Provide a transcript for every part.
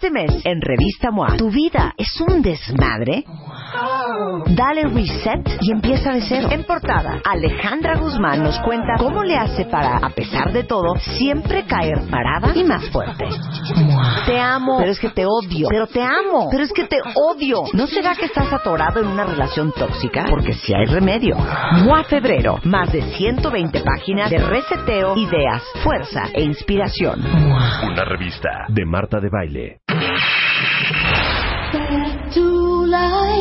Este mes en Revista MOA, ¿tu vida es un desmadre? Dale reset y empieza de cero. En portada, Alejandra Guzmán nos cuenta cómo le hace para, a pesar de todo, siempre caer parada y más fuerte. Te amo, pero es que te odio. Pero te amo, pero es que te odio. ¿No será que estás atorado en una relación tóxica? Porque si hay remedio. MOA Febrero, más de 120 páginas de reseteo, ideas, fuerza e inspiración. Una revista de Marta de Baile.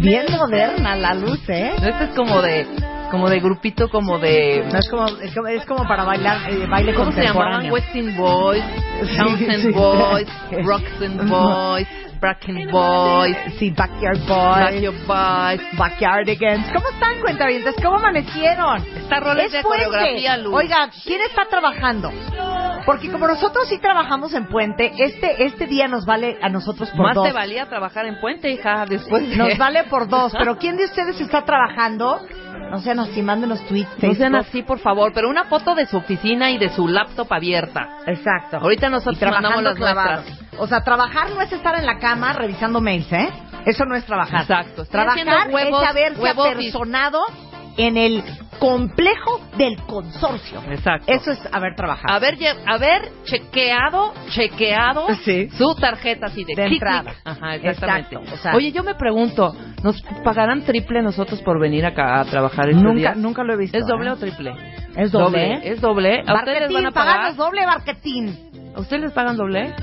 Bien moderna la luz, ¿eh? Este es como de, como de grupito, como de... No, es, como, es, como, es como para bailar eh, baile ¿Cómo se llamaban? Westin Boys, Townsend sí. Boys, Roxen Boys, Bracken Boys, Sí, Backyard Boys, Backyard Boys. Backyardigans. ¿Cómo están, cuentavientes? ¿Cómo amanecieron? Esta rola es de puente. coreografía, Luz. Oiga, ¿quién está trabajando? Porque como nosotros sí trabajamos en puente, este este día nos vale a nosotros por Más dos. te valía trabajar en Puente, hija, después de... Nos vale por dos. Pero ¿quién de ustedes está trabajando? No sean así, mándenos tweets, No sean Facebook. así, por favor, pero una foto de su oficina y de su laptop abierta. Exacto. Ahorita y nosotros mandamos trabajando las clavados. nuestras. O sea, trabajar no es estar en la cama revisando mails, ¿eh? Eso no es trabajar. Exacto. Trabajar huevos- es haberse huevos y- apersonado en el complejo del consorcio. Exacto. Eso es haber trabajado. Haber, haber chequeado, chequeado Sí. su tarjeta así de, De entrada. Ajá, exactamente. Exacto, o sea- Oye, yo me pregunto, ¿nos pagarán triple nosotros por venir acá a trabajar este nunca, día? nunca lo he visto. ¿Es doble ¿eh? o triple? ¿Es doble? ¿Es doble? ¿A ustedes les van a pagar? doble, Barquetín. ¿A ustedes les pagan doble?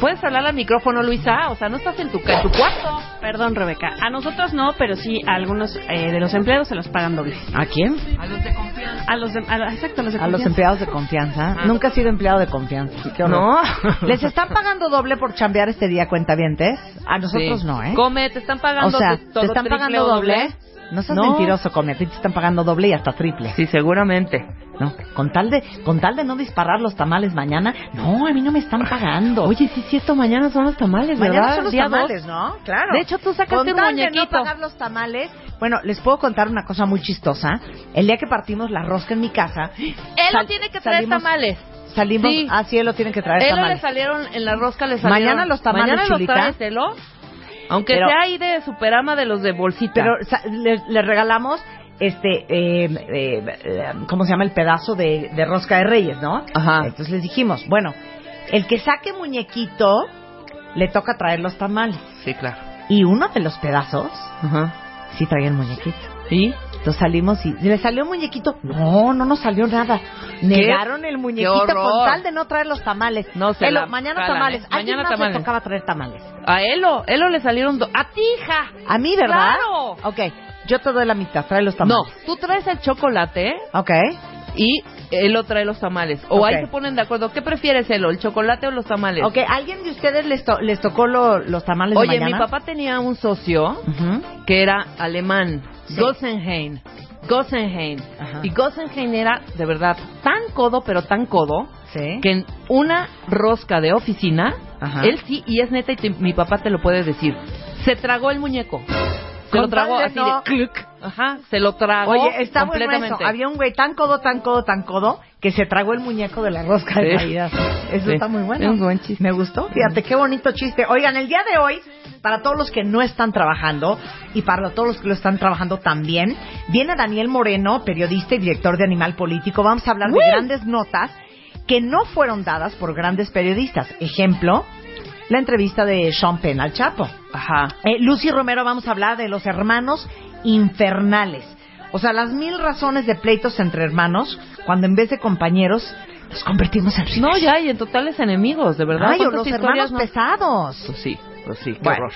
¿Puedes hablar al micrófono, Luisa? O sea, no estás en tu, ca- en tu cuarto. Perdón, Rebeca. A nosotros no, pero sí a algunos eh, de los empleados se los pagan doble. ¿A quién? A los de confianza. A los de, a- exacto, a los de A los empleados de confianza. Ah. Nunca he sido empleado de confianza. Qué. No. ¿Les están pagando doble por chambear este día, cuentavientes? A nosotros Sí. no, ¿eh? Come, te están O pagando sea, tu- ¿te están pagando o doble? No seas No. mentiroso, come. A ti te están pagando doble y hasta triple. Sí, seguramente. No, con tal de con tal de no disparar los tamales mañana, no, a mí no me están pagando. Oye, sí, cierto, mañana son los tamales, mañana ¿verdad? son los Día tamales, dos. ¿no? Claro. De hecho, tú sacaste con un tal de no pagar los tamales. Bueno, les puedo contar una cosa muy chistosa. El día que partimos la rosca en mi casa, Él no tiene que traer salimos- tamales. salimos, Sí. ah, sí, él lo tiene que traer Él no le tamales. salieron en la rosca, le salieron. Mañana los tamales, Mañana los chulita. traes, Elo. Aunque Pero- sea ahí de superama de los de bolsita. Pero le regalamos este eh, eh, eh, ¿cómo se llama? el pedazo de, de rosca de reyes, ¿no? Ajá. Entonces les dijimos, bueno, el que saque muñequito le toca traer los tamales. Sí, claro. Y uno de los pedazos Ajá. sí traía el muñequito. ¿Y? Entonces salimos y le salió un muñequito. No, no nos salió nada. Negaron el muñequito con tal de no traer los tamales. No la mañana jalan, tamales. ¿eh? ¿A quién Mañana más le tamales. tocaba traer tamales? A Elo, Elo le salieron do- a ti, hija. A mí, ¿verdad? Claro. Ok, yo te doy la mitad. Trae los No, tamales. tú traes el chocolate Ok. y Elo trae los tamales. O ahí se ponen de acuerdo. ¿Qué prefieres, Elo, el chocolate o los tamales? Ok, ¿alguien de ustedes les, to- les tocó lo- los tamales de Oye, mi mañana? papá tenía un socio que era alemán, Sí. Gossenheim. Gossenheim. Ajá. Y Gossenheim era, de verdad, tan codo, pero tan codo, Sí. que en una rosca de oficina, Ajá. él sí, y es neta, y te- mi papá te lo puede decir, se tragó el muñeco. Se lo tragó así no- de cluc. Ajá, se lo tragó Oye, está bueno completamente. eso. Había un güey tan codo, tan codo, tan codo, que se tragó el muñeco de la rosca de. Navidad. Eso Sí. está muy bueno. Es un buen chiste. Me gustó. Fíjate, qué bonito chiste. Oigan, el día de hoy, para todos los que no están trabajando, y para todos los que lo están trabajando también, viene Daniel Moreno, periodista y director de Animal Político. Vamos a hablar de grandes notas que no fueron dadas por grandes periodistas. Ejemplo, la entrevista de Sean Penn al Chapo. Ajá. Eh, Lucy Romero, vamos a hablar de los hermanos infernales. O sea, las mil razones de pleitos entre hermanos, cuando en vez de compañeros, nos convertimos en rivales. No, ya, y en totales enemigos, de verdad. Ay, o ¿Cuántas los hermanos no? pesados. Pues sí, pues sí, qué Bueno, horror.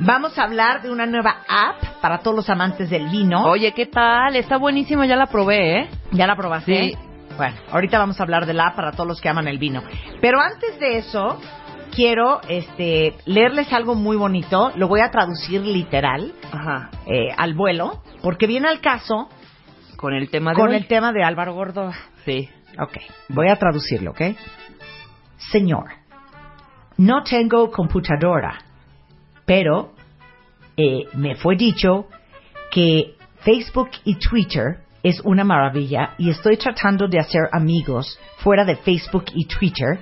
vamos a hablar de una nueva app para todos los amantes del vino. Oye, ¿qué tal? Está buenísima, ya la probé, ¿eh? ¿Ya la probaste? Sí. Bueno, ahorita vamos a hablar de la app para todos los que aman el vino. Pero antes de eso, quiero este, leerles algo muy bonito. Lo voy a traducir literal Ajá. eh, al vuelo, porque viene al caso Con el tema de con hoy. el tema de Álvaro Gordoa. Sí. Ok, voy a traducirlo, ¿ok? Señor, no tengo computadora, pero eh, me fue dicho que Facebook y Twitter es una maravilla y estoy tratando de hacer amigos fuera de Facebook y Twitter,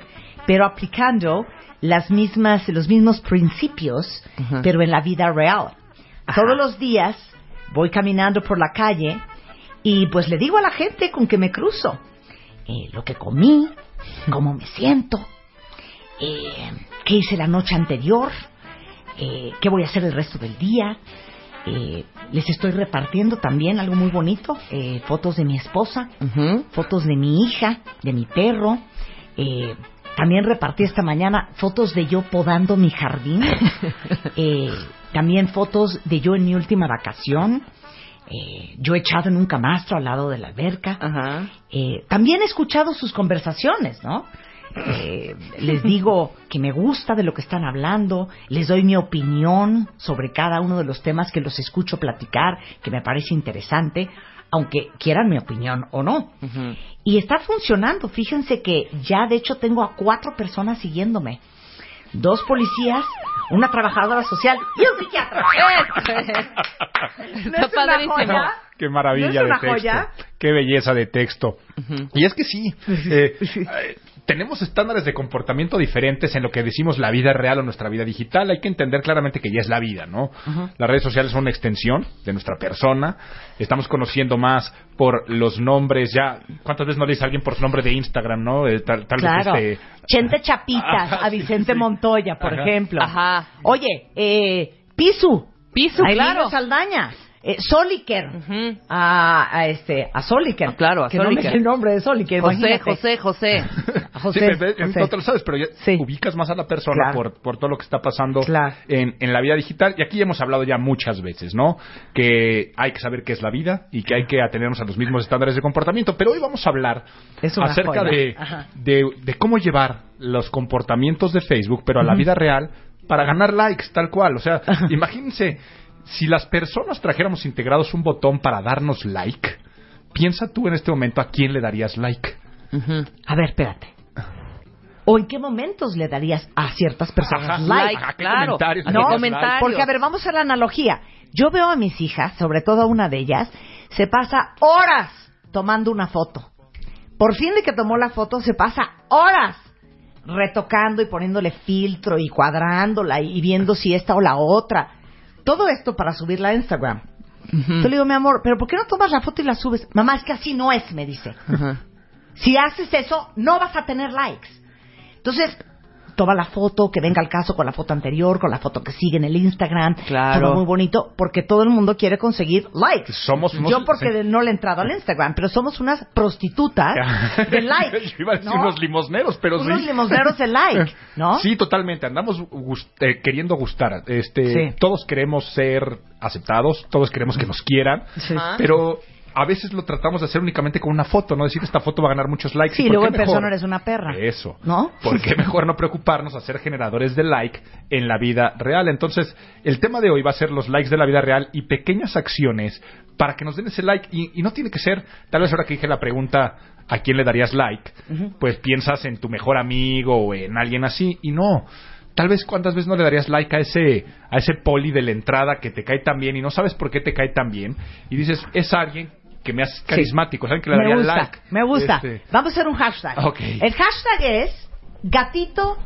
pero aplicando las mismas, los mismos principios, pero en la vida real. Ajá. Todos los días voy caminando por la calle y pues le digo a la gente con que me cruzo eh, lo que comí, cómo me siento, eh, qué hice la noche anterior, eh, qué voy a hacer el resto del día. Eh, les estoy repartiendo también algo muy bonito, eh, fotos de mi esposa, fotos de mi hija, de mi perro. Eh, también repartí esta mañana fotos de yo podando mi jardín. Eh, también fotos de yo en mi última vacación. Eh, yo echado en un camastro al lado de la alberca. Ajá. Eh, también he escuchado sus conversaciones, ¿no? Eh, les digo que me gusta de lo que están hablando, les doy mi opinión sobre cada uno de los temas que los escucho platicar, que me parece interesante, aunque quieran mi opinión o no. Y está funcionando. Fíjense que ya de hecho tengo a cuatro personas siguiéndome. Dos policías, una trabajadora social y un psiquiatra. ¿No Está es una padrísimo. joya? Qué maravilla ¿No es una de texto. joya? Qué belleza de texto. Y es que sí, eh, eh, tenemos estándares de comportamiento diferentes en lo que decimos la vida real o nuestra vida digital. Hay que entender claramente que ya es la vida, ¿no? Las redes sociales son una extensión de nuestra persona. Estamos conociendo más por los nombres ya. ¿Cuántas veces no le dice a alguien por su nombre de Instagram, no? Eh, tal tal Claro. vez este... Chente Chapitas, Ajá, a Vicente sí. Montoya, por Ajá. ejemplo. Ajá. Oye, eh, Pisu. Pisu, a Emilio claro. Saldaña. Eh, Soliker. A, a este, a Soliker. Ah, claro, a que no me Soliker. sé el nombre de Soliker. José, imagínate. José, José. A José, Sí, pero, José. no te lo sabes, pero ya Sí. ubicas más a la persona Claro. por, por todo lo que está pasando Claro. en, en la vida digital. Y aquí hemos hablado ya muchas veces, ¿no? Que hay que saber qué es la vida y que hay que atenernos a los mismos estándares de comportamiento. Pero hoy vamos a hablar acerca de, de cómo llevar los comportamientos de Facebook, pero a la vida real, para ganar likes, tal cual. O sea, imagínense, si las personas trajéramos integrados un botón para darnos like, piensa tú en este momento a quién le darías like. A ver, espérate. ¿O en qué momentos le darías a ciertas personas Ajá, like? ¿A qué claro. comentarios ¿A le qué das comentarios? Porque, a ver, vamos a la analogía. Yo veo a mis hijas, sobre todo a una de ellas, se pasa horas tomando una foto. Por fin de que tomó la foto, se pasa horas retocando y poniéndole filtro y cuadrándola y viendo si esta o la otra. Todo esto para subirla a Instagram. Yo le digo, mi amor, ¿pero por qué no tomas la foto y la subes? Mamá, es que así no es, me dice. Si haces eso, no vas a tener likes. Entonces, toma la foto, que venga al caso con la foto anterior, con la foto que sigue en el Instagram. Claro. Todo muy bonito, porque todo el mundo quiere conseguir likes. Somos unos- Yo porque no le he entrado al Instagram, pero somos unas prostitutas de like. Yo iba a decir ¿no? unos limosneros, pero Unos sí. limosneros de like, ¿no? Sí, totalmente. Andamos gust- eh, queriendo gustar. Este, Sí. Todos queremos ser aceptados, todos queremos que nos quieran, Sí. Pero a veces lo tratamos de hacer únicamente con una foto, no decir esta foto va a ganar muchos likes. Sí, ¿Y luego en persona eres una perra. Eso. ¿No? ¿Por qué mejor no preocuparnos a ser generadores de like en la vida real? Entonces, el tema de hoy va a ser los likes de la vida real y pequeñas acciones para que nos den ese like. Y, y no tiene que ser, tal vez ahora que dije la pregunta, ¿a quién le darías like? Pues piensas en tu mejor amigo o en alguien así. Y no. Tal vez cuántas veces no le darías like a ese, a ese poli de la entrada que te cae tan bien y no sabes por qué te cae tan bien. Y dices, es alguien que me hace carismático, ¿saben que le me daría gusta, like? me gusta. Este, Vamos a hacer un hashtag. Ok. El hashtag es gatito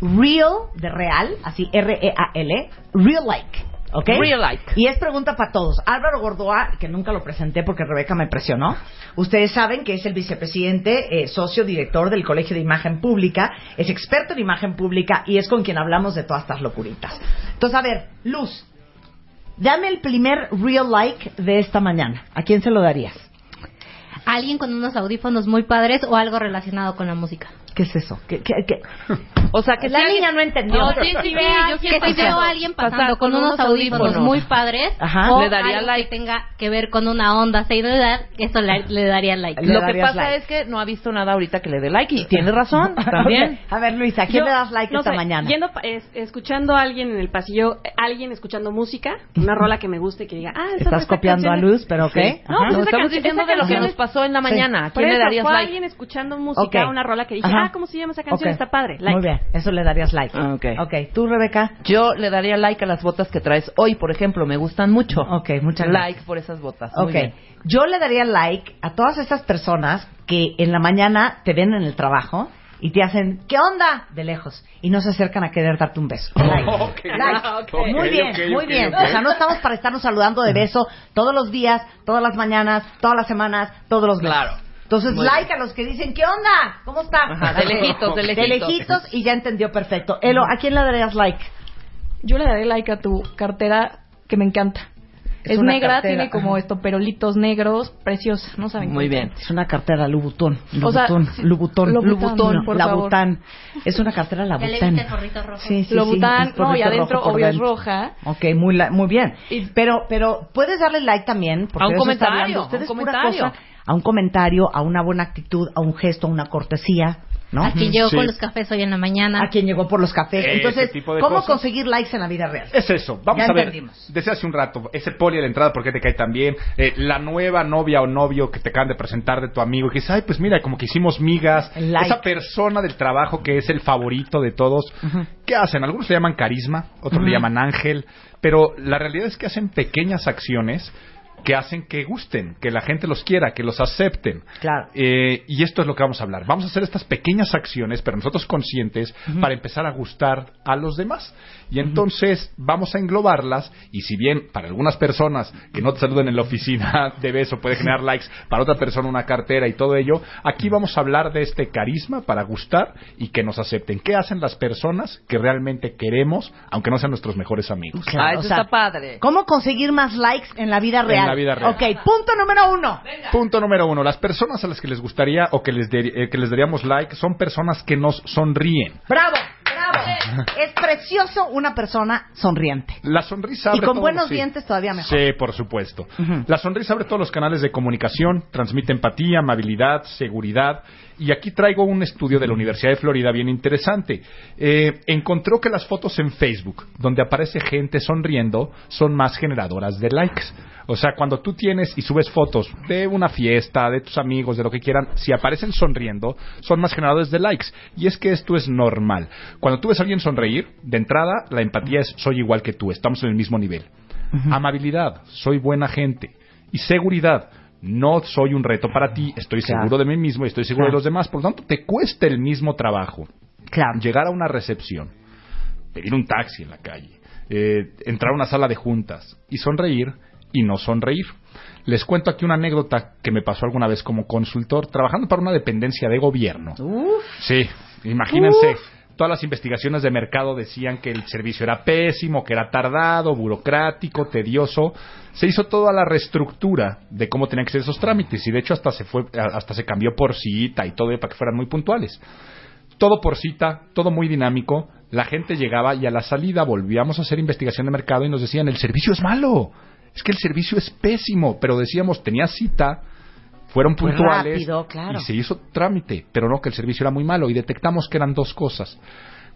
real de real, así R-E-A-L, real like. ¿Ok? Real like. Y es pregunta para todos. Álvaro Gordoa, que nunca lo presenté porque Rebeca me presionó. Ustedes saben que es el vicepresidente, eh, socio director del Colegio de Imagen Pública, es experto en imagen pública y es con quien hablamos de todas estas locuritas. Entonces, a ver, Luz, dame el primer real like de esta mañana. ¿A quién se lo darías? Alguien con unos audífonos muy padres o algo relacionado con la música. ¿Qué es eso? ¿Qué, qué, qué? O sea, que La si alguien- niña no entendió. No, sí, sí, sí, yo sí que estoy si veo a alguien pasando con unos audífonos muy padres Ajá. o Le daría algo like. que tenga que ver con una onda seguidad, eso le, le daría like. Le Lo que pasa like. es que no ha visto nada ahorita que le dé like y tiene razón también. Ok. A ver, Luisa, ¿a quién Yo, le das like no esta sé, mañana? Yendo, es- escuchando a alguien en el pasillo, alguien escuchando música, una rola que me guste, que diga, ah, esa- Estás copiando a canción es- Luz, pero ok. No, pues No, estamos diciendo de lo que nos pasó en la mañana. ¿A quién le darías fue like? alguien escuchando música, una rola que dije. Ah, ¿cómo se llama esa canción? Ok. Está padre. Like. Muy bien, eso le darías like. Ah, ok. Ok, ¿tú, Rebeca? Yo le daría like a las botas que traes hoy, por ejemplo. Me gustan mucho. Ok, muchas gracias. Like por esas botas. Muy Ok, bien. yo le daría like a todas esas personas que en la mañana te ven en el trabajo y te hacen, ¿qué onda? De lejos. Y no se acercan a querer darte un beso. Like. Ok. Like. Ok, Muy bien, muy bien. O sea, no estamos para estarnos saludando de beso todos los días, todas las mañanas, todas las semanas, todos los meses. Claro. Entonces, Muy like a los que dicen, ¿qué onda? ¿Cómo está? Ajá, de lejitos, de De lejitos. lejitos y ya entendió perfecto. Elo, ¿a quién le darías like? Yo le daré like a tu cartera que me encanta. Es Es, negra, cartera, tiene como estoperolitos negros, preciosa, no saben. Muy bien. Es una cartera Lubutón. O sea, Lubutón, Lubutón, Louboutin, Lubutón, por Labután. Es una cartera Ya le Labután. viste el gorrito rojo. Sí, sí, Lo sí, no, y adentro obvio es roja. Ok, muy, la- muy bien. Y- pero, pero puedes darle like también. Porque A un comentario, hablando. a un Ustedes pura comentario. cosa, a un comentario, a una buena actitud, a un gesto, a una cortesía, ¿no? A quien llegó Sí. con los cafés hoy en la mañana. A quien llegó por los cafés. Ese Entonces, ¿cómo cosas. conseguir likes en la vida real? Es eso, vamos Ya a ver. entendimos. Desde hace un rato, ese poli a la entrada, ¿por qué te cae tan bien? Eh, la nueva novia o novio que te acaban de presentar de tu amigo, y que dices, ay, pues mira, como que hicimos migas. Like. Esa persona del trabajo que es el favorito de todos. ¿Qué hacen? Algunos le llaman carisma, otros le llaman ángel, pero la realidad es que hacen pequeñas acciones que hacen que gusten, que la gente los quiera, que los acepten. Claro. Eh, y esto es lo que vamos a hablar. Vamos a hacer estas pequeñas acciones, pero nosotros conscientes, para empezar a gustar a los demás. Y entonces vamos a englobarlas. Y si bien para algunas personas que no te saluden en la oficina de beso puede generar likes, para otra persona una cartera y todo ello, aquí vamos a hablar de este carisma para gustar y que nos acepten. ¿Qué hacen las personas que realmente queremos, aunque no sean nuestros mejores amigos? Claro, ah, eso o sea, está padre. ¿Cómo conseguir más likes en la vida real? La vida real. Ok, punto número uno. Punto número uno. Las personas a las que les gustaría o que les, de- eh, que les daríamos like son personas que nos sonríen. Bravo, Es precioso una persona sonriente. La sonrisa Y abre con todos buenos sí. dientes todavía mejor. Sí, por supuesto. La sonrisa abre todos los canales de comunicación, transmite empatía, amabilidad, seguridad. Y aquí traigo un estudio de la Universidad de Florida bien interesante. Eh, encontró que las fotos en Facebook, donde aparece gente sonriendo, son más generadoras de likes. O sea, cuando tú tienes y subes fotos de una fiesta, de tus amigos, de lo que quieran, si aparecen sonriendo, son más generadores de likes. Y es que esto es normal. Cuando tú ves a alguien sonreír, de entrada, la empatía es soy igual que tú, estamos en el mismo nivel. Amabilidad, soy buena gente. Y seguridad, no soy un reto para ti, estoy Claro. seguro de mí mismo y estoy seguro Claro. de los demás. Por lo tanto, te cuesta el mismo trabajo Claro. llegar a una recepción, pedir un taxi en la calle, eh, entrar a una sala de juntas y sonreír y no sonreír. Les cuento aquí una anécdota que me pasó alguna vez como consultor trabajando para una dependencia de gobierno. Sí, imagínense. Todas las investigaciones de mercado decían que el servicio era pésimo, que era tardado, burocrático, tedioso. Se hizo toda la reestructura de cómo tenían que ser esos trámites y de hecho hasta se fue, hasta se cambió por cita y todo para que fueran muy puntuales. Todo por cita, todo muy dinámico. La gente llegaba y a la salida volvíamos a hacer investigación de mercado y nos decían el servicio es malo, es que el servicio es pésimo, pero decíamos tenía cita, fueron Fue puntuales rápido, claro. y se hizo trámite, pero no que el servicio era muy malo y detectamos que eran dos cosas.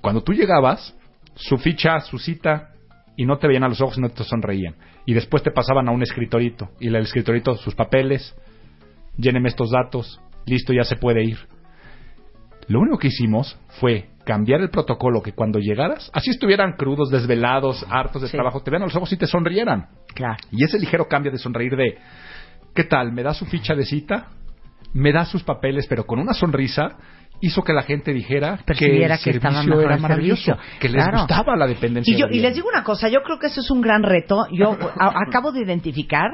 Cuando tú llegabas, su ficha, su cita y no te veían a los ojos y no te sonreían y después te pasaban a un escritorito y el escritorito sus papeles, lléneme estos datos, listo, ya se puede ir. Lo único que hicimos fue cambiar el protocolo que cuando llegaras, así estuvieran crudos, desvelados, hartos de Sí. trabajo, te vean a los ojos y te sonrieran. Claro. Y ese ligero cambio de sonreír de, ¿qué tal? ¿Me da su ficha de cita? ¿Me da sus papeles, pero con una sonrisa? Hizo que la gente dijera que el que estaba servicio mejor era maravilloso, servicio. que les Claro. gustaba la dependencia. Y, yo, y les digo una cosa, yo creo que eso es un gran reto. Yo a- acabo de identificar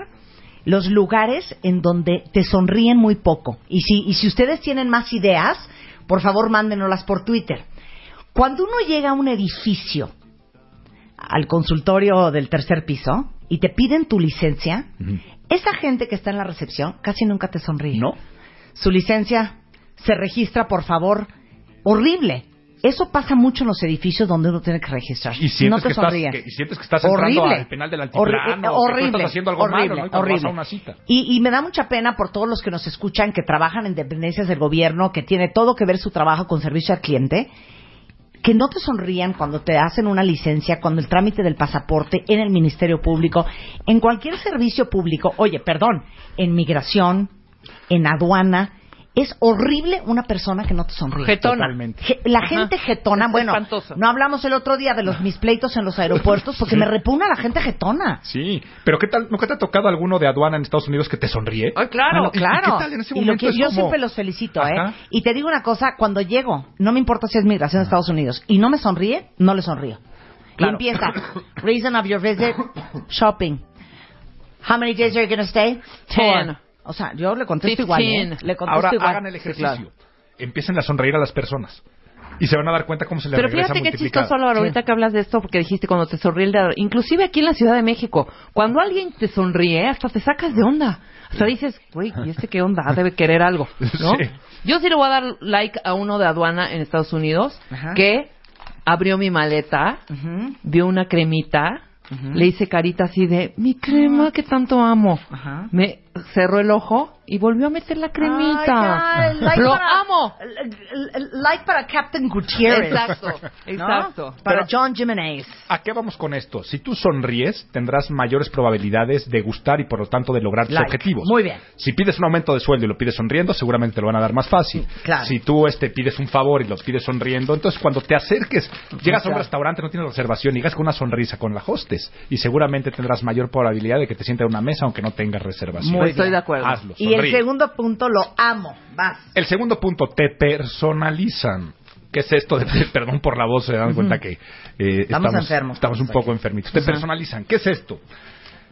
los lugares en donde te sonríen muy poco. Y si, y si ustedes tienen más ideas, por favor mándenoslas por Twitter. Cuando uno llega a un edificio, al consultorio del tercer piso, y te piden tu licencia, esa gente que está en la recepción casi nunca te sonríe. ¿No? Su licencia se registra, por favor. Horrible. Eso pasa mucho en los edificios donde uno tiene que registrar. Y sientes, no te que estás, que- y sientes que estás entrando horrible. al penal del altiplano, o que horrible, estás haciendo algo horrible, malo, ¿no? Y cuando vas horrible. a una cita. Y, y me da mucha pena por todos los que nos escuchan, que trabajan en dependencias del gobierno, que tiene todo que ver su trabajo con servicio al cliente, que no te sonrían cuando te hacen una licencia, cuando el trámite del pasaporte en el Ministerio Público, en cualquier servicio público. Oye, perdón, en migración, en aduana. Es horrible una persona que no te sonríe. Totalmente. Je- la Ajá. gente jetona, Es bueno, espantoso. no hablamos el otro día de los mis pleitos en los aeropuertos porque me repugna la gente jetona. Sí, pero ¿qué tal? ¿No que te ha tocado alguno de aduana en Estados Unidos que te sonríe? Ay, claro. Bueno, claro. ¿Y qué tal en ese Y lo que Es yo como- siempre los felicito, Ajá. ¿eh? Y te digo una cosa, cuando llego, no me importa si es migración de Estados Unidos, y no me sonríe, no le sonrío. Y Claro. empieza, reason of your visit, shopping. How many days are you going to stay? Ten. Four. O sea, yo le contesto igual, ¿eh? Fifteen. Le contesto Ahora igual. hagan el Sí, ejercicio. claro. Empiecen a sonreír a las personas. Y se van a dar cuenta cómo se les Pero regresa fíjate qué chistoso, Álvaro, ahorita que hablas de esto, porque dijiste cuando te sonríe el dedo. Inclusive aquí en la Ciudad de México, cuando alguien te sonríe, hasta te sacas de onda. O sea, dices, güey, ¿y este qué onda? Debe querer algo, ¿no? Sí. Yo sí le voy a dar like a uno de aduana en Estados Unidos Ajá. que abrió mi maleta, Ujú. vio una cremita, le hice carita así de, mi crema que tanto amo. Ajá. Me cerró el ojo y volvió a meter la cremita. Ay, ya, like Lo para- amo. Like para Captain Gutierrez. Exacto, ¿no? exacto. Para Pero- John Jimenez. ¿A qué vamos con esto? Si tú sonríes, tendrás mayores probabilidades de gustar y por lo tanto de lograr tus Like. objetivos. Muy bien. Si pides un aumento de sueldo y lo pides sonriendo, seguramente te lo van a dar más fácil. Claro. Si tú este, pides un favor y lo pides sonriendo, entonces cuando te acerques, llegas a un restaurante, no tienes reservación, y llegas con una sonrisa con la hostess y seguramente tendrás mayor probabilidad de que te sienta en una mesa aunque no tengas reservación. Muy Estoy bien. de acuerdo. Hazlo, Y el segundo punto lo amo. Vas. El segundo punto, te personalizan. ¿Qué es esto? De, perdón por la voz, se dan cuenta que eh, Estamos enfermos Estamos un poco enfermitos. Te personalizan. ¿Qué es esto?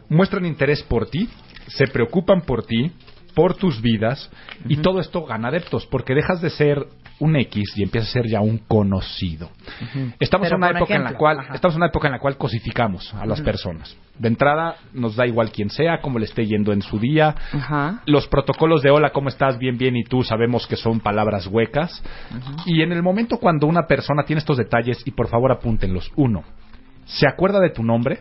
Muestran interés por ti, se preocupan por ti, por tus vidas, y todo esto gana adeptos, porque dejas de ser un X y empiezas a ser ya un conocido. Estamos Pero en una época en la cual Ajá. estamos en una época en la cual cosificamos a las personas. De entrada nos da igual quién sea, cómo le esté yendo en su día, los protocolos de hola, ¿cómo estás? Bien, bien, y tú sabemos que son palabras huecas. Y en el momento cuando una persona tiene estos detalles, y por favor apúntenlos, uno, se acuerda de tu nombre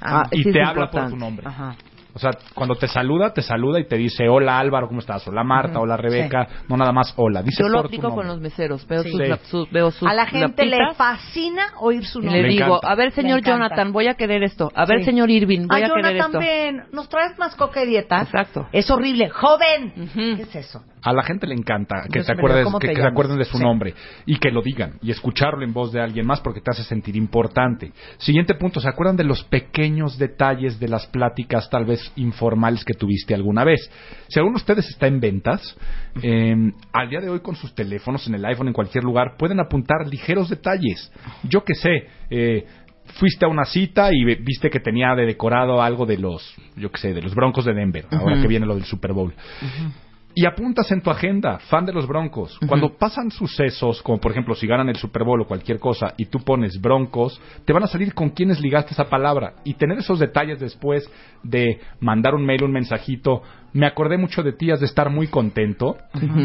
Ah, y sí te habla por tu nombre. Ajá. O sea, cuando te saluda, te saluda y te dice, hola Álvaro, ¿cómo estás? Hola Marta, hola Rebeca, no nada más hola, dice Yo lo por tu aplico con nombre. los meseros. Veo, Sí. sus, Sí. lap- sus- veo sus A la gente le fascina oír su nombre. le digo, encanta. a ver, señor. Jonathan, voy a querer esto. A ver, Sí. señor Irving, voy Ah, a querer Jonathan, esto. ven, ¿nos traes más coca y dieta? Exacto. Es horrible. ¡Joven! ¿Qué es eso? A la gente le encanta que te acuerdes, digo, ¿cómo que, te que se acuerden de su Sí. nombre y que lo digan y escucharlo en voz de alguien más porque te hace sentir importante. Siguiente punto, ¿se acuerdan de los pequeños detalles de las pláticas tal vez informales que tuviste alguna vez? Si alguno de ustedes está en ventas, eh, al día de hoy con sus teléfonos, en el iPhone, en cualquier lugar, pueden apuntar ligeros detalles. Yo que sé, eh, fuiste a una cita y viste que tenía de decorado algo de los, yo que sé, de los Broncos de Denver, ahora que viene lo del Super Bowl. Y apuntas en tu agenda, fan de los Broncos. Cuando pasan sucesos, como por ejemplo si ganan el Super Bowl o cualquier cosa, y tú pones Broncos, te van a salir con quienes ligaste esa palabra. Y tener esos detalles después de mandar un mail, un mensajito, me acordé mucho de ti, has de estar muy contento.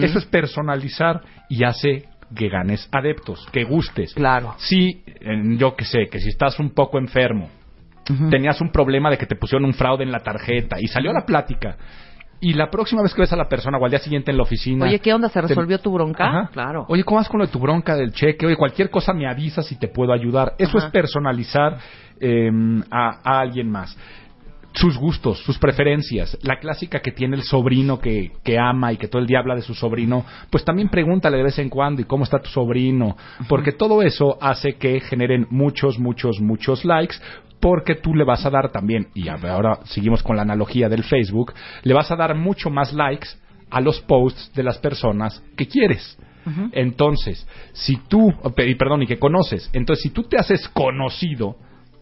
Eso es personalizar y hace que ganes adeptos, que gustes. Claro. Si, eh, yo que sé, que si estás un poco enfermo, tenías un problema de que te pusieron un fraude en la tarjeta y salió la plática. Y la próxima vez que ves a la persona o al día siguiente en la oficina. Oye, ¿qué onda? ¿Se te- resolvió tu bronca? Ajá. Claro. Oye, ¿cómo vas con lo de tu bronca del cheque? Oye, cualquier cosa me avisas y te puedo ayudar. Eso Ajá. es personalizar eh, a, a alguien más. Sus gustos, sus preferencias, la clásica que tiene el sobrino que, que ama y que todo el día habla de su sobrino, pues también pregúntale de vez en cuando y cómo está tu sobrino, porque todo eso hace que generen muchos, muchos, muchos likes, porque tú le vas a dar también, y ahora seguimos con la analogía del Facebook, le vas a dar mucho más likes a los posts de las personas que quieres. Entonces, si tú, perdón, y que conoces, entonces si tú te haces conocido,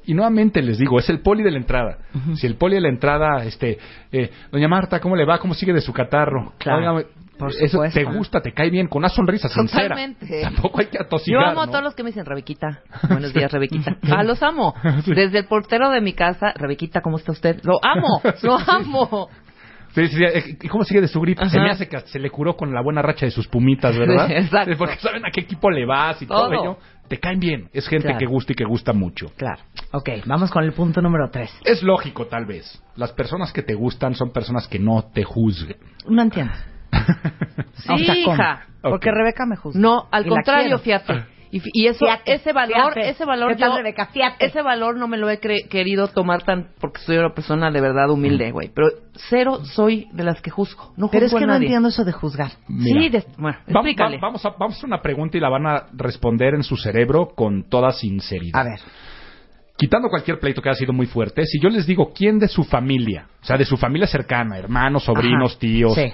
Y nuevamente les digo, es el poli de la entrada. Si el poli de la entrada, este, eh, doña Marta, ¿cómo le va? ¿Cómo sigue de su catarro? Claro, por eso te gusta, te cae bien, con una sonrisa sincera. Totalmente. Tampoco hay que Yo atosigar, amo a ¿no? todos los que me dicen, Rebequita. Buenos días, Rebequita. Ah, los amo. Desde el portero de mi casa, Rebequita, ¿cómo está usted? Lo amo, lo amo. Sí, sí, eh, ¿Y cómo sigue de su gripe? Se me hace que se le curó con la buena racha de sus pumitas, ¿verdad? Sí, exacto. Porque saben a qué equipo le vas y todo, Todo. ello. Te caen bien. Es gente Claro. que gusta y que gusta mucho. Claro. Ok, vamos con el punto número tres. Es lógico, tal vez. Las personas que te gustan son personas que no te juzguen. No entiendo. Sí, hija. Porque. Rebeca me juzga. No, al Y contrario, fíjate. Y, fi- y eso, Fíjate, ese valor, fíjate. ese valor ¿Qué tal, yo- Rebeca? Fíjate. ese valor no me lo he cre- querido tomar tan porque soy una persona de verdad humilde, güey. Pero cero soy de las que juzgo. No Pero es que a no entiendo eso de juzgar. Mira. Sí, de- bueno, Va- va- explícale. vamos, a, vamos a hacer una pregunta y la van a responder en su cerebro con toda sinceridad. A ver. Quitando cualquier pleito que haya sido muy fuerte, si yo les digo quién de su familia, o sea, de su familia cercana, hermanos, sobrinos, Ajá. tíos, Sí.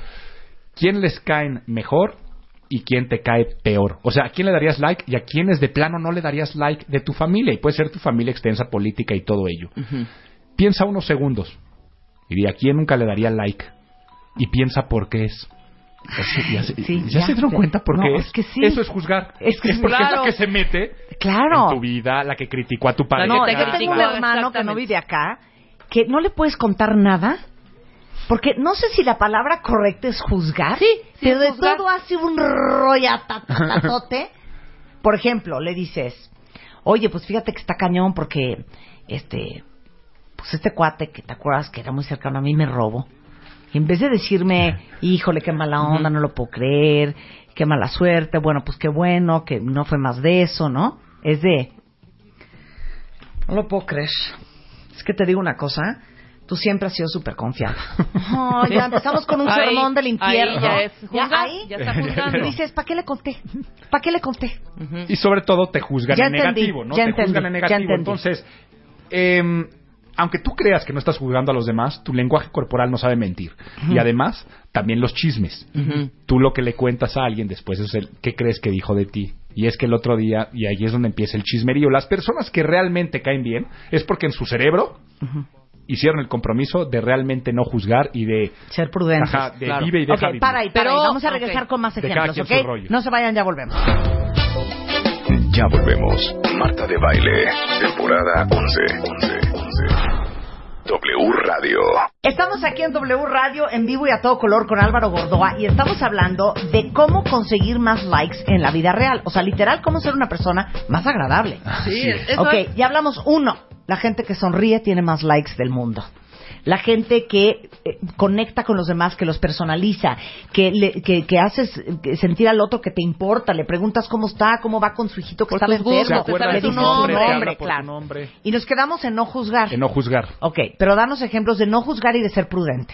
Quién les caen mejor y quién te cae peor. O sea, a quién le darías like y a quiénes de plano no le darías like de tu familia. Y puede ser tu familia extensa, política y todo ello. Piensa unos segundos y di a quién nunca le daría like y piensa por qué es. Así- ya se, Sí, ¿ya ya se dieron sé. cuenta por No, qué es es? que sí. Eso es juzgar. Es que porque es la que se mete Claro. en tu vida, la que criticó a tu pareja. No, te yo tengo un hermano que no vive acá, que no le puedes contar nada, porque no sé si la palabra correcta es juzgar, Sí, sí pero de juzgar. todo hace un rollatatote. Por ejemplo, le dices, oye, pues fíjate que está cañón porque, este, pues este cuate que te acuerdas que era muy cercano a mí me robó. Y en vez de decirme, híjole, qué mala onda, no lo puedo creer, qué mala suerte, bueno, pues qué bueno, que no fue más de eso, ¿no? Es de, no lo puedo creer. Es que te digo una cosa, tú siempre has sido súper confiada. Oh, ya empezamos con un sermón del infierno. ahí ya es Ya juzgar, ahí ya está juzgando. Y dices, ¿para qué le conté? ¿Para qué le conté? Y sobre todo te juzgan Ya en entendí, negativo, ¿no? ya te entendí, juzgan en ya negativo. entendí. Entonces, em, aunque tú creas que no estás juzgando a los demás, tu lenguaje corporal no sabe mentir. Y además, también los chismes. Ujú. Tú lo que le cuentas a alguien después es el qué crees que dijo de ti. Y es que el otro día, y ahí es donde empieza el chismerío. Las personas que realmente caen bien es porque en su cerebro hicieron el compromiso de realmente no juzgar y de, Ser prudentes. ajá, de claro. vive y deja Ok, vivir. para ahí, para Pero- ahí. Vamos a regresar ok. con más ejemplos, ¿ok? No se vayan, ya volvemos. Ya volvemos. Marta de Baile, temporada 11. 11, 11. W Radio. Estamos aquí en W Radio en vivo y a todo color con Álvaro Gordoa y estamos hablando de cómo conseguir más likes en la vida real. O sea, literal, cómo ser una persona más agradable. Sí, eso ok, es- ya hablamos uno. La gente que sonríe tiene más likes del mundo. La gente que eh, conecta con los demás, que los personaliza, que, le, que, que haces sentir al otro que te importa, le preguntas cómo está, cómo va con su hijito que gustos, enfermo, le dices su nombre, claro. nombre. Y nos quedamos en no juzgar. En no juzgar. Ok, pero danos ejemplos de no juzgar y de ser prudente.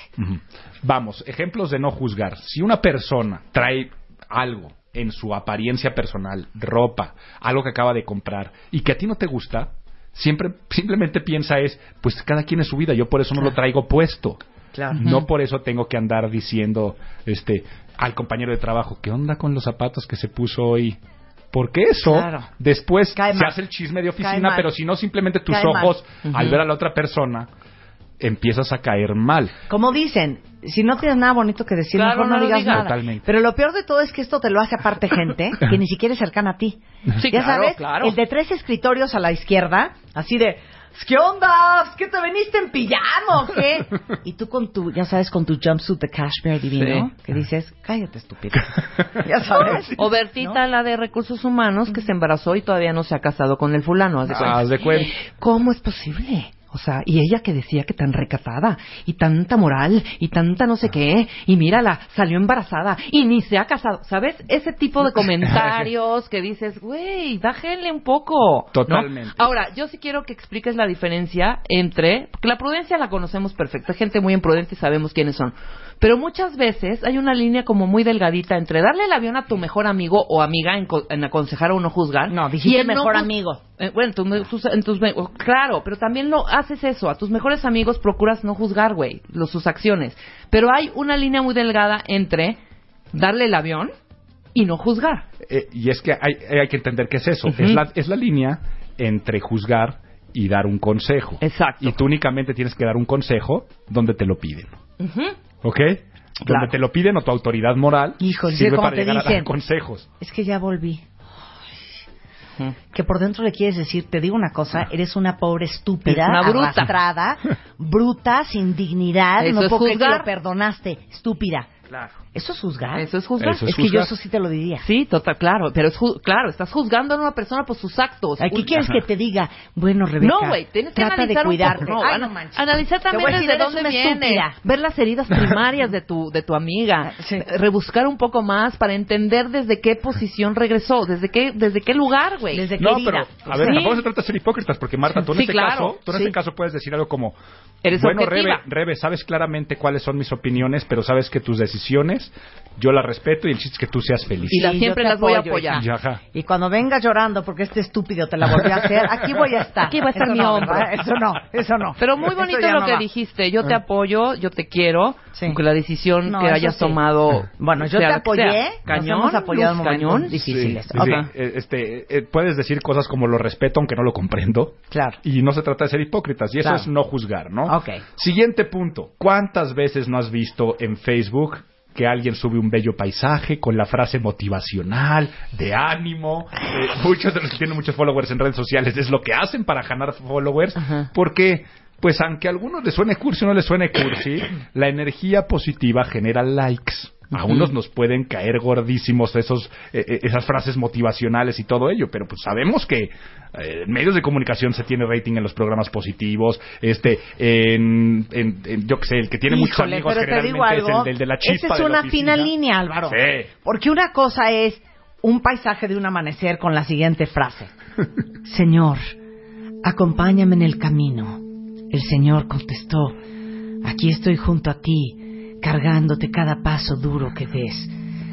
Vamos, ejemplos de no juzgar. Si una persona trae algo en su apariencia personal, ropa, algo que acaba de comprar y que a ti no te gusta, siempre simplemente piensa es, pues cada quien es su vida, yo por eso no lo traigo puesto. Claro. No por eso tengo que andar diciendo este al compañero de trabajo, ¿qué onda con los zapatos que se puso hoy? Porque eso Claro. después Cae se mal. hace el chisme de oficina, pero si no simplemente tus Cae mal. ojos al ver a la otra persona empiezas a caer mal. Como dicen, si no tienes nada bonito que decir, Claro, mejor no, no lo digas nada. Totalmente. Pero lo peor de todo es que esto te lo hace aparte gente que ni siquiera es cercana a ti. Sí, ya claro, sabes, claro. el de tres escritorios a la izquierda, así de, ¿qué onda? ¿Es que te veniste en pijama o qué? Y tú con tu, ya sabes, con tu jumpsuit de cashmere divino, Sí. que dices, cállate estúpido. ya sabes. O Bertita, la de recursos humanos, que se embarazó y todavía no se ha casado con el fulano. haz de cuenta. Haz de cuenta. ¿Cómo es posible? O sea, y ella que decía que tan recatada, y tanta moral, y tanta no sé qué, y mírala, salió embarazada, y ni se ha casado, ¿sabes? Ese tipo de comentarios que dices, güey, bájenle un poco. ¿no? Totalmente. Ahora, yo sí quiero que expliques la diferencia entre, porque la prudencia la conocemos perfecto, hay gente muy imprudente y sabemos quiénes son. Pero muchas veces hay una línea como muy delgadita entre darle el avión a tu mejor amigo o amiga en, co- en aconsejar o no juzgar. No, dijiste y en mejor amigo. Eh, bueno, en tus- en oh, claro, pero también lo haces eso. A tus mejores amigos procuras no juzgar, güey, los- sus acciones. Pero hay una línea muy delgada entre darle el avión y no juzgar. Eh, y es que hay, hay que entender qué es eso. Es, la, es la línea entre juzgar y dar un consejo. Exacto. Y tú únicamente tienes que dar un consejo donde te lo piden. Ujú. ¿Ok? Donde te lo piden o tu autoridad moral Híjole, sirve para te llegar a dar consejos. Es que ya volví. Que por dentro le quieres decir, te digo una cosa, eres una pobre estúpida, una bruta. arrastrada, bruta, sin dignidad, Eso no es puedo creer que lo perdonaste, estúpida. Claro. ¿Eso es juzgar? Eso es juzgar. Eso es que yo juzgar. eso sí te lo diría. Sí, total, claro. Pero es ju- claro, estás juzgando a una persona por sus actos. Aquí Un- quieres Ajá. que te diga, bueno, Rebeca, No, güey, tienes que trata de analizar un cuidarte. poco. No, Ay, no manches. analizar también decir, desde dónde viene, ver las heridas primarias de tu de tu amiga, Sí. rebuscar un poco más para entender desde qué posición regresó, desde qué desde qué lugar, güey. Desde qué No, herida. pero, a ver, Sí. tampoco se trata de ser hipócritas, porque Marta, tú en Sí, este claro, caso, tú en sí. este caso puedes decir algo como, Eres bueno. Rebe, Rebe, sabes claramente cuáles son mis opiniones, pero sabes que tus decisiones yo las respeto y el chiste es que tú seas feliz. Y las Sí, siempre las voy a apoyar. Y ajá. Y cuando venga llorando porque este estúpido te la volvió a hacer, aquí voy a estar. Aquí va a estar Eso mi no, hombro. Eso no, eso no. Pero muy bonito lo no que va. dijiste. Yo te apoyo, yo te quiero. Sí. Aunque la decisión No, que hayas sí. tomado. Bueno, yo sea te la apoyé. sea. nos Cañón. hemos apoyado luz, cañón. difíciles. Sí, Ok. sí. Eh, Este, eh, puedes decir cosas como lo respeto aunque no lo comprendo. Claro. Y no se trata de ser hipócritas, y eso Claro. es no juzgar, ¿no? Ok. Siguiente punto. ¿Cuántas veces no has visto en Facebook que alguien sube un bello paisaje con la frase motivacional, de ánimo? Eh, muchos de los que tienen muchos followers en redes sociales es lo que hacen para ganar followers, Ajá. porque... Pues aunque a algunos les suene cursi o no les suene cursi, la energía positiva genera likes. A unos nos pueden caer gordísimos esos, eh, eh, esas frases motivacionales y todo ello, pero pues sabemos que eh, en medios de comunicación se tiene rating en los programas positivos, este, en, en- en- yo que sé, el que tiene muchos Híjole, amigos te digo generalmente es el del de la chispa Esa es de una fina línea, Álvaro. Sí. Porque una cosa es un paisaje de un amanecer con la siguiente frase. Señor, acompáñame en el camino. El Señor contestó, aquí estoy junto a ti, cargándote cada paso duro que des.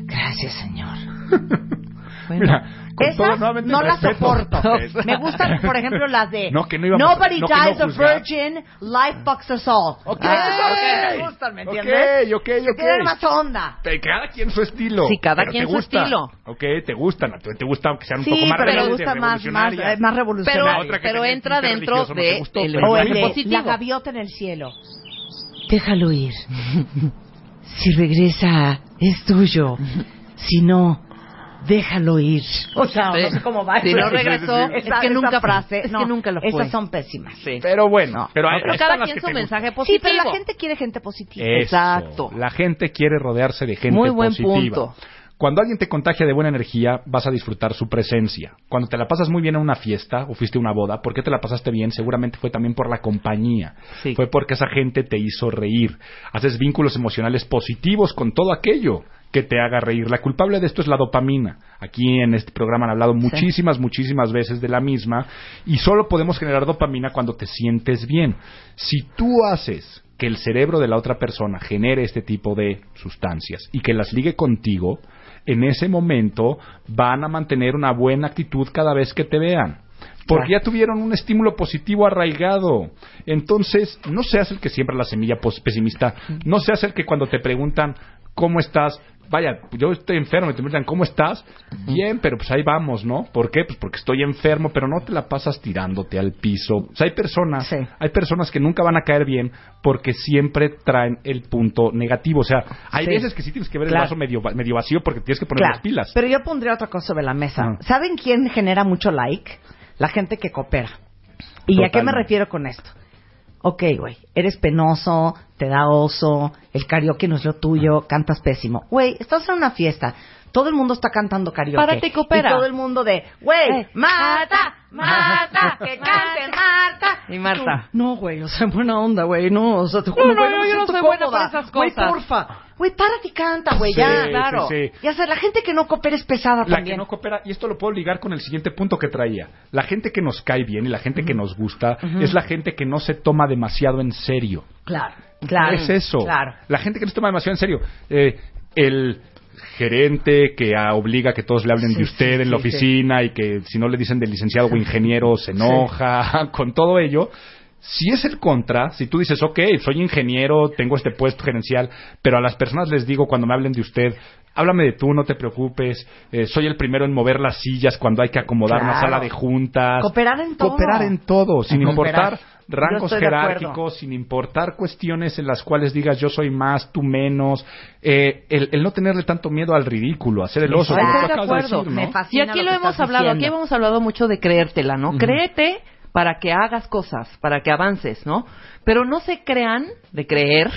Gracias, Señor. Mira, con todo Esas nuevamente no las respeto. soporto. Me gustan, por ejemplo, las de No, que no Nobody no, que no dies a virgin, life fucks us all. Ok, Ah, ok. me gustan, ¿me Ok, entiendes? ok, ok. Tienen más onda. Pero cada quien su estilo. Sí, cada Pero quien te su gusta. estilo. Ok, te gustan. Te gusta aunque sean un Sí, poco más pero gusta más, más, revolucionarias. eh, más Pero, que pero tenía entra dentro de pero lenguaje de positivo. la gaviota en el cielo. Déjalo ir. Si regresa, es tuyo. Si no, déjalo ir. O sea, Sí. no sé cómo va. Si no regresó, es Esa- que esa nunca frase, es no, que nunca lo fue. Esas son pésimas. Sí. Pero bueno, pero, ahí- Pero cada quien que su mensaje Sí, positivo. pero la gente quiere gente positiva. Eso. Exacto. La gente quiere rodearse de gente Muy buen positiva. punto. Cuando alguien te contagia de buena energía, vas a disfrutar su presencia. Cuando te la pasas muy bien en una fiesta o fuiste a una boda, ¿por qué te la pasaste bien? Seguramente fue también por la compañía. Sí. Fue porque esa gente te hizo reír. Haces vínculos emocionales positivos con todo aquello que te haga reír. La culpable de esto es la dopamina. Aquí en este programa han hablado muchísimas, muchísimas veces de la misma y solo podemos generar dopamina cuando te sientes bien. Si tú haces que el cerebro de la otra persona genere este tipo de sustancias y que las ligue contigo, en ese momento van a mantener una buena actitud cada vez que te vean. Porque ya tuvieron un estímulo positivo arraigado. Entonces, no seas el que siembra la semilla pesimista. No seas el que cuando te preguntan cómo estás, vaya, yo estoy enfermo y te preguntan cómo estás, bien, pero pues ahí vamos, ¿no? ¿Por qué? Pues porque estoy enfermo, pero no te la pasas tirándote al piso. O sea, hay personas, Sí. hay personas que nunca van a caer bien porque siempre traen el punto negativo. O sea, hay Sí. veces que sí tienes que ver Claro. el vaso medio, medio vacío porque tienes que poner Claro, las pilas. Pero yo pondría otra cosa sobre la mesa. Ah. ¿Saben quién genera mucho like? La gente que coopera. ¿Y a qué me refiero con esto? Ok, güey, eres penoso, te da oso, el karaoke no es lo tuyo, cantas pésimo. Güey, estás en una fiesta, todo el mundo está cantando karaoke. Párate y coopera. Y todo el mundo de, güey, Eh. Marta, Marta, que cante Marta. Y Marta. Tú, No, güey, o sea, buena onda, güey, no, o sea, te juro, No, no, güey, yo- me yo no soy buena para esas Güey, cosas. porfa. Güey, párate y canta, güey, Sí, ya. sí, claro. sí. Y hacer la gente que no coopera es pesada La también. que no coopera, y esto lo puedo ligar con el siguiente punto que traía. La gente que nos cae bien y la gente que nos gusta es la gente que no se toma demasiado en serio. Claro, claro. Es eso. Claro. La gente que no se toma demasiado en serio. Eh, el gerente que obliga a que todos le hablen Sí, de usted sí, en la oficina y que si no le dicen de licenciado o ingeniero se enoja. Con todo ello, si es el contra, si tú dices, ok, soy ingeniero, tengo este puesto gerencial, pero a las personas les digo cuando me hablen de usted, háblame de tú, no te preocupes, eh, soy el primero en mover las sillas cuando hay que acomodar una sala de juntas. Cooperar en todo. Cooperar en todo, sin Cooperar. importar rangos jerárquicos, sin importar cuestiones en las cuales digas yo soy más, tú menos, eh, el, el no tenerle tanto miedo al ridículo, hacer el oso, como de acabas de acuerdo. decir, ¿no? Me Y aquí lo hemos hablado, aquí hemos hablado mucho de creértela, ¿no? Ujú. Créete para que hagas cosas, para que avances, ¿no? Pero no se crean de creer.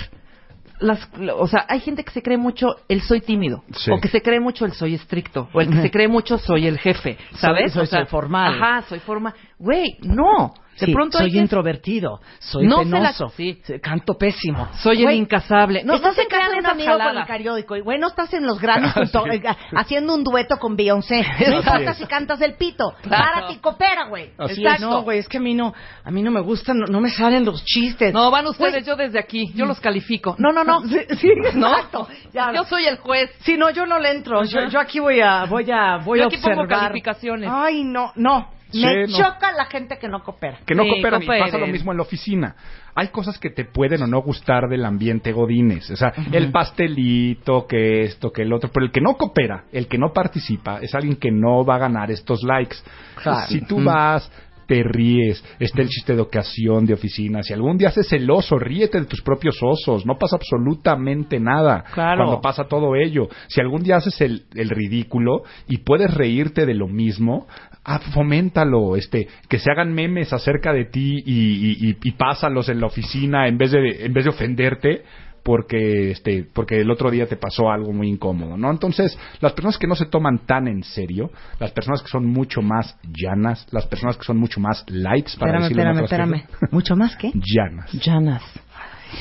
Las, o sea, hay gente que se cree mucho el soy tímido, Sí. o que se cree mucho el soy estricto, o el que se cree mucho soy el jefe, ¿sabes? Soy- O sea, soy formal. Ajá, soy formal. Güey, no. De Sí, pronto soy hay que- introvertido, soy No se la- penoso, sí. canto pésimo. Soy el Güey, incasable. No, estás en casa de un amigo con el jaladas. periódico y güey, no estás en los Grammys Ah, junto- sí. eh, haciendo un dueto con Beyoncé. No importa si cantas el pito. Claro. Párate y coopera, güey. No, güey, es que a mí no, a mí no me gustan, no, no me salen los chistes. No, van ustedes, Güey. yo desde aquí, yo los califico. No, no, no. Sí, sí, ¿No? exacto. Ya. Yo soy el juez. Sí, no, yo no le entro. Yo, yo aquí voy a, voy a, voy Yo a aquí pongo observar. calificaciones. Ay, no, no. Sí, Me no. choca la gente que no coopera. que no Sí, cooperan y pasa lo mismo en la oficina. Hay cosas que te pueden o no gustar del ambiente godines, o sea, el pastelito, que esto, que el otro, pero el que no coopera, el que no participa, es alguien que no va a ganar estos likes. Claro. Si tú vas, te ríes, está el chiste de ocasión, de oficina, si algún día haces el oso, ríete de tus propios osos, no pasa absolutamente nada Claro. cuando pasa todo ello. Si algún día haces el, el ridículo y puedes reírte de lo mismo, ah, foméntalo, este, que se hagan memes acerca de ti y, y, y- pásalos en la oficina en vez de, en vez de ofenderte porque este porque el otro día te pasó algo muy incómodo, ¿no? Entonces, las personas que no se toman tan en serio, las personas que son mucho más llanas, las personas que son mucho más lights para Espérame, decirlo espérame, espérame. ¿Mucho más qué? llanas. Llanas.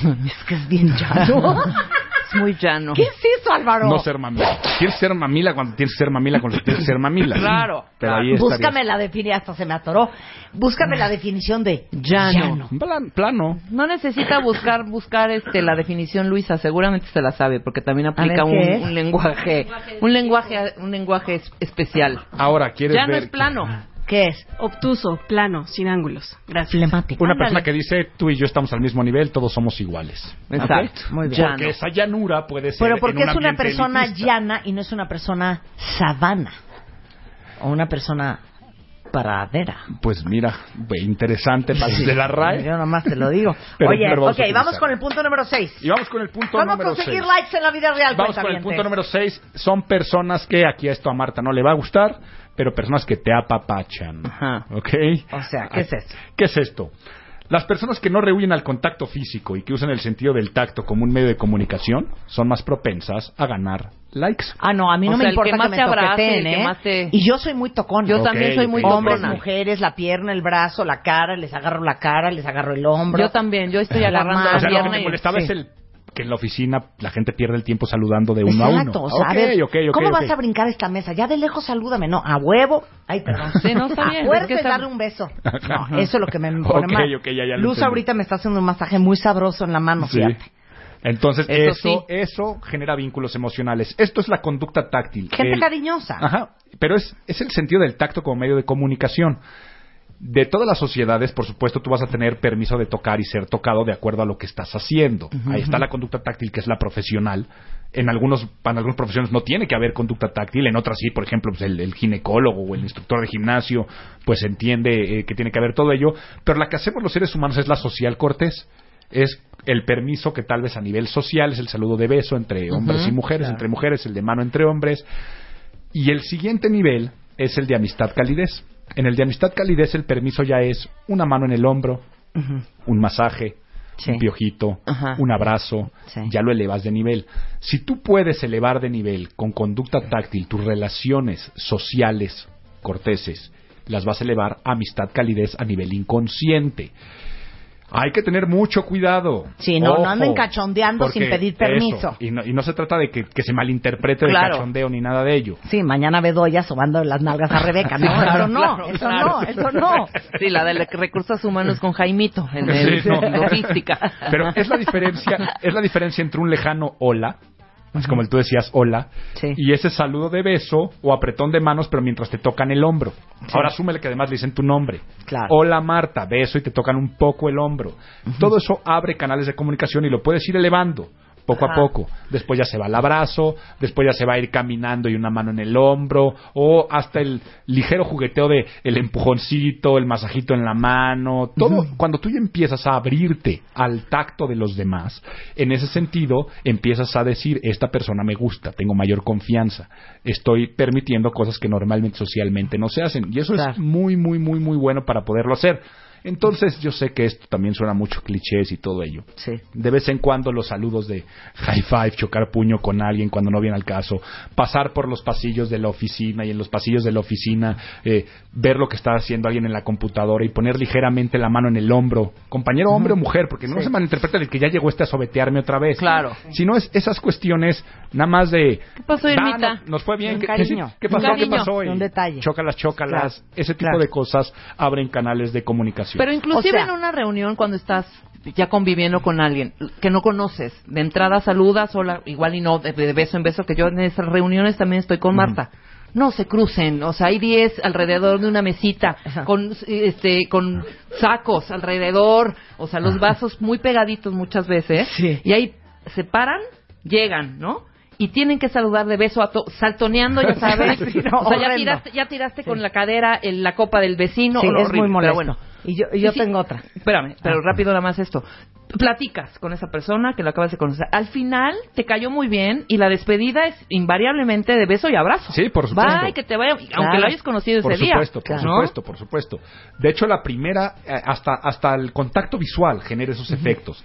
Es que es bien llano. Es muy llano. ¿Qué es eso, Álvaro? No ser mamila. Quieres ser mamila cuando tienes que ser mamila cuando tienes que ser mamila. Claro, Pero claro. ahí. Búscame la definición, hasta se me atoró. Búscame la definición de Llano. Plan- plano. No necesita buscar buscar este la definición Luisa, seguramente se la sabe porque también aplica un, un lenguaje, un lenguaje un lenguaje es- especial. Ahora, ¿quieres Ya no ver es plano. ¿Qué es? Obtuso, plano, sin ángulos. Gracias. Flemático. una persona que dice tú y yo estamos al mismo nivel, todos somos iguales? Exacto. Muy bien. Porque esa llanura puede ser Pero en porque un es una ambiente persona elitista. llana y no es una persona sabana. O una persona paradera. Pues mira, interesante para de la RAE. Yo nomás te lo digo. Pero- Oye, pero vamos ok, vamos con el punto número 6. Y vamos con el punto ¿Cómo número conseguir 6. likes en la vida real? Vamos con el punto número 6. Son personas que, aquí a esto a Marta no le va a gustar, pero personas que te apapachan. Ajá. ¿Ok? O sea, ¿qué es esto? ¿Qué es esto? Las personas que no rehuyen al contacto físico y que usan el sentido del tacto como un medio de comunicación son más propensas a ganar likes. Ah, no, a mí no O me sea, el importa que más me te abrace, toqueteen, el que ¿eh? más te- Y yo soy muy tocón. Yo Ok, también soy muy ok, Hombres, tocona. mujeres, la pierna, el brazo, la cara, les agarro la cara, les agarro el hombro. Yo también, yo estoy agarrando la O sea, lo que pierna me y- molestaba sí. es el que en la oficina la gente pierde el tiempo saludando de uno a uno. Exacto, o sea, a Ok, ver, ok, ok, ¿cómo vas a brincar esta mesa? Ya de lejos salúdame, no, a huevo. Ay, perdón. Sí, no, está bien, es que está- darle un beso. No, eso es lo que me pone mal. ya, ya Luz entendí. ahorita me está haciendo un masaje muy sabroso en la mano, Sí. fíjate. Entonces, Eso eso, genera vínculos emocionales. Esto es la conducta táctil. Gente El- cariñosa. Ajá, pero es, es el sentido del tacto como medio de comunicación. De todas las sociedades, por supuesto, tú vas a tener permiso de tocar y ser tocado de acuerdo a lo que estás haciendo. Ahí está la conducta táctil, que es la profesional. En algunos, en algunas profesiones no tiene que haber conducta táctil, en otras sí, por ejemplo, pues el, el ginecólogo o el instructor de gimnasio, pues entiende eh, que tiene que haber todo ello. Pero la que hacemos los seres humanos es la social cortés. Es el permiso que tal vez a nivel social es el saludo de beso entre hombres y mujeres, entre mujeres, el de mano entre hombres. Y el siguiente nivel es el de amistad calidez. En el de amistad calidez el permiso ya es una mano en el hombro, un masaje, Sí. un piojito, Ajá. un abrazo, Sí. ya lo elevas de nivel. Si tú puedes elevar de nivel con conducta táctil tus relaciones sociales corteses, las vas a elevar a amistad calidez a nivel inconsciente. Hay que tener mucho cuidado. Sí, no, no Ojo, anden cachondeando sin pedir permiso. eso, y, no, y no se trata de que, que se malinterprete Claro. de cachondeo ni nada de ello. Sí, mañana Bedoya sobando las nalgas a Rebeca. No, Claro, eso no, claro, eso claro. no, eso no. Sí, la de recursos humanos con Jaimito, en el, Sí, no. logística. Pero es la diferencia, es la diferencia entre un lejano hola, es como el tú decías hola, Sí. y ese saludo de beso o apretón de manos, pero mientras te tocan el hombro. Ahora asúmele que además le dicen tu nombre. Claro. Hola Marta, beso y te tocan un poco el hombro. Todo eso abre canales de comunicación y lo puedes ir elevando. Poco a poco. Después ya se va el abrazo, después ya se va a ir caminando y una mano en el hombro, o hasta el ligero jugueteo de el empujoncito, el masajito en la mano, todo. Cuando tú ya empiezas a abrirte al tacto de los demás, en ese sentido empiezas a decir, esta persona me gusta, tengo mayor confianza, estoy permitiendo cosas que normalmente socialmente no se hacen. Y eso es muy, muy, muy, muy bueno para poderlo hacer. Entonces, yo sé que esto también suena mucho clichés y todo ello. Sí. De vez en cuando los saludos de high five, chocar puño con alguien cuando no viene al caso, pasar por los pasillos de la oficina y en los pasillos de la oficina eh, ver lo que está haciendo alguien en la computadora y poner ligeramente la mano en el hombro, compañero hombre o mujer, porque no Sí. se malinterpreta de que ya llegó este a sobetearme otra vez. Claro. Sino es esas cuestiones nada más de... ¿Qué pasó, "Da, Irmita? no- nos fue bien. Un ¿Qué, cariño. qué pasó? ¿Qué pasó? Y Un detalle. Chócalas, chócalas. Claro. Ese tipo Claro. de cosas abren canales de comunicación. Pero inclusive O sea- en una reunión cuando estás ya conviviendo con alguien que no conoces, de entrada saludas, hola, igual y no, de, de beso en beso, que yo en esas reuniones también estoy con Marta. No se crucen, o sea, hay 10 alrededor de una mesita, con, este, con sacos alrededor, o sea, los vasos muy pegaditos muchas veces, Sí. y ahí se paran, llegan, ¿no? Y tienen que saludar de beso a to- saltoneando, ya sabes. Sí, no, o sea, ya tiraste, ya tiraste con la cadera en la copa del vecino. Sí, es horrible, muy molesto. Pero bueno, Y yo, y yo Sí, sí. tengo otra. Espérame, pero Ah. rápido nada más esto. Platicas con esa persona que lo acabas de conocer. Al final te cayó muy bien y la despedida es invariablemente de beso y abrazo. Sí, por supuesto. Bye, que te vaya, aunque lo hayas conocido ese Por día. supuesto, por supuesto, por supuesto. De hecho, la primera, eh, hasta, hasta el contacto visual genera esos efectos.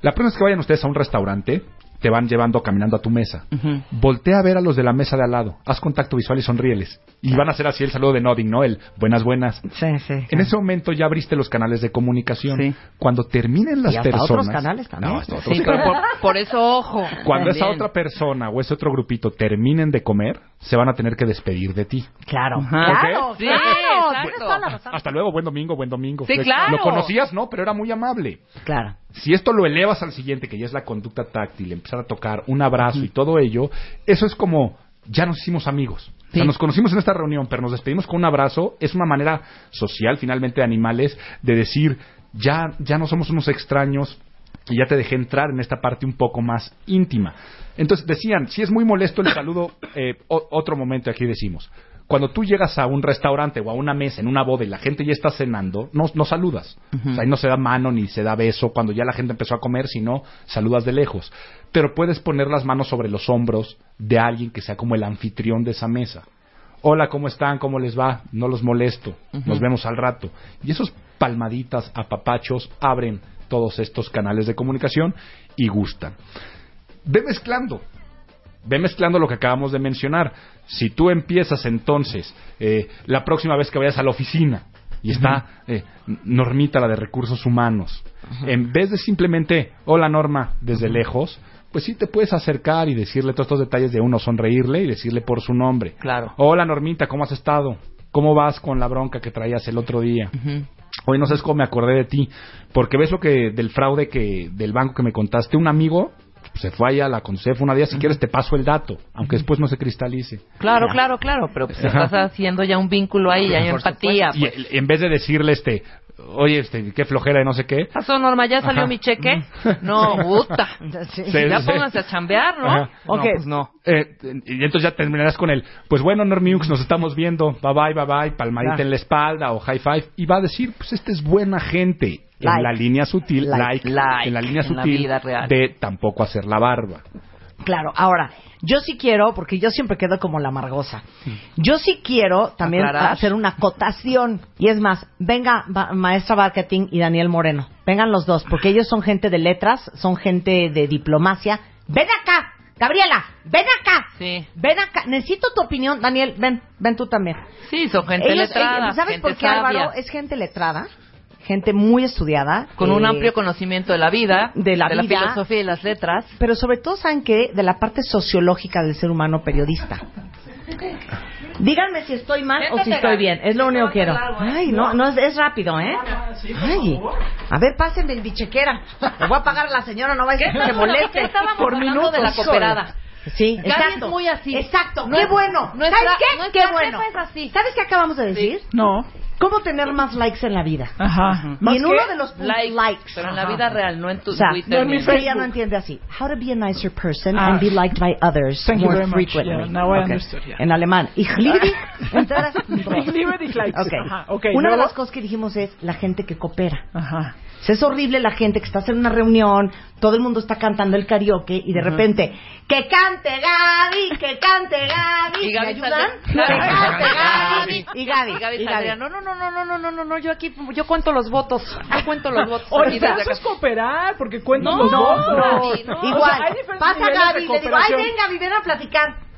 La primera vez que vayan ustedes a un restaurante, te van llevando caminando a tu mesa. Voltea a ver a los de la mesa de al lado. Haz contacto visual y sonríeles. Y van a hacer así el saludo de nodding, ¿no? El buenas, buenas. Sí, sí. En ese momento ya abriste los canales de comunicación. Sí. Cuando terminen las Y hasta personas. otros canales también. No, hasta otros pero por, por eso, ojo. Cuando esa otra persona o ese otro grupito terminen de comer, se van a tener que despedir de ti. Claro. Ajá. Claro. Sí, claro. exacto. Hasta luego, buen domingo, buen domingo. Sí, claro. ¿Lo conocías? No, pero era muy amable. Claro. Si esto lo elevas al siguiente, que ya es la conducta táctil, empezar a tocar un abrazo y todo ello, eso es como, ya nos hicimos amigos. O sea, nos conocimos en esta reunión, pero nos despedimos con un abrazo. Es una manera social, finalmente, de animales, de decir, ya, ya no somos unos extraños y ya te dejé entrar en esta parte un poco más íntima. Entonces decían, si es muy molesto el saludo, eh, o- otro momento aquí decimos. Cuando tú llegas a un restaurante o a una mesa en una boda y la gente ya está cenando, no, no saludas. O sea, ahí no se da mano ni se da beso cuando ya la gente empezó a comer, sino saludas de lejos. Pero puedes poner las manos sobre los hombros de alguien que sea como el anfitrión de esa mesa. Hola, ¿cómo están? ¿Cómo les va? No los molesto. Nos vemos al rato. Y esos palmaditas, apapachos, abren todos estos canales de comunicación y gustan. Ve mezclando. Ve mezclando lo que acabamos de mencionar. Si tú empiezas entonces, eh, la próxima vez que vayas a la oficina, y está eh, Normita, la de recursos humanos, en vez de simplemente, hola Norma, desde lejos, pues sí te puedes acercar y decirle todos estos detalles de uno, sonreírle y decirle por su nombre. Claro. Hola Normita, ¿cómo has estado? ¿Cómo vas con la bronca que traías el otro día? Hoy no sabes cómo me acordé de ti, porque ves lo que del fraude que del banco que me contaste, un amigo se fue allá a la Consef una día, si quieres te paso el dato, aunque después no se cristalice. Claro, claro, claro, pero pues estás haciendo ya un vínculo ahí, ya hay empatía. Y Pues. el- en vez de decirle este, oye, este, qué flojera y no sé qué. pasó, Norma? ¿Ya salió Ajá. mi cheque? No, puta. Sí. Sí, ya sí. pónganse a chambear, ¿no? Ajá. No, Ok. pues no. Eh, y entonces ya terminarás con el, pues bueno, Normiux, nos estamos viendo, bye bye, bye bye, palmadita en la espalda o high five, y va a decir, pues esta es buena gente. Like. En la línea sutil, Like. like, Like. en la línea la sutil de tampoco hacer la barba. Claro, ahora, yo sí quiero, porque yo siempre quedo como la amargosa, yo sí quiero también Aclarar. hacer una acotación. Y es más, venga maestra marketing y Daniel Moreno, vengan los dos, porque ellos son gente de letras, son gente de diplomacia. Ven acá, Gabriela, ven acá. Sí. Ven acá, necesito tu opinión, Daniel, ven, ven tú también. Sí, son gente Ellos- letrada. ellos- ¿Sabes gente por qué sabia, Álvaro es gente letrada? Gente muy estudiada. Con un eh, amplio conocimiento de la vida, de la vida. filosofía y las letras. pero sobre todo, ¿saben qué? De la parte sociológica del ser humano periodista. Díganme si estoy mal o si estoy bien. Es lo único que a quiero. ser largo, ¿eh? Ay, no, no es, es rápido, ¿eh? Ay, a ver, pásenme el bichequera. Le voy a pagar a la señora, no va a que moleste. ¿Qué estábamos por hablando minuto de la cooperada? Sí, Gaby exacto. es muy así. Exacto, No qué es- bueno. nuestra- ¿Sabes qué? nuestra qué bueno. jefa es así. ¿Sabes qué acabamos de decir? No. ¿Cómo tener más likes en la vida? Ajá. Y en uno de los Likes, likes. pero en la vida real, no en tu O sea, Twitter. ni usted ya no entiende así. How to be a nicer person Ah. and be liked by others Thank you more very much. frequently. Yeah, now I Okay. understood, yeah. En alemán. Ich liebe dich. Ich liebe dich likes. Ok. Ajá, ok, Una de luego- las cosas que dijimos es la gente que coopera. Ajá es horrible la gente que estás en una reunión, todo el mundo está cantando el karaoke y de repente, que cante Gaby, que cante Gaby. ¿Y Gaby ayudan? Que cante Gaby. Y Gaby. Y Gaby, No, no, no, no, no, no, no, no, yo aquí, yo cuento los votos. Yo cuento los votos. O eso es cooperar, porque cuento los votos. Igual, pasa Gaby, le digo, ay, venga, Gaby, ven a platicar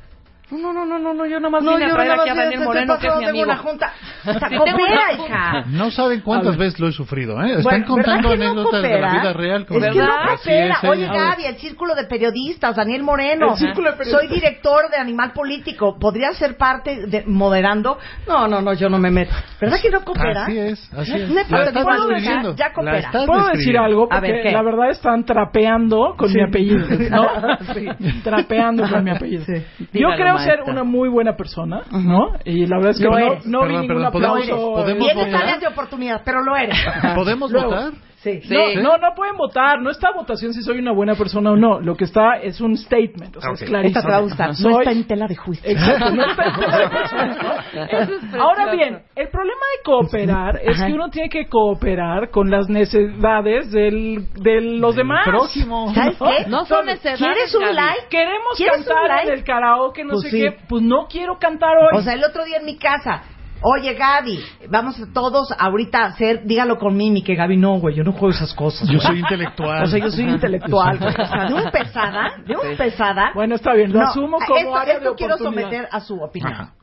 no, no, no, no, no, yo nomás No, vine yo a traer nada aquí a más Daniel Moreno, que es mi tengo amigo. una junta. O sea, Sí, tengo coopera, hija. No saben cuántas veces lo he sufrido, ¿eh? Están Bueno, contando ¿verdad que no anécdotas de la vida real. como- Es que no coopera. es, Oye. Gaby, el círculo de periodistas, Daniel Moreno. El círculo de periodistas. Soy director de Animal Político. ¿Podría ser parte de moderando? No, no, no, yo no me meto. ¿Verdad que no coopera? Así es, así es. Neta, La te estás puedo describiendo. decir, ya coopera. ¿Puedo decir algo? Porque la verdad están trapeando con mi apellido. ¿no? Trapeando con mi apellido. Yo creo ser una muy buena persona, ¿no? Y la verdad es que no, no vi Perdón, ningún perdón, ¿podemos- aplauso. podemos Tienes áreas de oportunidad, pero lo eres. ¿Podemos Luego. votar? Sí. Sí. No, no, no pueden votar. No está votación si soy una buena persona o no. Lo que está es un statement. O sea, Ok. es clarísimo. Esta te va a gustar. No Soy- está en tela de juicio. Exacto, no está en tela de juicio. Es Ahora bien, el problema de cooperar es Ajá. que uno tiene que cooperar con las necesidades del, de los demás. prójimo. ¿Sabes qué? No son necesidades, ¿Quieres un like? Queremos ¿Quieres un cantar like? en el karaoke, no Pues sé sí. qué. Pues no quiero cantar hoy. O sea, el otro día en mi casa. Oye, Gaby, vamos a todos ahorita a hacer, dígalo con Mimi, que Gaby no, güey, yo no juego esas cosas. Yo güey. soy intelectual. O sea, yo soy intelectual. güey. O sea, de un pesada, de un pesada. bueno, está bien, lo No, asumo como esto, área esto de quiero someter a su opinión. Ajá.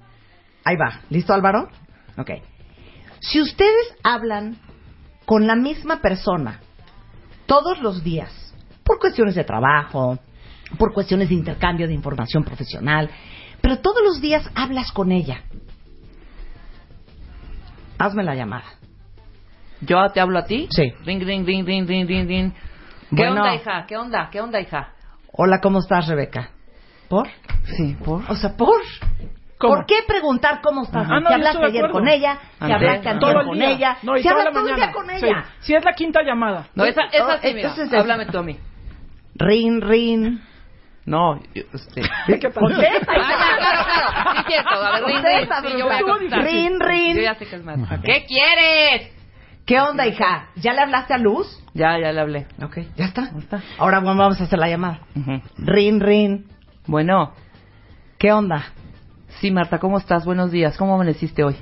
Ahí va. ¿Listo, Álvaro? Ok. Si ustedes hablan con la misma persona todos los días, por cuestiones de trabajo, por cuestiones de intercambio de información profesional, pero todos los días hablas con ella, hazme la llamada. Yo te hablo a ti. Sí. Ring, ring, ring, ring, ring, ring, ring. ¿Qué Bueno. onda, hija? ¿Qué onda? ¿Qué onda, hija? Hola, ¿cómo estás, Rebeca? ¿Por? Sí, por. O sea, ¿por? ¿Cómo? ¿Por qué preguntar cómo estás? Ah, no, si hablaste ayer con ella, si hablaste antes con día. ella, No, si toda hablas la todo el mañana. día con Sí. ella. Si es la quinta llamada. No, esa, esa sí, mira. Entonces es- Háblame tú a mí. Rin, rin. No, este... Contesta, Ah, hija. ya, claro, claro. Sí, cierto. A ver, ring, ring. Contesta, Sí, yo voy a Bruta. contestar. Rin, rin. Yo ya sé que es más. ¿Qué quieres? ¿Qué onda, hija? ¿Ya le hablaste a Luz? Ya, ya le hablé. Ok, ya está. Ya está. Ahora bueno, vamos a hacer la llamada. Ujú. Rin, rin. Bueno, ¿Qué onda? sí, Marta, ¿cómo estás? Buenos días. ¿Cómo amaneciste hoy?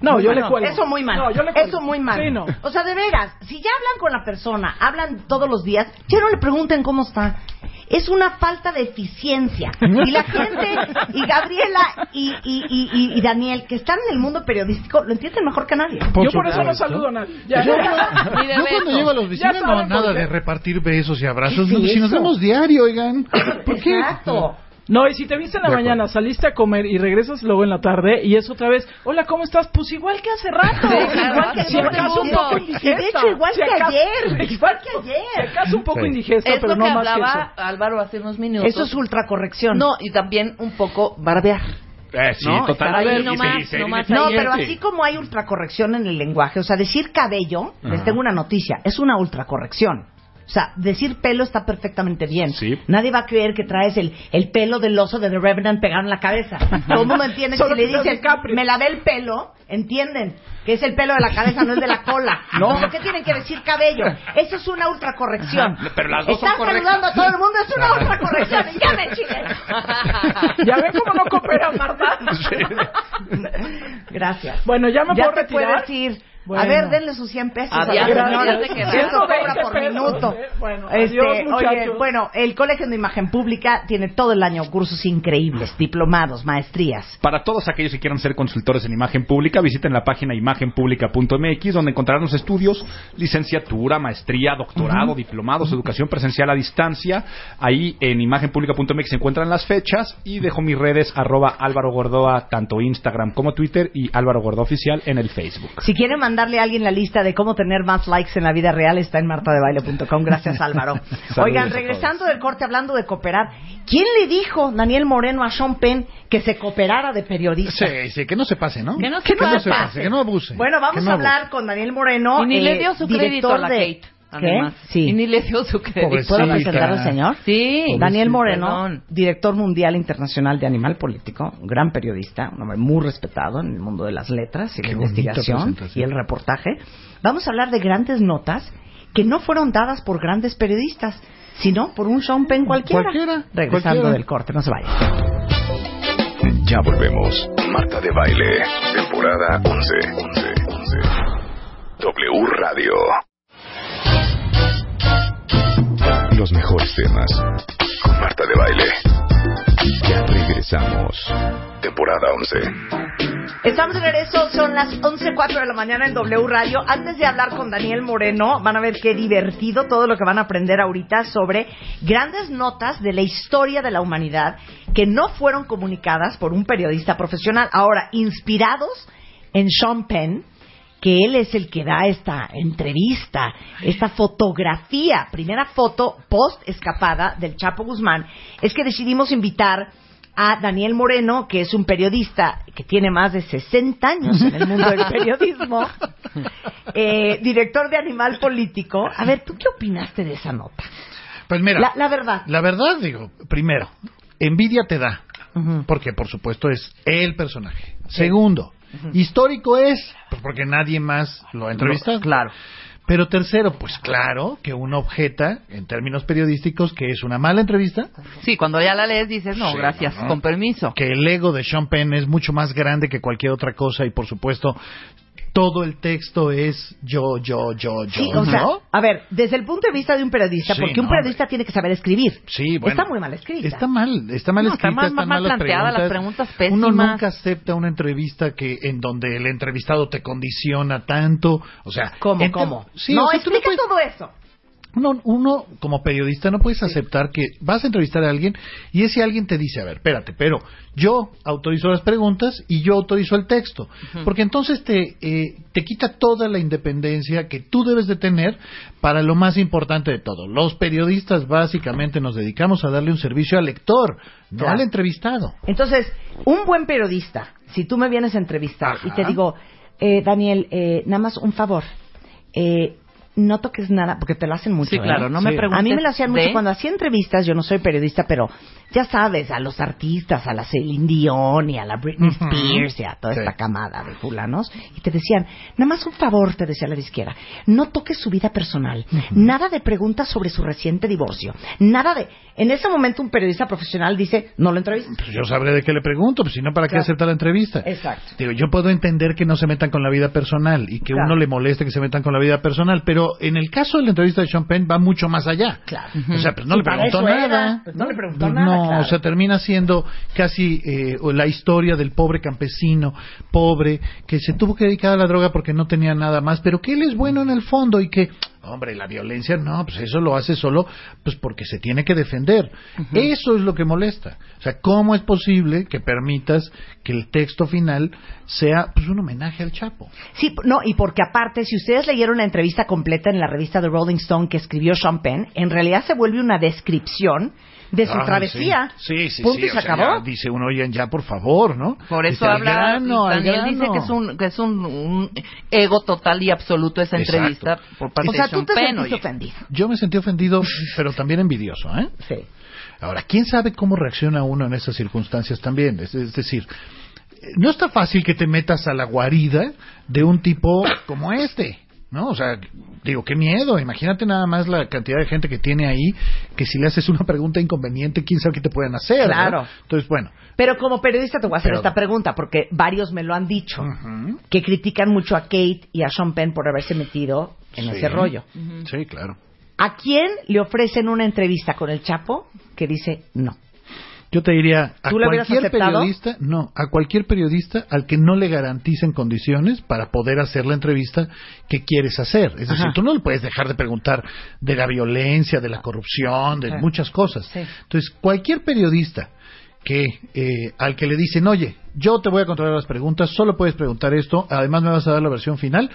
No, yo mal. le cuelgo. Eso muy mal. No, yo le. Eso muy mal. Sí, no. O sea, de veras, si ya hablan con la persona, hablan todos los días, ya no le pregunten cómo está. Es una falta de eficiencia. Y la gente, y Gabriela y, y, y, y- y Daniel, que están en el mundo periodístico, lo entienden mejor que nadie. Yo por eso no saludo a nadie. Ya, Yo, ya. De yo cuando llego a la oficina Ya no nada de repartir besos y abrazos. ¿Qué es si nos vemos diario, oigan. ¿Por qué? Exacto. No, y si te viste en la De acuerdo. mañana, saliste a comer y regresas luego en la tarde y es otra vez, hola, ¿cómo estás? Pues igual que hace rato. Sí, igual que si acaso el un poco indigesta. De hecho, igual Si que acaso- ayer. Igual que Si ayer. acaso un poco Sí. indigesta, Es pero lo no que más que hablaba eso. Álvaro hace unos minutos. Eso es ultracorrección. No, y también un poco barbear. Eh, sí, No, total. No, pero Sí. así como hay ultracorrección en el lenguaje, o sea, decir cabello, les tengo una noticia, es una ultracorrección. O sea, decir pelo está perfectamente bien. Sí. Nadie va a creer que traes el, el pelo del oso de The Revenant pegado en la cabeza. Todo el mundo entiende que si le dices, me lavé el pelo, entienden que es el pelo de la cabeza, no es de la cola. No. ¿Por qué tienen que decir cabello? Eso es una ultracorrección. Pero las dos son correctas. saludando a todo el mundo, es una ultracorrección. Ya me chile. ¿Ya ven cómo no coopera, Marta? Gracias. Bueno, ya me ya puedo te retirar. puedes ir. Bueno. A ver, denle sus 100 pesos. Adiós, a la señora. cobra 120 por pesos, minuto. ¿eh? Bueno, Este, adiós, oye, bueno, el Colegio de Imagen Pública tiene todo el año cursos increíbles, diplomados, maestrías. Para todos aquellos que quieran ser consultores en imagen pública, visiten la página imagenpublica.mx donde encontrarán los estudios, licenciatura, maestría, doctorado, diplomados, educación presencial a distancia. Ahí en imagenpublica.mx se encuentran las fechas y dejo mis redes arroba Álvaro Gordoa, tanto Instagram como Twitter y Álvaro Gordoa Oficial en el Facebook. Si quieren mandar mandarle a alguien la lista de cómo tener más likes en la vida real está en martadebaile.com. Gracias, Álvaro. Oigan, regresando del corte hablando de cooperar, ¿quién le dijo, Daniel Moreno, a Sean Penn que se cooperara de periodista? Sí, sí, que no se pase, ¿no? Que no se que no pase. se pase, que no abuse. Bueno, vamos no a abuse. hablar con Daniel Moreno. Y ni eh, le dio su crédito a la de... Kate. ¿Qué? Además. Sí. Y ni le dio su crédito. ¿Puedo presentar al señor? Sí. Daniel Moreno, Perdón. director mundial internacional de Animal Político, un gran periodista, un hombre muy respetado en el mundo de las letras y Qué la investigación y el reportaje. Vamos a hablar de grandes notas que no fueron dadas por grandes periodistas, sino por un Sean Penn cualquiera. Cualquiera, Regresando cualquiera. del corte, no se vayan. Ya volvemos. Marta de Baile, temporada 11. 11, 11. W Radio. Los mejores temas. Con Marta de Baile. Ya regresamos. Temporada 11. Estamos de regreso, son las 11.04 de la mañana en W Radio. Antes de hablar con Daniel Moreno, van a ver qué divertido todo lo que van a aprender ahorita sobre grandes notas de la historia de la humanidad que no fueron comunicadas por un periodista profesional. Ahora, inspirados en Sean Penn, que él es el que da esta entrevista, esta fotografía, primera foto post escapada del Chapo Guzmán, es que decidimos invitar a Daniel Moreno, que es un periodista que tiene más de 60 años en el mundo del periodismo, eh, director de Animal Político. A ver, ¿tú qué opinaste de esa nota? Pues mira, La, la verdad. la verdad, digo, primero, envidia te da, porque por supuesto es el personaje. Segundo, histórico es, pues porque nadie más lo ha entrevistado. Claro. Pero tercero, pues claro que uno objeta, en términos periodísticos, que es una mala entrevista, Sí, cuando ya la lees dices, no, Sí, gracias, ¿no? con permiso. que el ego de Sean Penn es mucho más grande que cualquier otra cosa y por supuesto todo el texto es yo, yo, yo, yo. Sí, o sea, a ver, desde el punto de vista de un periodista, Sí, porque un periodista tiene que saber escribir. Sí, bueno. Está muy mal escrita. Está mal, está mal No, está escrita, mal- están mal planteada, las preguntas. preguntas Uno pésimas. nunca acepta una entrevista que en donde el entrevistado te condiciona tanto, o sea, ¿Cómo, cómo? Sí, no, o sea, explica puedes- todo eso. Uno, uno como periodista no puedes aceptar que vas a entrevistar a alguien y ese alguien te dice, a ver, espérate, pero yo autorizo las preguntas y yo autorizo el texto, porque entonces te, eh, te quita toda la independencia que tú debes de tener para lo más importante de todo. Los periodistas básicamente nos dedicamos a darle un servicio al lector, no Claro. al entrevistado. Entonces, un buen periodista, si tú me vienes a entrevistar y te digo, eh, Daniel, eh, nada más un favor, eh, no toques nada, porque te lo hacen mucho. Sí, claro, ¿eh? no me preguntes A mí me lo hacían mucho de- cuando hacía entrevistas, yo no soy periodista, pero ya sabes, a los artistas, a la Celine Dion y a la Britney. Spears y a toda esta camada de fulanos, y te decían, nada más un favor, te decía la de izquierda, no toques su vida personal, nada de preguntas sobre su reciente divorcio, nada de... En ese momento un periodista profesional dice, no lo entrevistes. Pues yo sabré de qué le pregunto, pues si no, ¿para qué Claro. acepta la entrevista? Exacto. Digo, yo puedo entender que no se metan con la vida personal y que Claro. uno le moleste que se metan con la vida personal, pero en el caso de la entrevista de Sean Penn va mucho más allá. Claro. O sea, pues no Sí, le preguntó era. nada. Pues no le preguntó nada, No, claro. o sea, termina siendo casi eh, la historia del pobre campesino, pobre, que se tuvo que dedicar a la droga porque no tenía nada más, pero que él es bueno en el fondo y que, hombre, la violencia, no, pues eso lo hace solo pues porque se tiene que defender. Eso es lo que molesta. O sea, ¿cómo es posible que permitas que el texto final sea pues un homenaje al Chapo? Sí, no, y porque aparte, si ustedes leyeron la entrevista completa en la revista The Rolling Stone que escribió Sean Penn, en realidad se vuelve una descripción de su Ay, travesía. Sí, sí, sí. Punto sí, y se o sea, acabó. dice uno, oigan, ya por favor, ¿no? Por eso habla, grano, Daniel dice que es un que es un, un ego total y absoluto esa Exacto. entrevista por parte O sea, de tú Sean te Penn, sentiste oye. ofendido. Yo me sentí ofendido, pero también envidioso, ¿eh? Sí. Ahora, ¿quién sabe cómo reacciona uno en esas circunstancias también? Es, es decir, eh, no está fácil que te metas a la guarida de un tipo como este, ¿no? O sea, digo, qué miedo. Imagínate nada más la cantidad de gente que tiene ahí, que si le haces una pregunta inconveniente, quién sabe qué te pueden hacer. ¿no? Claro. Entonces, bueno, Pero como periodista te voy a hacer Pero- esta pregunta, porque varios me lo han dicho, que critican mucho a Kate y a Sean Penn por haberse metido en Sí. ese rollo. sí, claro. ¿A quién le ofrecen una entrevista con el Chapo que dice no? Yo te diría a ¿Tú lo hubieras cualquier periodista, no, a cualquier periodista al que no le garanticen condiciones para poder hacer la entrevista que quieres hacer. Es decir, tú no le puedes dejar de preguntar de la violencia, de la corrupción, de muchas cosas. Sí. Entonces, cualquier periodista que eh, al que le dicen, oye, yo te voy a controlar las preguntas, solo puedes preguntar esto, además me vas a dar la versión final,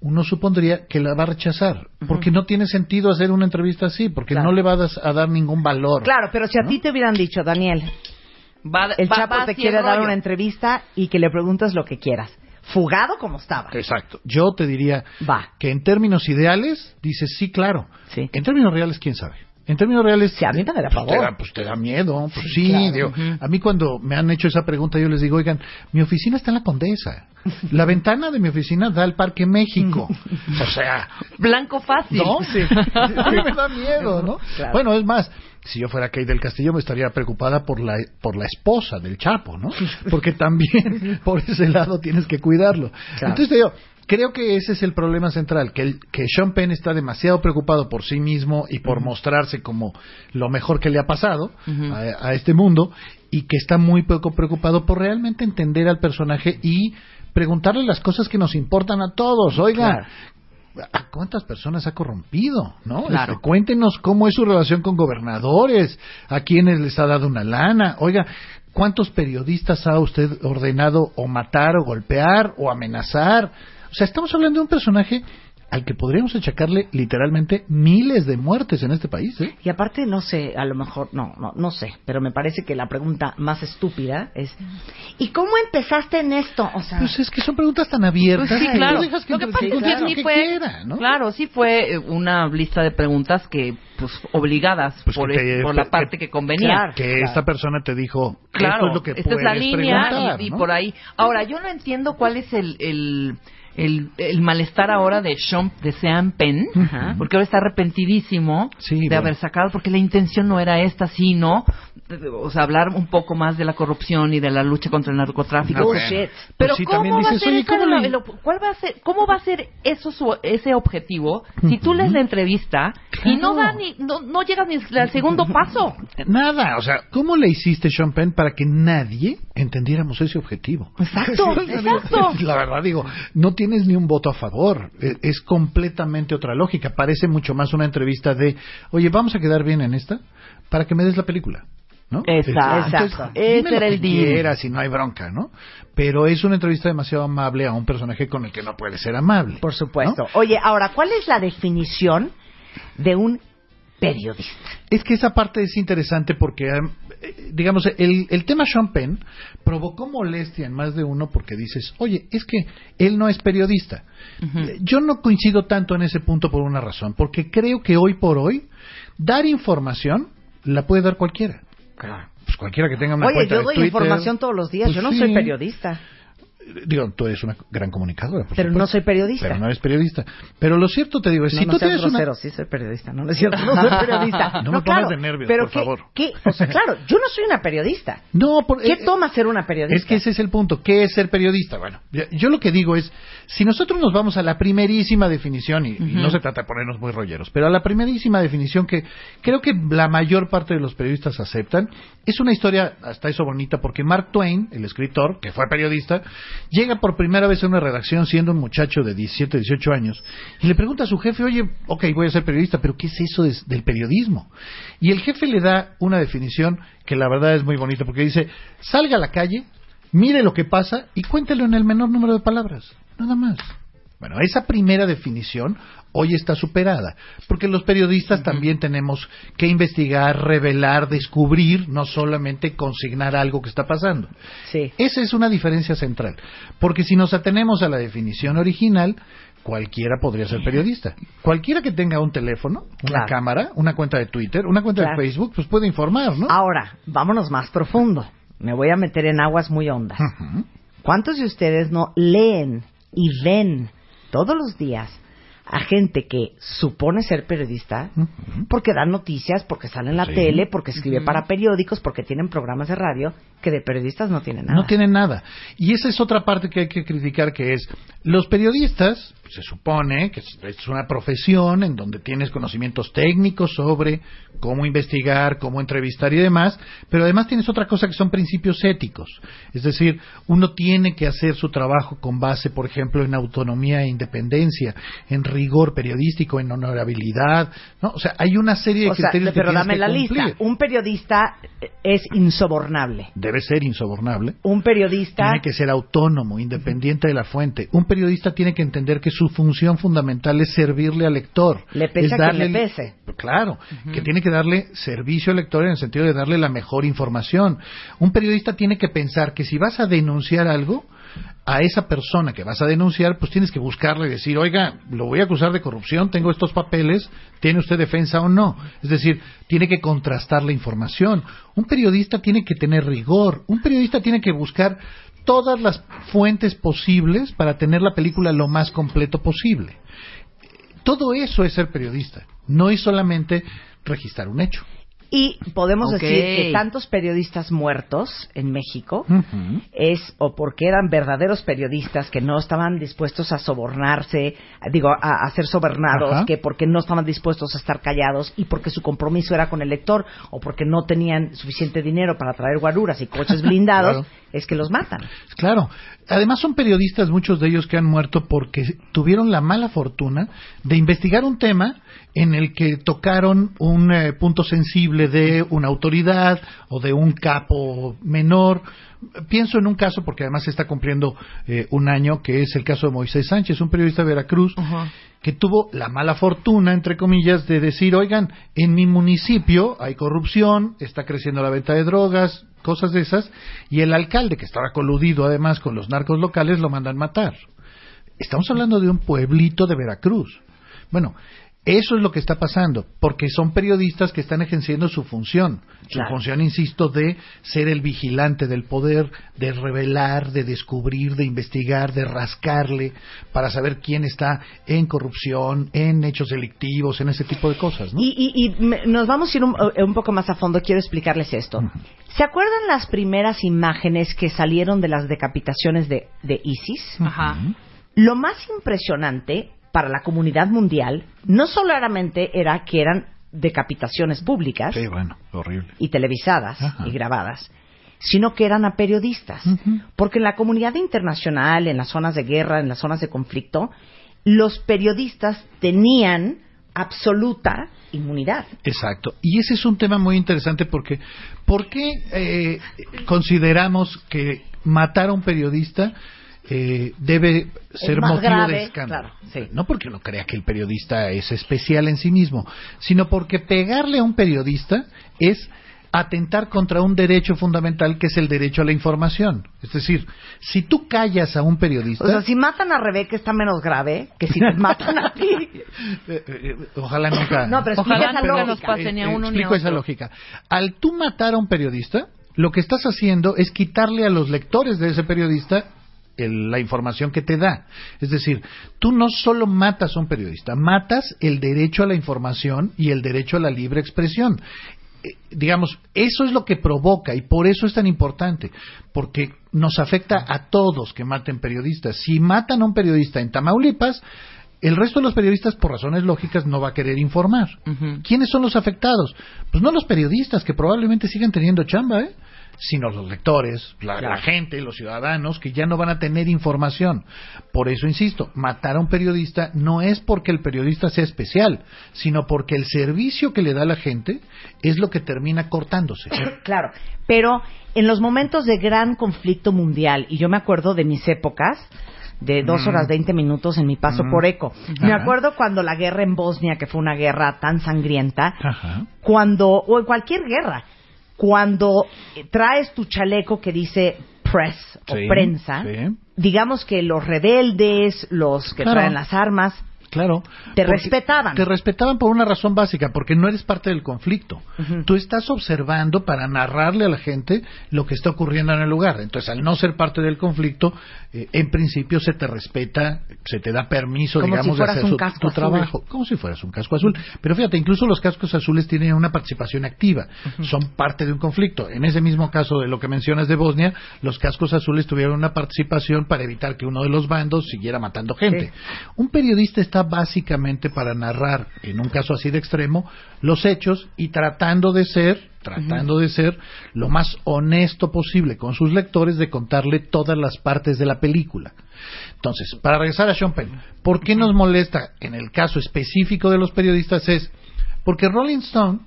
uno supondría que la va a rechazar, porque no tiene sentido hacer una entrevista así, porque no le va a, das- a dar ningún valor. Claro, pero si a ti te hubieran dicho, Daniel, el va- Chapo va te quiere dar rollo. una entrevista y que le preguntas lo que quieras. Fugado como estaba. Exacto. Yo te diría que en términos ideales, dices sí, claro. En términos reales, quién sabe. En términos reales, a mí me pues, te da, pues te da miedo. Pues sí, Sí, claro. digo, Ujú. a mí cuando me han hecho esa pregunta, yo les digo, oigan, mi oficina está en la Condesa. La ventana de mi oficina da al Parque México. O sea, Blanco fácil. no, sí. Me da miedo, ¿no? Claro. Bueno, es más, si yo fuera Kate del Castillo me estaría preocupada por la por la esposa del Chapo, ¿no? Porque también por ese lado tienes que cuidarlo. Claro. Entonces te digo, creo que ese es el problema central, que el, que Sean Penn está demasiado preocupado por sí mismo y por mostrarse como lo mejor que le ha pasado a, a este mundo y que está muy poco preocupado por realmente entender al personaje y preguntarle las cosas que nos importan a todos. Oiga, ¿A cuántas personas ha corrompido? ¿no? Claro. Este, cuéntenos cómo es su relación con gobernadores, a quienes les ha dado una lana. Oiga, ¿cuántos periodistas ha usted ordenado o matar o golpear o amenazar? O sea, estamos hablando de un personaje al que podríamos achacarle literalmente miles de muertes en este país. ¿eh? Y aparte, no sé, a lo mejor, no, no, no sé, pero me parece que la pregunta más estúpida es, ¿y cómo empezaste en esto? O sea, Pues es que son preguntas tan abiertas. Pues sí, claro. dejas que Lo que pasa es que sí fue, quiera, ¿no? claro, sí fue eh, una lista de preguntas que, pues, obligadas Pues por, que te- por la parte que convenía. que esta persona te dijo, Claro, esto es lo que esta es la línea y, por ahí. Ahora, yo no entiendo cuál es el, el, el, el malestar ahora de Sean, de Sean Penn, porque ahora está arrepentidísimo de bueno. haber sacado, porque la intención no era esta, sino, o sea, hablar un poco más de la corrupción y de la lucha contra el narcotráfico. Ah, bueno. Pero Pues sí, ¿cómo va a dices, ser oye, esa ¿cómo la- le- el op- cuál va a ser, cómo va a ser eso su- ese objetivo si tú lees la entrevista y no da ni, no, no llegas ni al segundo paso? Nada, o sea, ¿cómo le hiciste, Sean Penn, para que nadie entendiéramos ese objetivo? Exacto, exacto. La verdad digo, no tienes ni un voto a favor. E- Es completamente otra lógica. Parece mucho más una entrevista de, oye, vamos a quedar bien en esta para que me des la película. ¿No? Exacto. Entonces, Ese era el deal. y no hay bronca, ¿no? Pero es una entrevista demasiado amable a un personaje con el que no puede ser amable. por supuesto. Oye, ahora, ¿cuál es la definición de un periodista? Es que esa parte es interesante porque, eh, digamos, el, el tema Sean Penn provocó molestia en más de uno porque dices, oye, es que él no es periodista. Eh, Yo no coincido tanto en ese punto por una razón, porque creo que hoy por hoy dar información la puede dar cualquiera. Pues cualquiera que tenga una Oye, cuenta yo de doy Twitter, información todos los días, pues yo no sí. soy periodista. Digo, tú eres una gran comunicadora. por Pero no soy periodista. Pero no eres periodista. Pero lo cierto te digo es, No, si no tú seas tienes una... grosero, sí soy periodista, no, no es cierto, no soy periodista. No me pongas claro, de nervios, pero por ¿qué- favor. qué? O sea, claro, yo no soy una periodista. No, por- ¿Qué eh, toma ser una periodista? Es que ese es el punto. ¿Qué es ser periodista? Bueno, yo lo que digo es, si nosotros nos vamos a la primerísima definición, y, y no se trata de ponernos muy rolleros, pero a la primerísima definición que creo que la mayor parte de los periodistas aceptan, es una historia hasta eso bonita, porque Mark Twain, el escritor, que fue periodista, llega por primera vez a una redacción siendo un muchacho de 17, 18 años, y le pregunta a su jefe, oye, ok, voy a ser periodista, pero ¿qué es eso de- del periodismo? Y el jefe le da una definición que la verdad es muy bonita, porque dice, salga a la calle, mire lo que pasa y cuéntelo en el menor número de palabras, nada más. Bueno, esa primera definición hoy está superada, porque los periodistas también tenemos que investigar, revelar, descubrir, no solamente consignar algo que está pasando. Sí. Esa es una diferencia central, porque si nos atenemos a la definición original, cualquiera podría ser periodista. Cualquiera que tenga un teléfono, una Claro. cámara, una cuenta de Twitter, una cuenta Claro. de Facebook, pues puede informar, ¿no? Ahora, vámonos más profundo. Me voy a meter en aguas muy hondas. ¿Cuántos de ustedes no leen y ven todos los días a gente que supone ser periodista porque dan noticias, porque sale en la Sí. tele, porque escribe para periódicos, porque tienen programas de radio, que de periodistas no tienen nada? No tienen nada. Y esa es otra parte que hay que criticar, que es, los periodistas, se supone que es una profesión en donde tienes conocimientos técnicos sobre cómo investigar, cómo entrevistar y demás, pero además tienes otra cosa que son principios éticos. Es decir, uno tiene que hacer su trabajo con base, por ejemplo, en autonomía e independencia, en rigor periodístico, en honorabilidad, ¿no? O sea, hay una serie de O sea, criterios que pero tienes dame que la cumplir. lista. Un periodista es insobornable. Debe ser insobornable. Un periodista Tiene que ser autónomo, independiente de la fuente. Un periodista tiene que entender que su función fundamental es servirle al lector. Le pese es darle- le pese. Claro, que tiene que darle servicio al lector en el sentido de darle la mejor información. Un periodista tiene que pensar que si vas a denunciar algo, a esa persona que vas a denunciar, pues tienes que buscarle y decir, oiga, lo voy a acusar de corrupción, tengo estos papeles, ¿tiene usted defensa o no? Es decir, tiene que contrastar la información. Un periodista tiene que tener rigor, un periodista tiene que buscar todas las fuentes posibles para tener la película lo más completo posible. Todo eso es ser periodista, no es solamente registrar un hecho. Y podemos decir que tantos periodistas muertos en México es o porque eran verdaderos periodistas que no estaban dispuestos a sobornarse, digo, a, a ser sobornados, que porque no estaban dispuestos a estar callados y porque su compromiso era con el lector o porque no tenían suficiente dinero para traer guaruras y coches blindados, Claro. Es que los matan. Claro. Además son periodistas, muchos de ellos que han muerto porque tuvieron la mala fortuna de investigar un tema en el que tocaron un eh, punto sensible de una autoridad o de un capo menor. Pienso en un caso, porque además se está cumpliendo eh, un año, que es el caso de Moisés Sánchez, un periodista de Veracruz, que tuvo la mala fortuna, entre comillas, de decir, oigan, en mi municipio hay corrupción, está creciendo la venta de drogas, cosas de esas, y el alcalde, que estaba coludido además con los narcos locales, lo mandan matar. Estamos hablando de un pueblito de Veracruz. Bueno, eso es lo que está pasando, porque son periodistas que están ejerciendo su función. Su función, insisto, de ser el vigilante del poder, de revelar, de descubrir, de investigar, de rascarle, para saber quién está en corrupción, en hechos delictivos, en ese tipo de cosas. ¿no? Y, y- y me- nos vamos a ir un, eh, un poco más a fondo. Quiero explicarles esto. ¿Se acuerdan las primeras imágenes que salieron de las decapitaciones de, de ISIS? Ajá. Lo más impresionante para la comunidad mundial no solamente era que eran decapitaciones públicas Sí, bueno, horrible. y televisadas Ajá. y grabadas, sino que eran a periodistas. Porque en la comunidad internacional, en las zonas de guerra, en las zonas de conflicto, los periodistas tenían absoluta inmunidad. Exacto. Y ese es un tema muy interesante porque ¿por qué eh, consideramos que matar a un periodista eh, debe ser más motivo grave, de escándalo? claro, sí. No porque uno crea que el periodista es especial en sí mismo, sino porque pegarle a un periodista es atentar contra un derecho fundamental que es el derecho a la información. Es decir, si tú callas a un periodista... O sea, si matan a Rebeca está menos grave que si te matan a ti. Eh, eh, ojalá nunca. No, pero explica Ojalá esa nunca lógica. nos pase ni a Eh, uno ni a explico esa lógica. Al tú matar a un periodista, lo que estás haciendo es quitarle a los lectores de ese periodista el- la información que te da. Es decir, tú no solo matas a un periodista, matas el derecho a la información y el derecho a la libre expresión. Eh, digamos, eso es lo que provoca y por eso es tan importante, porque nos afecta a todos que maten periodistas. Si matan a un periodista en Tamaulipas, el resto de los periodistas, por razones lógicas, no va a querer informar. ¿Quiénes son los afectados? Pues no los periodistas, que probablemente sigan teniendo chamba, ¿eh? Sino los lectores, la, la gente, los ciudadanos, que ya no van a tener información. Por eso, insisto, matar a un periodista no es porque el periodista sea especial, sino porque el servicio que le da la gente es lo que termina cortándose. Claro, pero en los momentos de gran conflicto mundial, y yo me acuerdo de mis épocas, de dos Mm. horas veinte minutos en mi paso Mm. por ECO. Me Ajá. acuerdo cuando la guerra en Bosnia, que fue una guerra tan sangrienta, Ajá. cuando, o en cualquier guerra, cuando traes tu chaleco que dice press Sí, o prensa, sí. digamos que los rebeldes, los que Claro. traen las armas, Claro. Te respetaban. Te respetaban por una razón básica, porque no eres parte del conflicto. Ujú. Tú estás observando para narrarle a la gente lo que está ocurriendo en el lugar. Entonces, al no ser parte del conflicto, eh, en principio se te respeta, se te da permiso, Como si digamos, de hacer un su- tu trabajo. Como si fueras un casco azul. Pero fíjate, incluso los cascos azules tienen una participación activa. Son parte de un conflicto. En ese mismo caso de lo que mencionas de Bosnia, los cascos azules tuvieron una participación para evitar que uno de los bandos siguiera matando gente. Un periodista está básicamente para narrar, en un caso así de extremo, los hechos y tratando de ser, tratando de ser lo más honesto posible con sus lectores de contarle todas las partes de la película. Entonces, para regresar a Sean ¿por qué nos molesta en el caso específico de los periodistas? Es porque Rolling Stone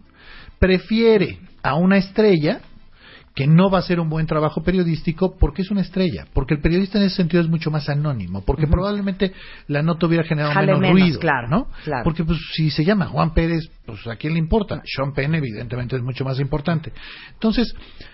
prefiere a una estrella que no va a hacer un buen trabajo periodístico porque es una estrella, porque el periodista en ese sentido es mucho más anónimo, porque probablemente la nota hubiera generado Jale menos, menos, ruido, claro, ¿no? claro. Porque pues si se llama Juan Pérez, pues a quién le importa. Sean Penn evidentemente es mucho más importante. Entonces,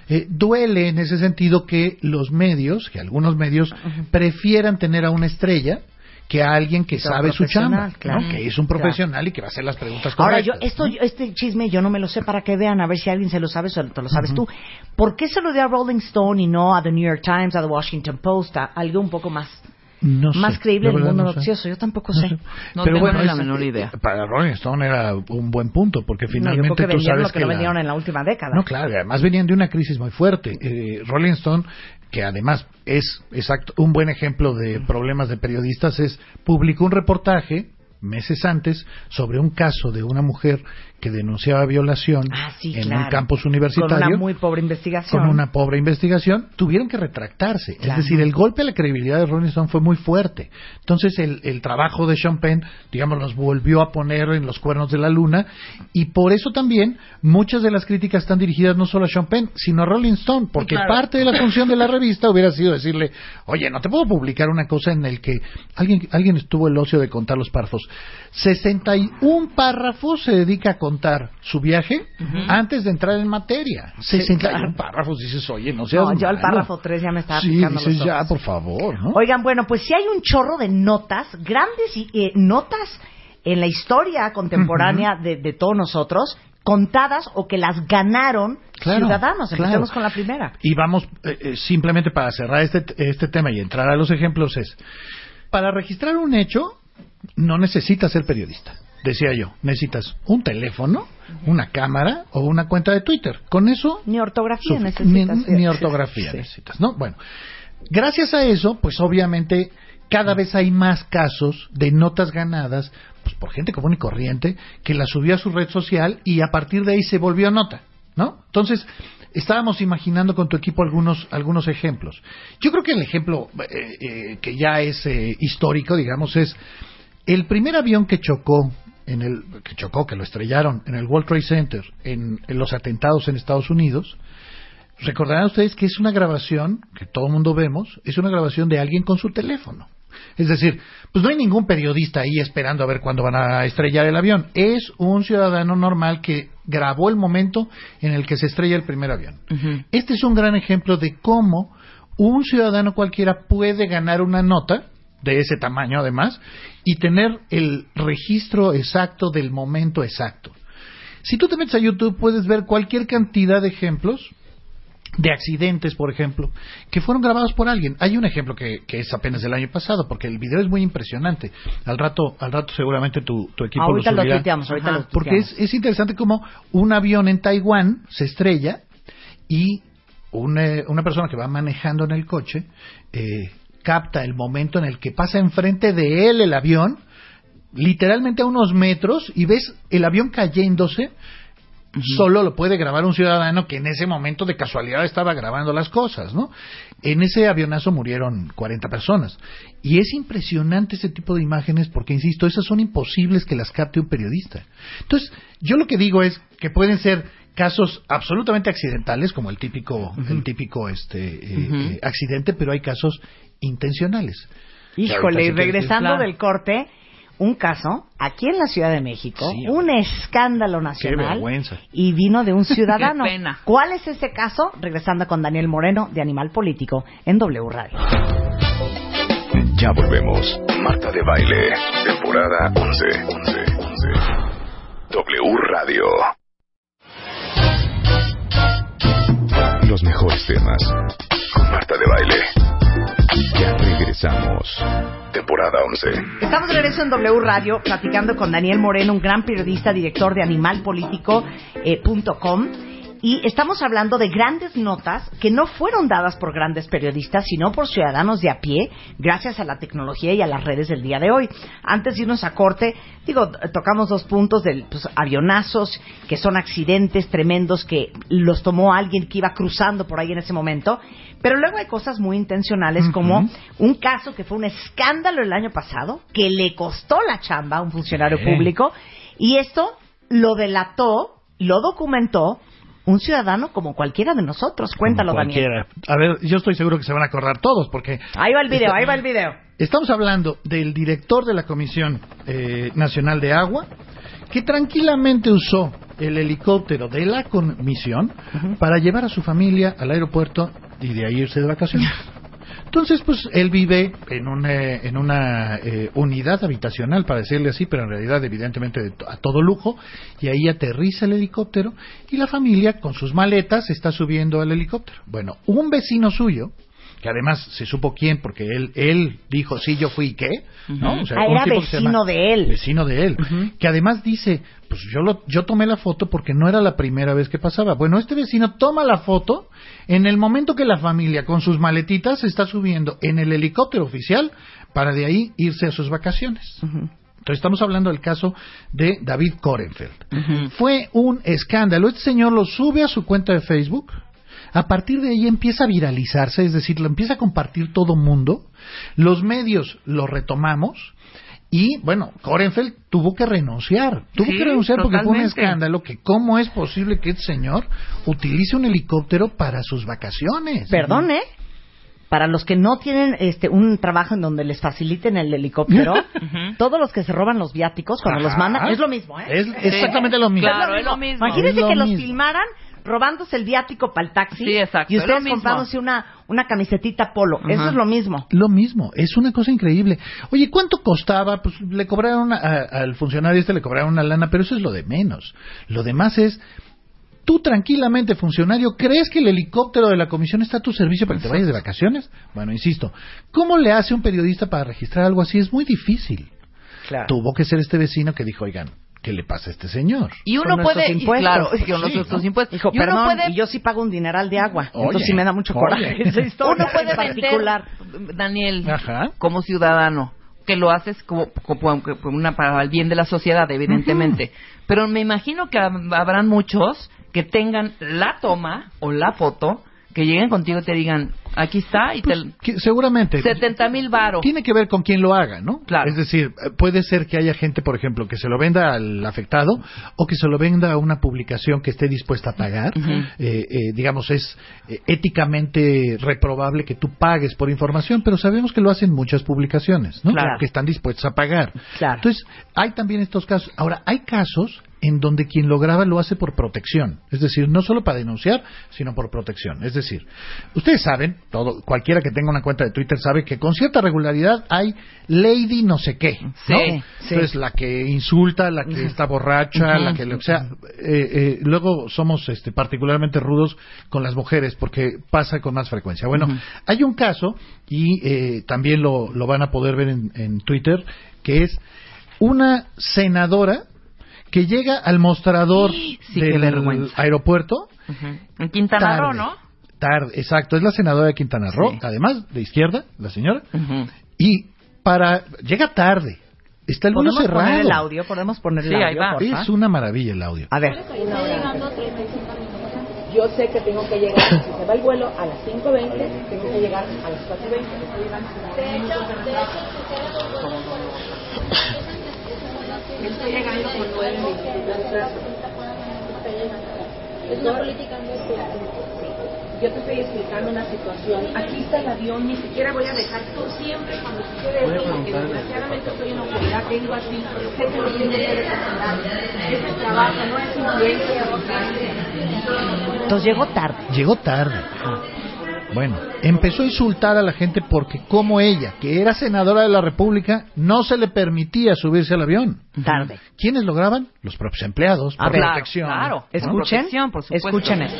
eh, duele en ese sentido que los medios, que algunos medios prefieran tener a una estrella que a alguien que sabe su chamba, claro. ¿no? que es un Claro. profesional y que va a hacer las preguntas Ahora, yo, correctas. esto, yo- este chisme yo no me lo sé para que vean, a ver si alguien se lo sabe o te lo sabes tú. ¿Por qué se lo dio a Rolling Stone y no a The New York Times, a The Washington Post, a algo un poco más, No sé, más creíble la el mundo no sé. noticioso? Yo tampoco No sé. sé. Pero bueno, es- idea. Para Rolling Stone era un buen punto, porque No, yo finalmente creo que tú sabes lo que, no la- vendieron en la última década. No, claro, además venían de una crisis muy fuerte. Eh, Rolling Stone, que además es exacto un buen ejemplo de problemas de periodistas, es publicó un reportaje meses antes sobre un caso de una mujer que denunciaba violación Ah, sí, en claro. un campus Con universitario una muy pobre investigación. con una pobre investigación, tuvieron que retractarse. Claro. Es decir, el golpe a la credibilidad de Rolling Stone fue muy fuerte. Entonces, el, el trabajo de Sean Penn, digamos, los volvió a poner en los cuernos de la luna. Y por eso también muchas de las críticas están dirigidas no solo a Sean Penn, sino a Rolling Stone. Porque Claro. parte de la función de la revista hubiera sido decirle, oye, no te puedo publicar una cosa en el que alguien, alguien estuvo el ocio de contar los párrafos. 61 párrafos se dedica a contar su viaje antes de entrar en materia. Sí, 61 claro. párrafos, dices, oye, no seas No, yo al párrafo 3 ya me estaba Sí, picando dices, los ya, por favor, ¿no? Oigan, bueno, pues sí hay un chorro de notas, grandes y- eh, notas en la historia contemporánea de, de todos nosotros, contadas o que las ganaron Claro, ciudadanos. claro. Empecemos con la primera. Y vamos, eh, eh, simplemente para cerrar este, este tema y entrar a los ejemplos, es, para registrar un hecho, no necesitas ser periodista, decía yo. Necesitas un teléfono, una cámara o una cuenta de Twitter. Con eso... Ni ortografía necesitas. Ni, ortografía Sí. necesitas, ¿no? Bueno, gracias a eso, pues obviamente cada vez hay más casos de notas ganadas pues, por gente común y corriente que la subió a su red social y a partir de ahí se volvió nota, ¿no? Entonces, estábamos imaginando con tu equipo algunos, algunos ejemplos. Yo creo que el ejemplo eh, eh, que ya es eh, histórico, digamos, es el primer avión que chocó en el que chocó, que lo estrellaron en el World Trade Center en, en los atentados en Estados Unidos. Recordarán ustedes que es una grabación que todo el mundo vemos, es una grabación de alguien con su teléfono. Es decir, pues no hay ningún periodista ahí esperando a ver cuándo van a estrellar el avión. Es un ciudadano normal que grabó el momento en el que se estrella el primer avión. Este es un gran ejemplo de cómo un ciudadano cualquiera puede ganar una nota de ese tamaño además y tener el registro exacto del momento exacto. Si tú te metes a YouTube puedes ver cualquier cantidad de ejemplos de accidentes, por ejemplo, que fueron grabados por alguien. Hay un ejemplo que, que es apenas del año pasado, porque el video es muy impresionante. Al rato, al rato seguramente tu, tu equipo Ahorita lo lo subirá. tuiteamos, ahorita lo Porque es, es interesante como un avión en Taiwán se estrella y un, eh, una persona que va manejando en el coche eh, capta el momento en el que pasa enfrente de él el avión, literalmente a unos metros, y ves el avión cayéndose. Solo lo puede grabar un ciudadano que en ese momento de casualidad estaba grabando las cosas, ¿no? En ese avionazo murieron 40 personas. Y es impresionante ese tipo de imágenes porque, insisto, esas son imposibles que las capte un periodista. Entonces, yo lo que digo es que pueden ser casos absolutamente accidentales, como el típico, el típico este, eh, eh, accidente, pero hay casos intencionales. Híjole, y regresando Claro. del corte, un caso aquí en la Ciudad de México, Sí, un escándalo Qué nacional vergüenza. y vino de un ciudadano. Qué pena. ¿Cuál es ese caso? Regresando con Daniel Moreno de Animal Político en W Radio. Ya volvemos. Marta de Baile, temporada 11. 11, 11. W Radio. Los mejores temas. Con Marta de Baile. Ya regresamos. Temporada 11. Estamos de regreso en W Radio platicando con Daniel Moreno, un gran periodista, director de animalpolitico.com. y estamos hablando de grandes notas que no fueron dadas por grandes periodistas, sino por ciudadanos de a pie, gracias a la tecnología y a las redes del día de hoy. Antes de irnos a corte, digo, tocamos dos puntos de pues, avionazos, que son accidentes tremendos que los tomó alguien que iba cruzando por ahí en ese momento. Pero luego hay cosas muy intencionales, como un caso que fue un escándalo el año pasado, que le costó la chamba a un funcionario Sí. público, y esto lo delató, lo documentó un ciudadano como cualquiera de nosotros. Cuéntalo, Daniel. Cualquiera. A ver, yo estoy seguro que se van a acordar todos, porque... Ahí va el video, Está- ahí va el video. Estamos hablando del director de la Comisión eh, Nacional de Agua, que tranquilamente usó el helicóptero de la comisión para llevar a su familia al aeropuerto y de ahí irse de vacaciones. Entonces, pues él vive en una, en una eh, unidad habitacional, para decirle así, pero en realidad, evidentemente, de a todo lujo, y ahí aterriza el helicóptero y la familia, con sus maletas, está subiendo al helicóptero. Bueno, un vecino suyo, que además se supo quién, porque él, él dijo, sí, yo fui, ¿qué? ¿No? O sea, Ah, era llama- vecino de él. Vecino de él. Que además dice, pues yo, lo, yo tomé la foto porque no era la primera vez que pasaba. Bueno, este vecino toma la foto en el momento que la familia con sus maletitas se está subiendo en el helicóptero oficial para de ahí irse a sus vacaciones. Entonces estamos hablando del caso de David Korenfeld. Fue un escándalo. Este señor lo sube a su cuenta de Facebook. A partir de ahí empieza a viralizarse, es decir, lo empieza a compartir todo mundo. Los medios lo retomamos. Y bueno, Korenfeld tuvo que renunciar. Tuvo Sí, que renunciar porque fue un escándalo que cómo es posible que este señor utilice un helicóptero para sus vacaciones. Perdón, ¿eh? Para los que no tienen este un trabajo en donde les faciliten el helicóptero, todos los que se roban los viáticos cuando los mandan, es lo mismo, ¿eh? Es exactamente lo mismo. Claro, es lo mismo. Imagínense Es lo que los filmaran robándose el viático para el taxi Sí, exacto, y ustedes comprándose una, una camisetita polo. Eso es lo mismo. Lo mismo, es una cosa increíble. Oye, ¿cuánto costaba? Pues le cobraron a- al funcionario este le cobraron una lana, pero eso es lo de menos. Lo demás es tú tranquilamente, funcionario, ¿crees que el helicóptero de la comisión está a tu servicio para que te vayas de vacaciones? Bueno, insisto, ¿cómo le hace un periodista para registrar algo así? Es muy difícil. Tuvo que ser este vecino que dijo, oigan, ¿qué le pasa a este señor? Y uno Con puede, y impuestos. claro, es que con Sí, nuestros ¿no? impuestos. Dijo, y uno perdón, puede, y yo sí pago un dineral de agua. Oye, entonces sí me da mucho oye. coraje esa historia uno puede particular. Daniel, Ajá. como ciudadano, que lo haces como, como- como una, para el bien de la sociedad, evidentemente. Pero me imagino que hab- habrán muchos que tengan la toma o la foto, que lleguen contigo y te digan, aquí está, y te... Que seguramente. 70 mil varos. Tiene que ver con quién lo haga, ¿no? Claro. Es decir, eh, puede ser que haya gente, por ejemplo, que se lo venda al afectado o que se lo venda a una publicación que esté dispuesta a pagar. Eh, eh, digamos, es eh, éticamente reprobable que tú pagues por información, pero sabemos que lo hacen muchas publicaciones, ¿no? Claro. Que están dispuestas a pagar. Claro. Entonces, hay también estos casos. Ahora, hay casos en donde quien lo graba lo hace por protección, es decir, no solo para denunciar, sino por protección. Es decir, ustedes saben, todo, cualquiera que tenga una cuenta de Twitter sabe que con cierta regularidad hay lady no sé qué, ¿no? Sí, Entonces, la que insulta, la que está borracha, la que, o sea, eh, eh, luego somos este, particularmente rudos con las mujeres porque pasa con más frecuencia. Bueno, hay un caso y eh, también lo, lo van a poder ver en, en Twitter que es una senadora que llega al mostrador Sí, qué del aeropuerto Ujú. En Quintana Roo, tarde, ¿no? Tarde, exacto, es la senadora de Quintana Roo, Sí. además de izquierda, la señora, Ujú. y para llega tarde. Está el vuelo ¿Podemos cerrado. poner el audio? ¿Podemos poner el Sí, ahí audio, va. Es una maravilla el audio. A ver. Yo sé que tengo que llegar, si se va el vuelo a las 5.20, tengo que llegar a las 4.20. Estoy llegando cinco minutos atrasado. Estoy llegando con 9 minutos de retraso. Es una política muy Yo te estoy explicando una situación. Aquí está el avión, ni siquiera voy a dejar tú siempre cuando sucede esto, porque desgraciadamente estoy en autoridad, tengo así, sé que lo tengo que representar. Es el trabajo, no es influencia. Entonces llegó tarde. Llegó tarde. Bueno, empezó a insultar a la gente porque como ella, que era senadora de la República, no se le permitía subirse al avión. Tarde. ¿Quiénes lo graban? Los propios empleados, A por ver, protección. claro. ¿no? Escuchen, protección, por supuesto. escuchen esto.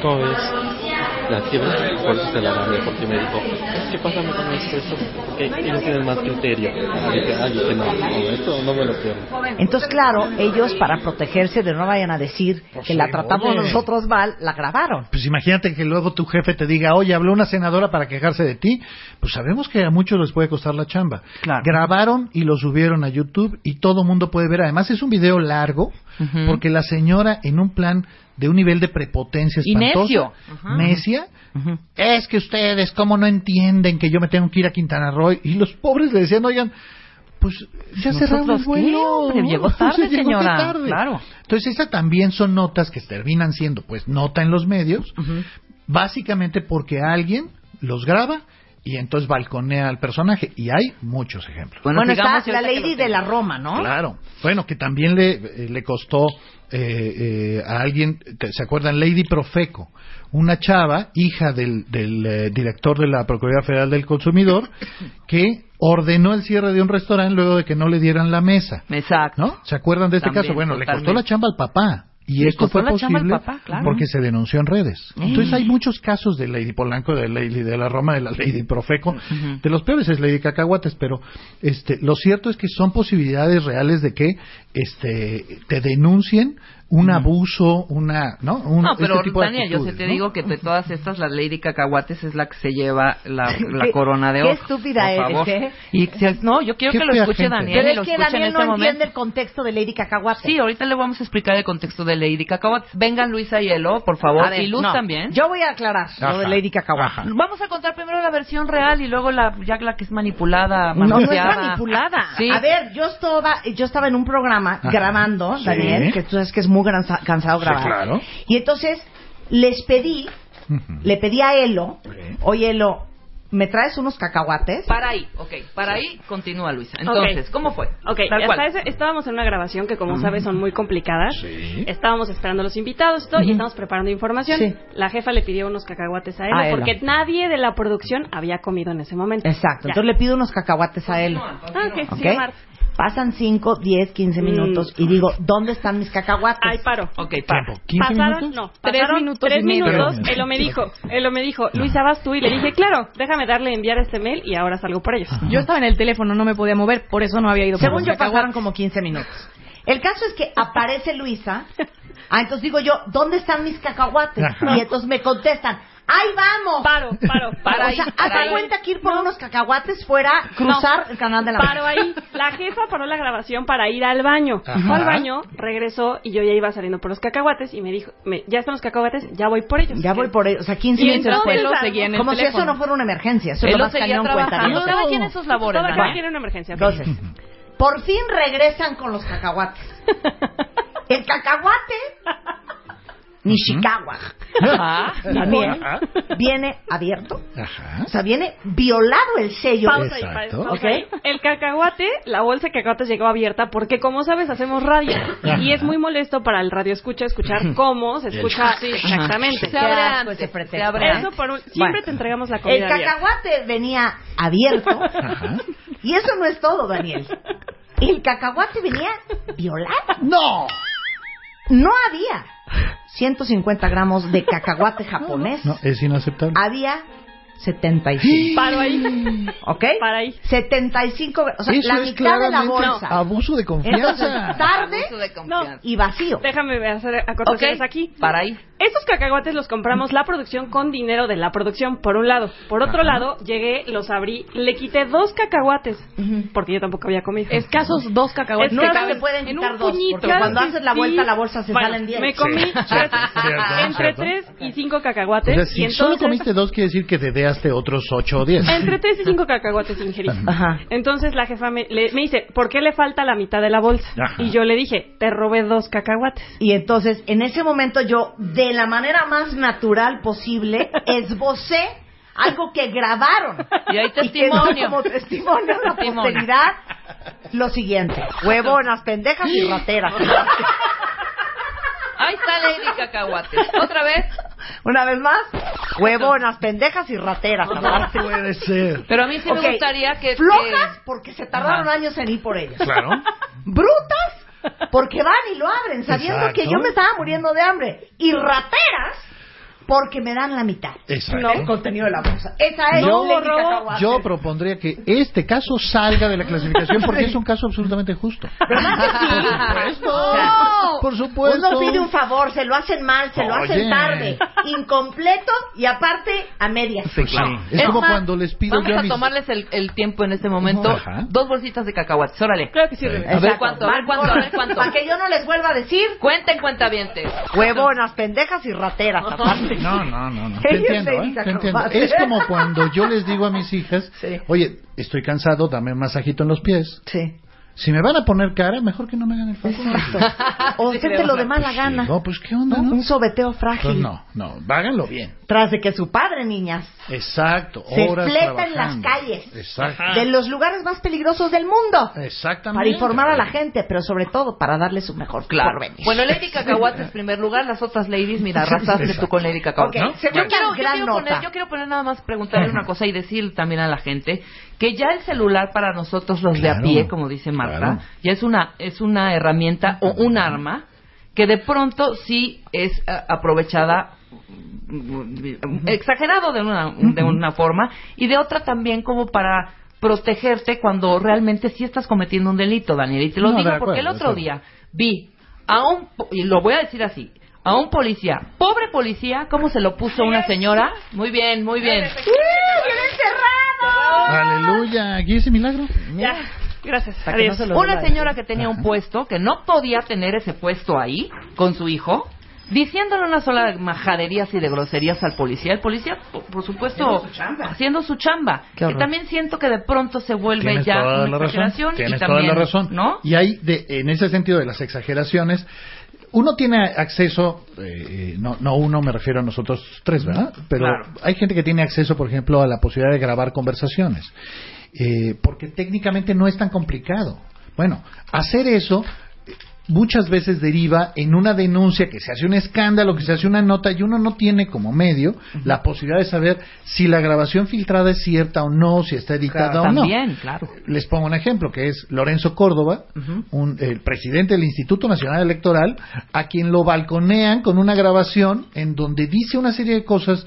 ¿Cómo ves? La fiebre por eso te la agarré porque me dijo, es que pásame con esto, esto, porque ellos tienen más criterio. Y dije, ay, dije, no, no, esto no me lo quiero. Entonces, claro, ellos para protegerse de no vayan a decir que la tratamos oye. nosotros mal, la grabaron. Pues imagínate que luego tu jefe te diga, oye, habló una senadora para quejarse de ti. Pues sabemos que a muchos les puede costar la chamba. Claro. Grabaron y lo subieron a YouTube y todo mundo puede ver. Además es un video largo porque la señora en un plan de un nivel de prepotencia Y espantosa, necia, Ujú. es que ustedes cómo no entienden que yo me tengo que ir a Quintana Roo y los pobres le decían, oigan, pues ya cerraron ¿Nosotros el vuelo. Llegó tarde, llegó señora. tarde. Claro. Entonces, esas también son notas que terminan siendo, pues, nota en los medios, básicamente porque alguien los graba y entonces balconea al personaje. Y hay muchos ejemplos. Bueno, está la Lady de la Roma, ¿no? Claro. Bueno, que también le, eh, le costó eh, eh, a alguien, ¿se acuerdan? Lady Profeco, una chava, hija del, del eh, director de la Procuraduría Federal del Consumidor, que ordenó el cierre de un restaurante luego de que no le dieran la mesa. Exacto. ¿No? ¿Se acuerdan de este También, caso? Bueno, le costó la chamba al papá. Y esto fue posible papá, claro. porque se denunció en redes. Mm. Entonces hay muchos casos de Lady Polanco, de Lady de la Roma, de la Lady Profeco. De los peores es Lady Cacahuates, pero este, lo cierto es que son posibilidades reales de que este, te denuncien un abuso, una, ¿no? Un, No, pero este tipo de Daniel, yo sí actitudes, te ¿no? digo que de todas estas, la Lady Cacahuates es la que se lleva la, la Qué- corona de qué oro. estúpida por eres. ¿eh? Y no, yo quiero Qué que lo escuche gente. Daniel. Pero es lo que escuche Daniel en no este momento. entiende el contexto de Lady Cacahuate. Sí, ahorita le vamos a explicar el contexto de Lady Cacahuates. Vengan Luisa y Elo, por favor, ver, y Luz no. también. Yo voy a aclarar Ajá. lo de Lady Cacahuate. Vamos a contar primero la versión real y luego la ya la que es manipulada, No, no es manoseada. manipulada. Sí. A ver, yo estaba, yo estaba en un programa Ajá. grabando, Sí. Daniel, que tú sabes que es muy granza- cansado Sí, grabar. claro. Y entonces les pedí, le pedí a Elo, oye Elo, ¿me traes unos cacahuates? Para ahí, ok. Para ahí continúa Luisa. Entonces, Ok. ¿cómo fue? Ok, ese- estábamos en una grabación que como sabes son muy complicadas. Sí. Estábamos esperando a los invitados y todo, y Ujú. estábamos preparando información. Sí. La jefa le pidió unos cacahuates a él A Elo. porque nadie de la producción había comido en ese momento. Exacto, Ya. entonces le pido unos cacahuates a Elo. Ah, ok, ¿Ok? Pasan 5, 10, 15 Mm. minutos y digo, ¿dónde están mis cacahuates? Ay, paro. Ok, paro. Pasaron, no, Tres minutos tres. Tres Elo me dijo, minutos. Elo me dijo, Luisa, vas tú. Y le dije, claro, déjame darle enviar este mail y ahora salgo por ellos. Yo estaba en el teléfono, no me podía mover, por eso no había ido. por Según yo cacahuates. pasaron como 15 minutos. El caso es que aparece Luisa. Ah, entonces digo yo, ¿dónde están mis cacahuates? Ajá. Y entonces me contestan, ¡ahí vamos! Paro, paro, paro. o sea, haz de cuenta que ir por unos cacahuates fuera cruzar No. el canal de la Paro ahí. La jefa paró la grabación para ir al baño. Fue al baño, regresó y yo ya iba saliendo por los cacahuates y me dijo, me- ya están los cacahuates, ya voy por ellos. Ya voy por ellos, o sea, 15 Y minutos entonces, después. Él lo seguía en el Como si teléfono. eso no fuera una emergencia. Eso Él lo lo más seguía cañón trabajando. cuenta. Cada quien en sus labores, Cada quien en una emergencia. Entonces, por fin regresan con los cacahuates. El cacahuate Nishikawa. Ajá. También Ajá. viene abierto. Ajá. O sea, viene violado el sello. Pausa ahí, pa- pausa. El cacahuate, la bolsa de cacahuates llegó abierta porque, como sabes, hacemos radio. Y es muy molesto para el radio escucha escuchar cómo se El- escucha Sí. exactamente. Se abre se abre Eso por un- siempre Bueno. te entregamos la El comida abierta. cacahuate venía abierto. Y eso no es todo, Daniel. El cacahuate venía violado. ¡No! No había 150 gramos de cacahuate japonés. No, es inaceptable. Había 75. Paro ahí. ¿Ok? Para ahí. 75 gra- O sea, Eso la es mitad de la claramente bolsa. abuso de confianza. Entonces, tarde Abuso de confianza. y vacío. Déjame hacer acotaciones Ok, aquí. para ahí. Estos cacahuates los compramos la producción con dinero de la producción, por un lado. Por otro lado, llegué, los abrí, le quité dos cacahuates, porque yo tampoco había comido. Escasos dos cacahuates. No que se caben pueden en quitar un dos, puñito. porque cuando haces la sí. vuelta la bolsa se Bueno, salen 10. Me comí Sí. tres- Cierto, entre cierto. 3 y 5 O cacahuates. sea, y si entonces, solo comiste dos, quiere decir que dedeaste otros ocho o diez. Entre 3 y 5 cacahuates ingerí. Ajá. Entonces la jefa me, le- me dice, ¿por qué le falta la mitad de la bolsa? Ajá. Y yo le dije, te robé dos cacahuates. Y entonces, en ese momento yo, de la manera más natural posible, esbocé algo que grabaron. Y hay quedó testimonio. como testimonio a la posteridad lo siguiente. Huevonas, pendejas y rateras. Ahí está Lady Cacahuates. Otra vez. Una vez más, huevonas, pendejas y rateras. aparte. puede ser. Pero a mí sí me gustaría que... Flojas que- porque se tardaron Ajá. años en ir por ellas. Claro. Brutas porque van y lo abren sabiendo Exacto. que yo me estaba muriendo de hambre. Y rateras porque me dan la mitad. Exacto. No, el contenido de la bolsa. Esa es Yo, Lady Cacahuate. yo propondría que este caso salga de la clasificación porque es un caso absolutamente justo. ¿Verdad que. No. Por supuesto. Uno pide un favor, se lo hacen mal, se lo hacen tarde, incompleto y aparte a medias. Sí, claro. Es, Es como más, cuando les pido Vamos yo a mis... tomarles el, el tiempo en este momento. Ajá. Dos bolsitas de cacahuates, órale. Claro que sí. A ver cuánto, a ver cuánto, a ver cuánto. Para que yo no les vuelva a decir Cuenten cuentavientes. huevonas, pendejas y rateras. aparte. No, no, no, no. Te es entiendo, ¿eh? Te entiendo. Es como cuando yo les digo a mis hijas, oye, estoy cansado, dame un masajito en los pies. Sí. Si me van a poner cara, mejor que no me hagan el favor. O hacértelo de mala gana. No, pues qué onda, ¿no? Un sobeteo Pues frágil. no, no, háganlo bien. Tras de que su padre, niñas, Exacto. se horas fleta en las calles. Exacto. de los lugares más peligrosos del mundo. Exactamente. Para informar a la gente, pero sobre todo para darle su mejor Claro. porvenir. Bueno, Lady Cacahuate en primer lugar, las otras ladies, mira, arrasaste tú con Lady Cacahuate. Ok, ¿no? yo, quiero, yo poner, yo quiero poner nada más preguntarle una cosa y decir también a la gente que ya el celular para nosotros los de a pie, como dice Marta, Claro. ya es una es una herramienta o un arma que de pronto sí es eh, aprovechada exagerado de una, de una forma y de otra también como para protegerte cuando realmente sí estás cometiendo un delito, Daniel. Y te lo No, digo acuerdo, porque el otro día vi a un, po- y lo voy a decir así, a un policía, pobre policía, ¿cómo se lo puso una señora? Muy bien, muy bien. Aleluya. ¿Aquí ese milagro? Ya, gracias. Adiós. no se lo Una señora que tenía un puesto, que no podía tener ese puesto ahí con su hijo, diciéndole una sola majaderías y de groserías al policía. El policía, por, por supuesto, Haciendo su chamba. haciendo su chamba. Qué Que también siento que de pronto se vuelve ya toda una la razón. exageración Tienes y toda también, la razón. ¿no? Y hay, de, en ese sentido de las exageraciones, uno tiene acceso, eh, no, no uno, me refiero a nosotros tres, ¿verdad? Pero Claro. hay gente que tiene acceso, por ejemplo, a la posibilidad de grabar conversaciones, eh, porque técnicamente no es tan complicado. Bueno, hacer eso muchas veces deriva en una denuncia que se hace un escándalo, que se hace una nota y uno no tiene como medio la posibilidad de saber si la grabación filtrada es cierta o no, si está editada o no. También, claro. Les pongo un ejemplo, que es Lorenzo Córdoba, un- el presidente del Instituto Nacional Electoral, a quien lo balconean con una grabación en donde dice una serie de cosas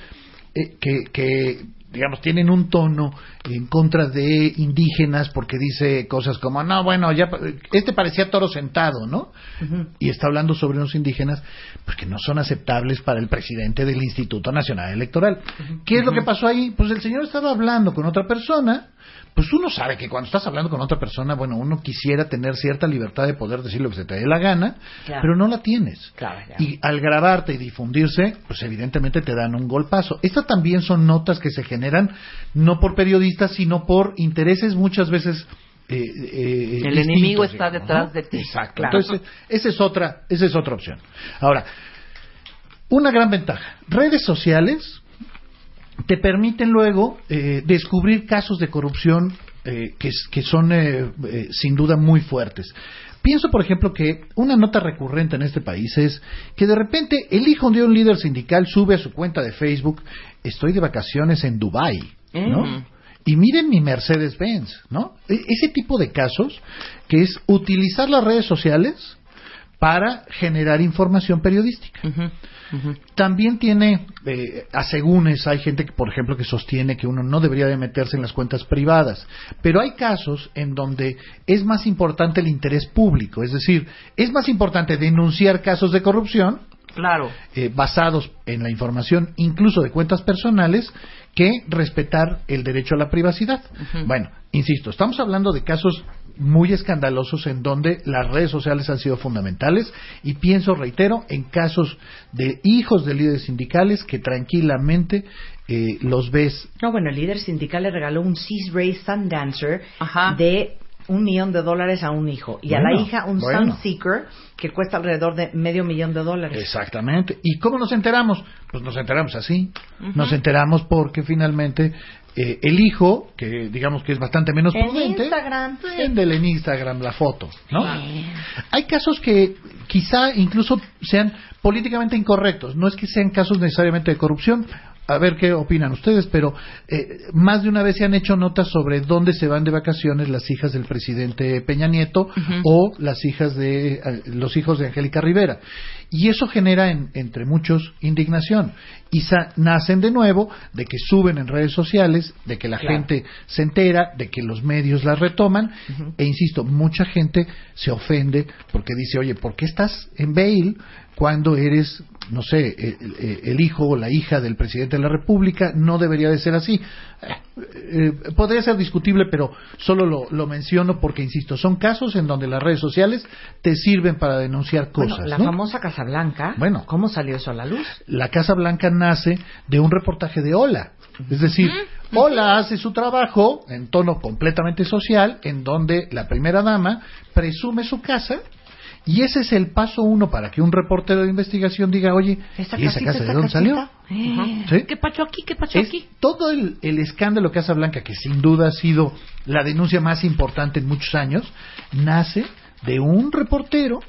eh, que, que, digamos, tienen un tono en contra de indígenas, porque dice cosas como, no, bueno, ya, este parecía toro sentado, ¿no? Y está hablando sobre unos indígenas pues, que no son aceptables para el presidente del Instituto Nacional Electoral. ¿Qué es lo que pasó ahí? Pues el señor estaba hablando con otra persona, pues uno sabe que cuando estás hablando con otra persona, bueno, uno quisiera tener cierta libertad de poder decir lo que se te dé la gana, Claro. pero no la tienes. Claro. Y al grabarte y difundirse, pues evidentemente te dan un golpazo. Estas también son notas que se generan no por periodistas, sino por intereses muchas veces. eh, eh, El enemigo está digamos, detrás ¿no? de ti. Exacto. Claro. Entonces, esa es otra, esa es otra opción. Ahora, una gran ventaja. Redes sociales te permiten luego eh, descubrir casos de corrupción eh, que, son eh, eh, sin duda muy fuertes. Pienso, por ejemplo, que una nota recurrente en este país es que de repente el hijo de un líder sindical sube a su cuenta de Facebook, estoy de vacaciones en Dubai, ¿no? Mm. Y miren mi Mercedes-Benz, ¿no? E- ese tipo de casos que es utilizar las redes sociales para generar información periodística. También tiene eh, asegúnes, hay gente que, por ejemplo, que sostiene que uno no debería de meterse en las cuentas privadas, pero hay casos en donde es más importante el interés público, es decir, es más importante denunciar casos de corrupción Claro. eh, basados en la información incluso de cuentas personales que respetar el derecho a la privacidad. Bueno, insisto, estamos hablando de casos muy escandalosos en donde las redes sociales han sido fundamentales y pienso, reitero, en casos de hijos de líderes sindicales que tranquilamente eh, los ves No, bueno, el líder sindical le regaló un Seas Ray Sun Dancer de un millón de dólares a un hijo y a la hija un bueno. Sun Seeker que cuesta alrededor de medio millón de dólares. Exactamente. ¿Y cómo nos enteramos? Pues nos enteramos así. Nos enteramos porque finalmente eh, el hijo, que digamos que es bastante menos En prudente, Instagram. véndele en Instagram la foto, ¿no? Hay casos que quizá incluso sean políticamente incorrectos. No es que sean casos necesariamente de corrupción. A ver qué opinan ustedes, pero eh, más de una vez se han hecho notas sobre dónde se van de vacaciones las hijas del presidente Peña Nieto o las hijas de eh, los hijos de Angélica Rivera. Y eso genera en- entre muchos indignación. Y sa- nacen de nuevo de que suben en redes sociales, de que la Claro. gente se entera, de que los medios las retoman. E insisto, mucha gente se ofende porque dice, oye, ¿por qué estás en bail cuando eres, no sé, el, hijo o la hija del presidente de la República? No debería de ser así. Eh, eh, podría ser discutible, pero solo lo, lo menciono porque, insisto, son casos en donde las redes sociales te sirven para denunciar Bueno, cosas. la ¿no? famosa Casa Casa Blanca. Bueno. ¿Cómo salió eso a la luz? La Casa Blanca nace de un reportaje de Hola. Es decir, Hola hace su trabajo en tono completamente social, en donde la primera dama presume su casa. Y ese es el paso uno para que un reportero de investigación diga, oye, Esa ¿y esa casita, casa de dónde salió? Eh, ¿Sí? ¿Qué pacho aquí? ¿Qué pacho Es aquí? todo el, el escándalo Casa Blanca, que sin duda ha sido la denuncia más importante en muchos años, nace de un reportero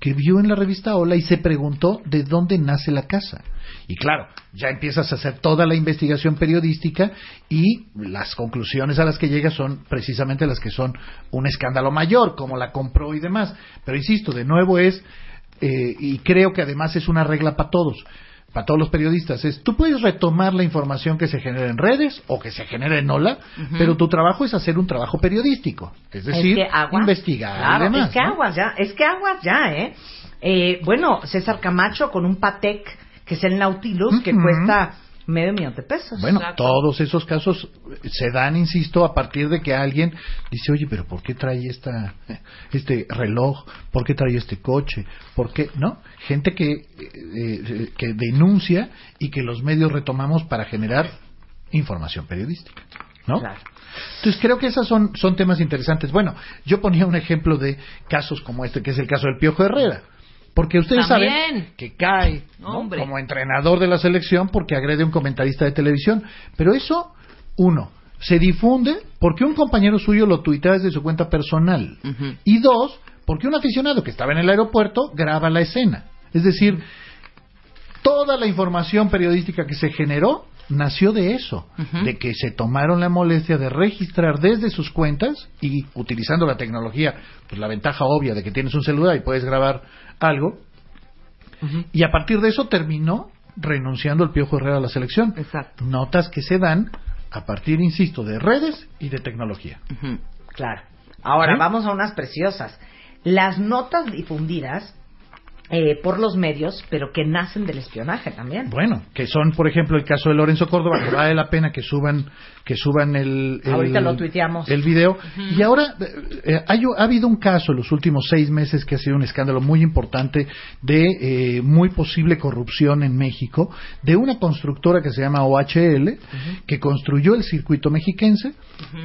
que vio en la revista Hola y se preguntó de dónde nace la casa. Y claro, ya empiezas a hacer toda la investigación periodística y las conclusiones a las que llegas son precisamente las que son un escándalo mayor, como la compró y demás. Pero insisto, de nuevo es, eh, y creo que además es una regla para todos, para todos los periodistas, es tú puedes retomar la información que se genera en redes o que se genera en Ujú. pero tu trabajo es hacer un trabajo periodístico, es decir, que aguas. investigar Claro, y demás. Es que ¿no? aguas ya, es que aguas ya, ¿eh? Eh, Bueno, César Camacho con un Patek, que es el Nautilus, que cuesta medio millón de pesos. Bueno, todos esos casos se dan, insisto, a partir de que alguien dice, oye, pero ¿por qué trae esta, este reloj? ¿Por qué trae este coche? ¿Por qué? ¿No? Gente que, eh, eh, que denuncia y que los medios retomamos para generar información periodística. ¿No? Entonces creo que esos son, son temas interesantes. Bueno, yo ponía un ejemplo de casos como este, que es el caso del Piojo Herrera. Porque ustedes También. saben que cae como entrenador de la selección porque agrede a un comentarista de televisión. Pero eso, uno, se difunde porque un compañero suyo lo tuitea desde su cuenta personal. Y dos, porque un aficionado que estaba en el aeropuerto graba la escena. Es decir, toda la información periodística que se generó nació de eso, de que se tomaron la molestia de registrar desde sus cuentas y utilizando la tecnología, pues la ventaja obvia de que tienes un celular y puedes grabar algo, y a partir de eso terminó renunciando el Piojo Herrera a la selección. Exacto. Notas que se dan a partir, insisto, de redes y de tecnología. Claro. Ahora ¿Sí? vamos a unas preciosas. Las notas difundidas eh, por los medios, pero que nacen del espionaje también. Bueno, que son, por ejemplo, el caso de Lorenzo Córdoba, que vale la pena que suban, que suban el, el- Ahorita lo tuiteamos. el video. Y ahora eh, eh, hay- ha habido un caso en los últimos seis meses que ha sido un escándalo muy importante de eh, muy posible corrupción en México de una constructora que se llama OHL, que construyó el circuito mexiquense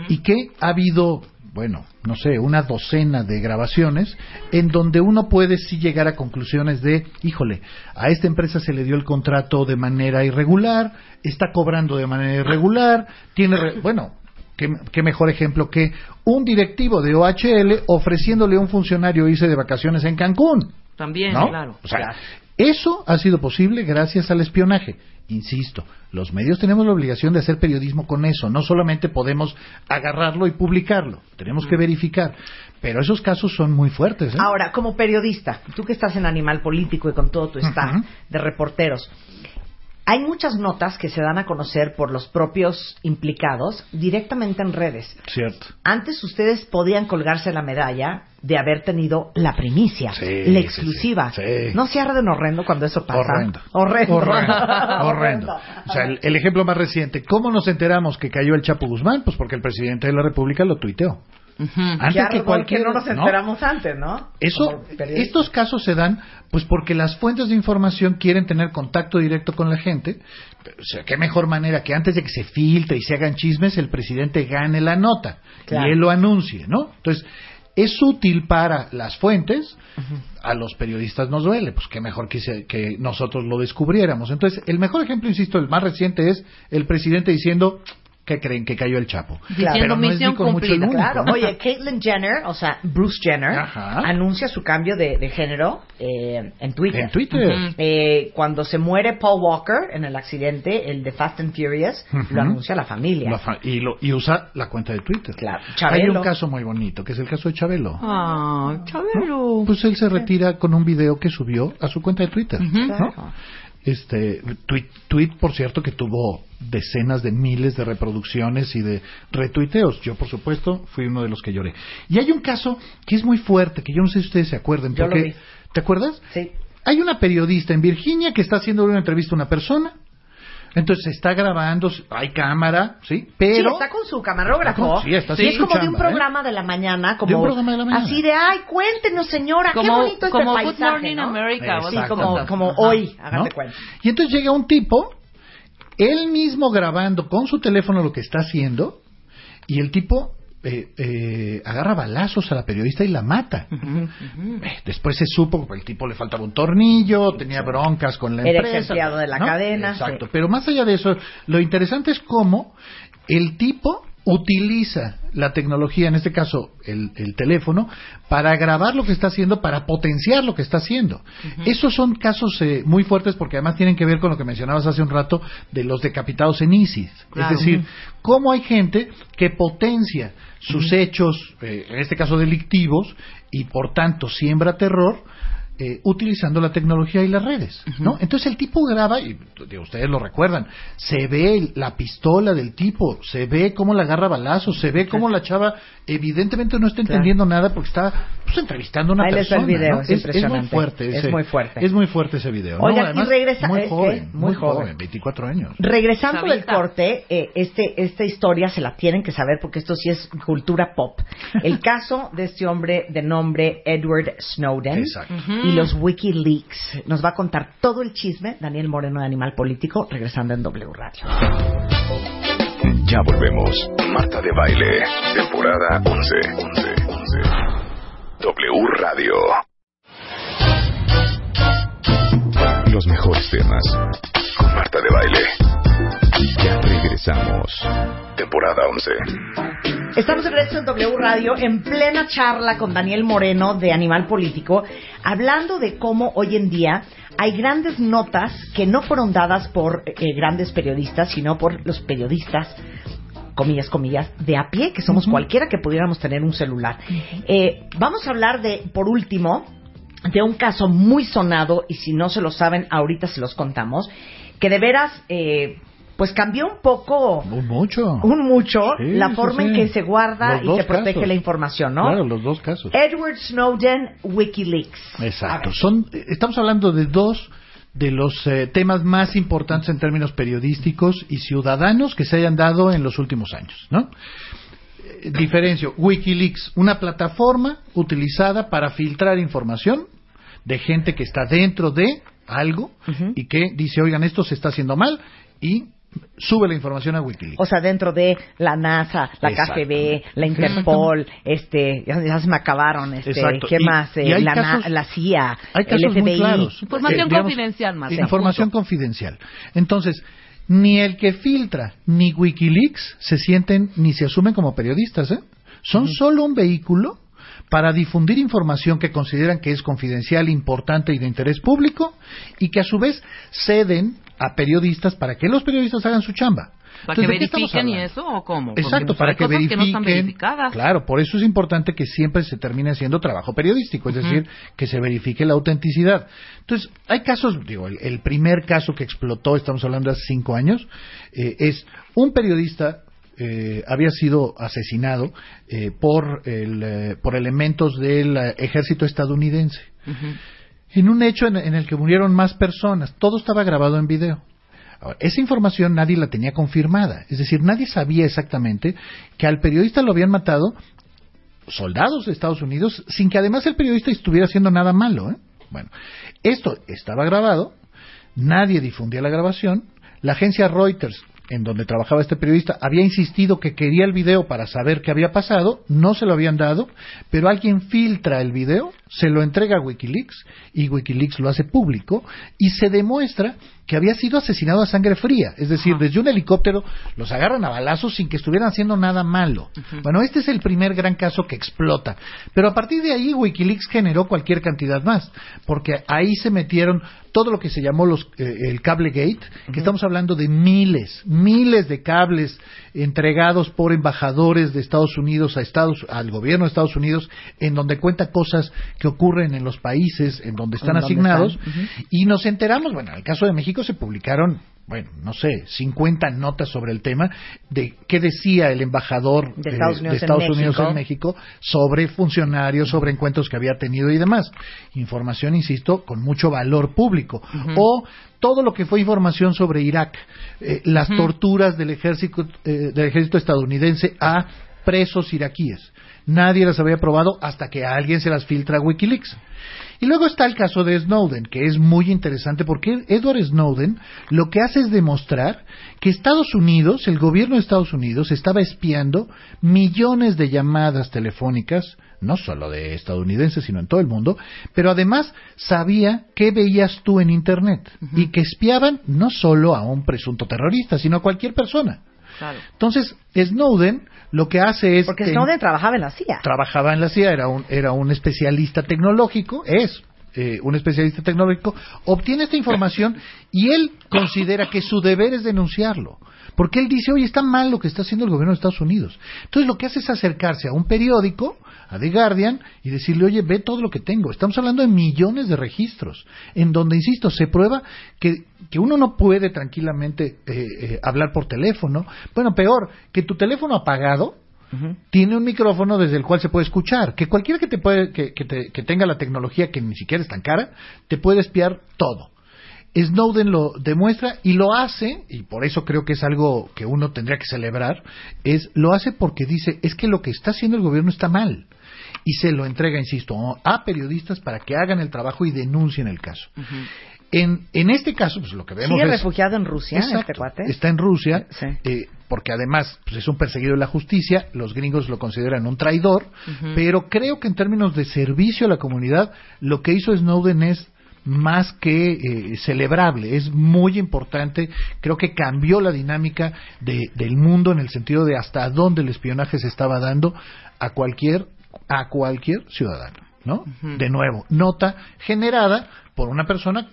y que ha habido bueno, no sé, una docena de grabaciones en donde uno puede sí llegar a conclusiones de, híjole, a esta empresa se le dio el contrato de manera irregular, está cobrando de manera irregular, tiene, re- bueno, qué, qué mejor ejemplo que un directivo de OHL ofreciéndole a un funcionario irse de vacaciones en Cancún. También, ¿no? claro. O sea, eso ha sido posible gracias al espionaje. Insisto, los medios tenemos la obligación de hacer periodismo con eso. No solamente podemos agarrarlo y publicarlo, tenemos que verificar. Pero esos casos son muy fuertes. ¿eh? Ahora, como periodista, tú que estás en Animal Político y con todo tu staff de reporteros, hay muchas notas que se dan a conocer por los propios implicados directamente en redes. Cierto. Antes ustedes podían colgarse la medalla de haber tenido la primicia, Sí, la exclusiva. sí, sí. No se arden horrendo cuando eso pasa. Horrendo. Horrendo. Horrendo. Horrendo. O sea, el, el ejemplo más reciente. ¿Cómo nos enteramos que cayó el Chapo Guzmán? Pues porque el presidente de la República lo tuiteó. Antes Ya, que ¿por qué cualquier no nos enteramos antes, ¿no? Eso, estos casos se dan pues porque las fuentes de información quieren tener contacto directo con la gente. O sea, qué mejor manera que antes de que se filtre y se hagan chismes, el presidente gane la nota Claro. y él lo anuncie, ¿no? Entonces, es útil para las fuentes, a los periodistas nos duele, pues qué mejor que, se- que nosotros lo descubriéramos. Entonces, el mejor ejemplo, insisto, el más reciente es el presidente diciendo que creen que cayó el Chapo. Claro. Pero no es ni con mucho el único, Claro. ¿no? Oye, Caitlyn Jenner, o sea, Bruce Jenner, anuncia su cambio de, de género eh, en Twitter. En Twitter. Eh, cuando se muere Paul Walker en el accidente, el de Fast and Furious, lo anuncia la familia. La fa- y, lo, y usa la cuenta de Twitter. Claro. Hay Chabelo. un caso muy bonito, que es el caso de Chabelo. Ah, Chabelo. Pues él se retira con un video que subió a su cuenta de Twitter. ¿no? Claro. Este tweet, tweet, por cierto, que tuvo decenas de miles de reproducciones y de retuiteos. Yo, por supuesto, fui uno de los que lloré. Y hay un caso que es muy fuerte, que yo no sé si ustedes se acuerden. Yo lo Porque, vi. ¿Te acuerdas? Sí. Hay una periodista en Virginia que está haciendo una entrevista a una persona. Entonces se está grabando, hay cámara, ¿sí? Pero... Sí, está con su camarógrafo. Sí, está y haciendo es como de un chamba, ¿eh? programa de la mañana, como De un programa de la mañana. así de, ay, cuéntenos, señora, qué Como- bonito como este Good paisaje, Morning ¿no? America, Sí, como, hoy, hágate ¿no? cuenta. Y entonces llega un tipo, él mismo grabando con su teléfono lo que está haciendo, y el tipo eh, eh, agarra balazos a la periodista y la mata. Eh, Después se supo que el tipo le faltaba un tornillo, tenía broncas con la Era empresa. empleado de la cadena, Exacto. sí. Pero más allá de eso, lo interesante es cómo el tipo utiliza la tecnología, en este caso el, el teléfono, para grabar lo que está haciendo, para potenciar lo que está haciendo. Esos son casos eh, muy fuertes porque además tienen que ver con lo que mencionabas hace un rato de los decapitados en ISIS. Claro. Es decir, cómo hay gente que potencia sus hechos, eh, en este caso delictivos, y por tanto siembra terror. Eh, utilizando la tecnología y las redes, ¿no? Entonces el tipo graba y digo, ustedes lo recuerdan, se ve la pistola del tipo, se ve cómo la agarra balazos, se ve cómo la chava evidentemente no está entendiendo nada porque está pues, entrevistando a una Ahí les va persona. el video, ¿no? es muy impresionante. fuerte, Es ese- muy fuerte. es muy fuerte ese video. ¿no? Oigan, y Además, regresa- muy ¿eh, joven, Muy muy joven. joven, 24 años. Regresando del corte, eh, este, esta historia se la tienen que saber porque esto sí es cultura pop. El caso de este hombre de nombre Edward Snowden Exacto. Y los WikiLeaks. Nos va a contar todo el chisme Daniel Moreno de Animal Político regresando en W Radio. Ya volvemos. Marta de Baile, temporada 11. 11, 11. W Radio. Los mejores temas. Con Marta de Baile. Ya regresamos. Temporada 11. Estamos de regreso en W Radio en plena charla con Daniel Moreno de Animal Político, hablando de cómo hoy en día hay grandes notas que no fueron dadas por eh, grandes periodistas, sino por los periodistas comillas, comillas, de a pie, que somos cualquiera que pudiéramos tener un celular. Eh, vamos a hablar de, por último, de un caso muy sonado, y si no se lo saben, ahorita se los contamos, que de veras, eh, pues cambió un poco, Un mucho. un mucho, Sí, la sí, forma en que se guarda Los y se protege casos. la información, ¿no? Claro, los dos casos. Edward Snowden, WikiLeaks. Exacto. Son, estamos hablando de dos de los eh, temas más importantes en términos periodísticos y ciudadanos que se hayan dado en los últimos años, ¿no? Eh, Diferencio, WikiLeaks, una plataforma utilizada para filtrar información de gente que está dentro de algo y que dice, oigan, esto se está haciendo mal y sube la información a Wikileaks. O sea, dentro de la NASA, la. KGB, la Interpol, este, ya, ya se me acabaron, este, Exacto. ¿qué Y- más? y Eh, la, na- casos- la CIA, Hay el casos FBI. muy claros. Información Eh, digamos, confidencial, más. Información confidencial. Entonces, ni el que filtra ni Wikileaks se sienten ni se asumen como periodistas, ¿eh? Son solo un vehículo para difundir información que consideran que es confidencial, importante y de interés público y que a su vez ceden a periodistas para que los periodistas hagan su chamba. ¿Para que Entonces, ¿de qué estamos verifiquen y eso o cómo? Exacto, pues, para hay que cosas verifiquen. que no están verificadas. Claro, por eso es importante que siempre se termine haciendo trabajo periodístico, es decir, que se verifique la autenticidad. Entonces, hay casos, digo, el, el primer caso que explotó, estamos hablando de hace cinco años, eh, es un periodista eh, había sido asesinado eh, por, el, eh, por elementos del eh, ejército estadounidense. En un hecho en, el que murieron más personas, todo estaba grabado en video. Esa información nadie la tenía confirmada, es decir, nadie sabía exactamente que al periodista lo habían matado soldados de Estados Unidos sin que además el periodista estuviera haciendo nada malo. ¿eh? Bueno, esto estaba grabado, nadie difundía la grabación, la agencia Reuters en donde trabajaba este periodista había insistido que quería el video para saber qué había pasado, no se lo habían dado, pero alguien filtra el video, se lo entrega a Wikileaks y Wikileaks lo hace público y se demuestra que había sido asesinado a sangre fría, es decir, desde un helicóptero los agarran a balazos sin que estuvieran haciendo nada malo. Bueno, este es el primer gran caso que explota, pero a partir de ahí Wikileaks generó cualquier cantidad más, porque ahí se metieron todo lo que se llamó los, eh, el cable gate, que estamos hablando de miles, miles de cables entregados por embajadores de Estados Unidos a Estados, al gobierno de Estados Unidos, en donde cuenta cosas que ocurren en los países en donde están En donde asignados, y nos enteramos, bueno, en el caso de México se publicaron bueno, no sé, 50 notas sobre el tema de qué decía el embajador De Estados Unidos en Unidos México. en México sobre funcionarios, sobre encuentros que había tenido y demás. Información, insisto, con mucho valor público. O todo lo que fue información sobre Irak, eh, las torturas del ejército, eh, del ejército estadounidense a presos iraquíes. Nadie las había probado hasta que alguien se las filtra a Wikileaks. Y luego está el caso de Snowden, que es muy interesante porque Edward Snowden lo que hace es demostrar que Estados Unidos, el gobierno de Estados Unidos, estaba espiando millones de llamadas telefónicas, no solo de estadounidenses, sino en todo el mundo, pero además sabía qué veías tú en Internet y que espiaban no solo a un presunto terrorista, sino a cualquier persona. Claro. Entonces, Snowden lo que hace es... Porque Snowden trabajaba en la CIA. trabajaba en la CIA, era un, era un especialista tecnológico, es eh, un especialista tecnológico, obtiene esta información y él considera que su deber es denunciarlo. Porque él dice, oye, está mal lo que está haciendo el gobierno de Estados Unidos. Entonces lo que hace es acercarse a un periódico, a The Guardian, y decirle, oye, ve todo lo que tengo. Estamos hablando de millones de registros, en donde, insisto, se prueba que, que uno no puede tranquilamente eh, eh, hablar por teléfono. Bueno, peor, que tu teléfono apagado tiene un micrófono desde el cual se puede escuchar. Que cualquiera que, te puede, que, que te- que tenga la tecnología que ni siquiera es tan cara, te puede espiar todo. Snowden lo demuestra y lo hace, y por eso creo que es algo que uno tendría que celebrar, es lo hace porque dice, es que lo que está haciendo el gobierno está mal. Y se lo entrega, insisto, a periodistas para que hagan el trabajo y denuncien el caso. En, en este caso, pues lo que vemos Sigue es... refugiado en Rusia, Exacto. este cuate. Está en Rusia, eh, porque además pues, es un perseguido de la justicia, los gringos lo consideran un traidor, pero creo que en términos de servicio a la comunidad, lo que hizo Snowden es más que eh, celebrable, es muy importante, creo que cambió la dinámica de- del mundo en el sentido de hasta dónde el espionaje se estaba dando a cualquier a cualquier ciudadano, ¿no? De nuevo, nota generada por una persona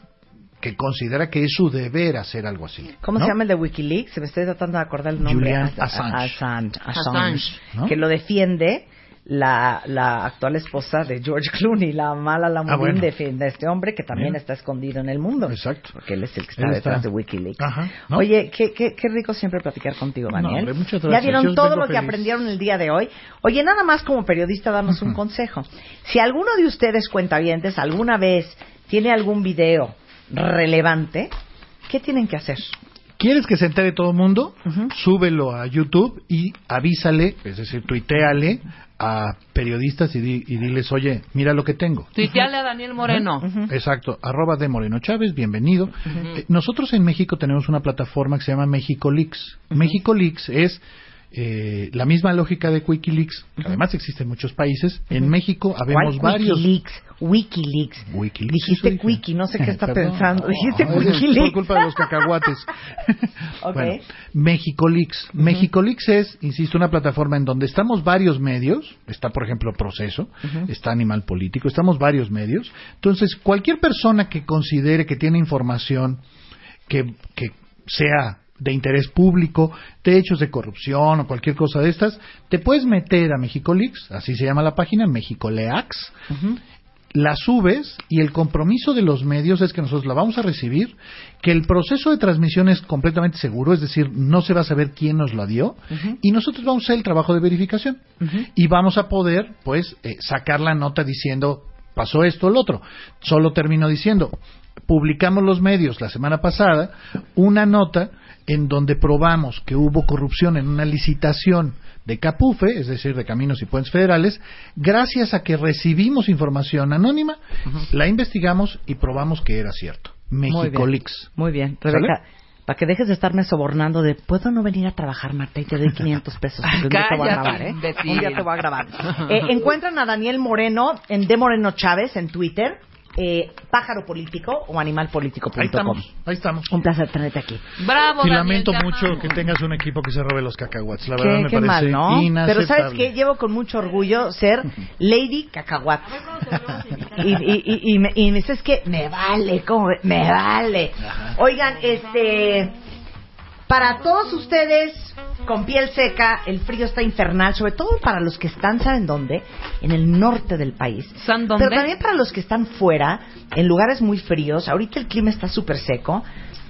que considera que es su deber hacer algo así. ¿Cómo ¿no? se llama el de Wikileaks? Se me estoy tratando de acordar el nombre. Julian As- Assange. Assange. Assange, Assange, ¿no? Que lo defiende la, la actual esposa de George Clooney, la mala la Ah, bueno. defiende a este hombre que también Bien. está escondido en el mundo. Exacto. Porque él es el que está Él detrás está. de Wikileaks. Ajá, ¿no? Oye, qué, qué, qué rico siempre platicar contigo, No, Daniel. hombre, ya vieron todo lo que aprendieron el día de hoy. Oye, nada más como periodista, danos un consejo. Si alguno de ustedes, cuentavientes, alguna vez tiene algún video relevante, ¿qué tienen que hacer? ¿Quieres que se entere todo el mundo? Súbelo a YouTube y avísale, es decir, tuiteale a periodistas y, di- y diles, oye, mira lo que tengo. Tuiteale a Daniel Moreno. Exacto, arroba de Moreno Chávez, bienvenido. Eh, nosotros en México tenemos una plataforma que se llama México Leaks. México Leaks es eh, la misma lógica de Wikileaks, que además existe en muchos países. En México habemos ¿Cuál varios. Wikileaks, Wikileaks. Wikileaks, Dijiste. Wiki, no sé qué está pensando. Dijiste es Wikileaks. por culpa de los cacahuates. Ok. Bueno, México Leaks. México Leaks es, insisto, una plataforma en donde estamos varios medios. Está, por ejemplo, Proceso, está Animal Político, estamos varios medios. Entonces, cualquier persona que considere que tiene información que, que sea de interés público, de hechos de corrupción o cualquier cosa de estas, te puedes meter a México Leaks, así se llama la página, México Leaks, la subes y el compromiso de los medios es que nosotros la vamos a recibir, que el proceso de transmisión es completamente seguro, es decir, no se va a saber quién nos la dio y nosotros vamos a hacer el trabajo de verificación. Y vamos a poder, pues, eh, sacar la nota diciendo pasó esto o lo otro. Solo termino diciendo, publicamos los medios la semana pasada una nota en donde probamos que hubo corrupción en una licitación de Capufe, es decir, de Caminos y Puentes Federales, gracias a que recibimos información anónima, la investigamos y probamos que era cierto. Muy México bien. Leaks. Muy bien. ¿Sale? Rebeca, para que dejes de estarme sobornando de, ¿puedo no venir a trabajar, Marta, y te doy 500 pesos? Porque un día te voy a Cállate, grabar, ¿eh? Un día te voy a grabar. Eh, encuentran a Daniel Moreno en De Moreno Chávez en Twitter, eh, pájaro político o animalpolitico.com. Ahí estamos, ahí estamos. Un placer tenerte aquí. Bravo, y Daniel, lamento mucho amamos. que tengas un equipo que se robe los cacahuates. La verdad Qué, me qué parece mal, ¿no? inaceptable. Pero ¿sabes qué? Llevo con mucho orgullo ser Lady Cacahuat. y, y, y, y, me- y me dices que me vale, ¿cómo? ve? Me vale. Oigan, este... Para todos ustedes con piel seca, el frío está infernal, sobre todo para los que están, ¿saben dónde? En el norte del país. ¿San dónde? Pero también para los que están fuera, en lugares muy fríos. Ahorita el clima está súper seco.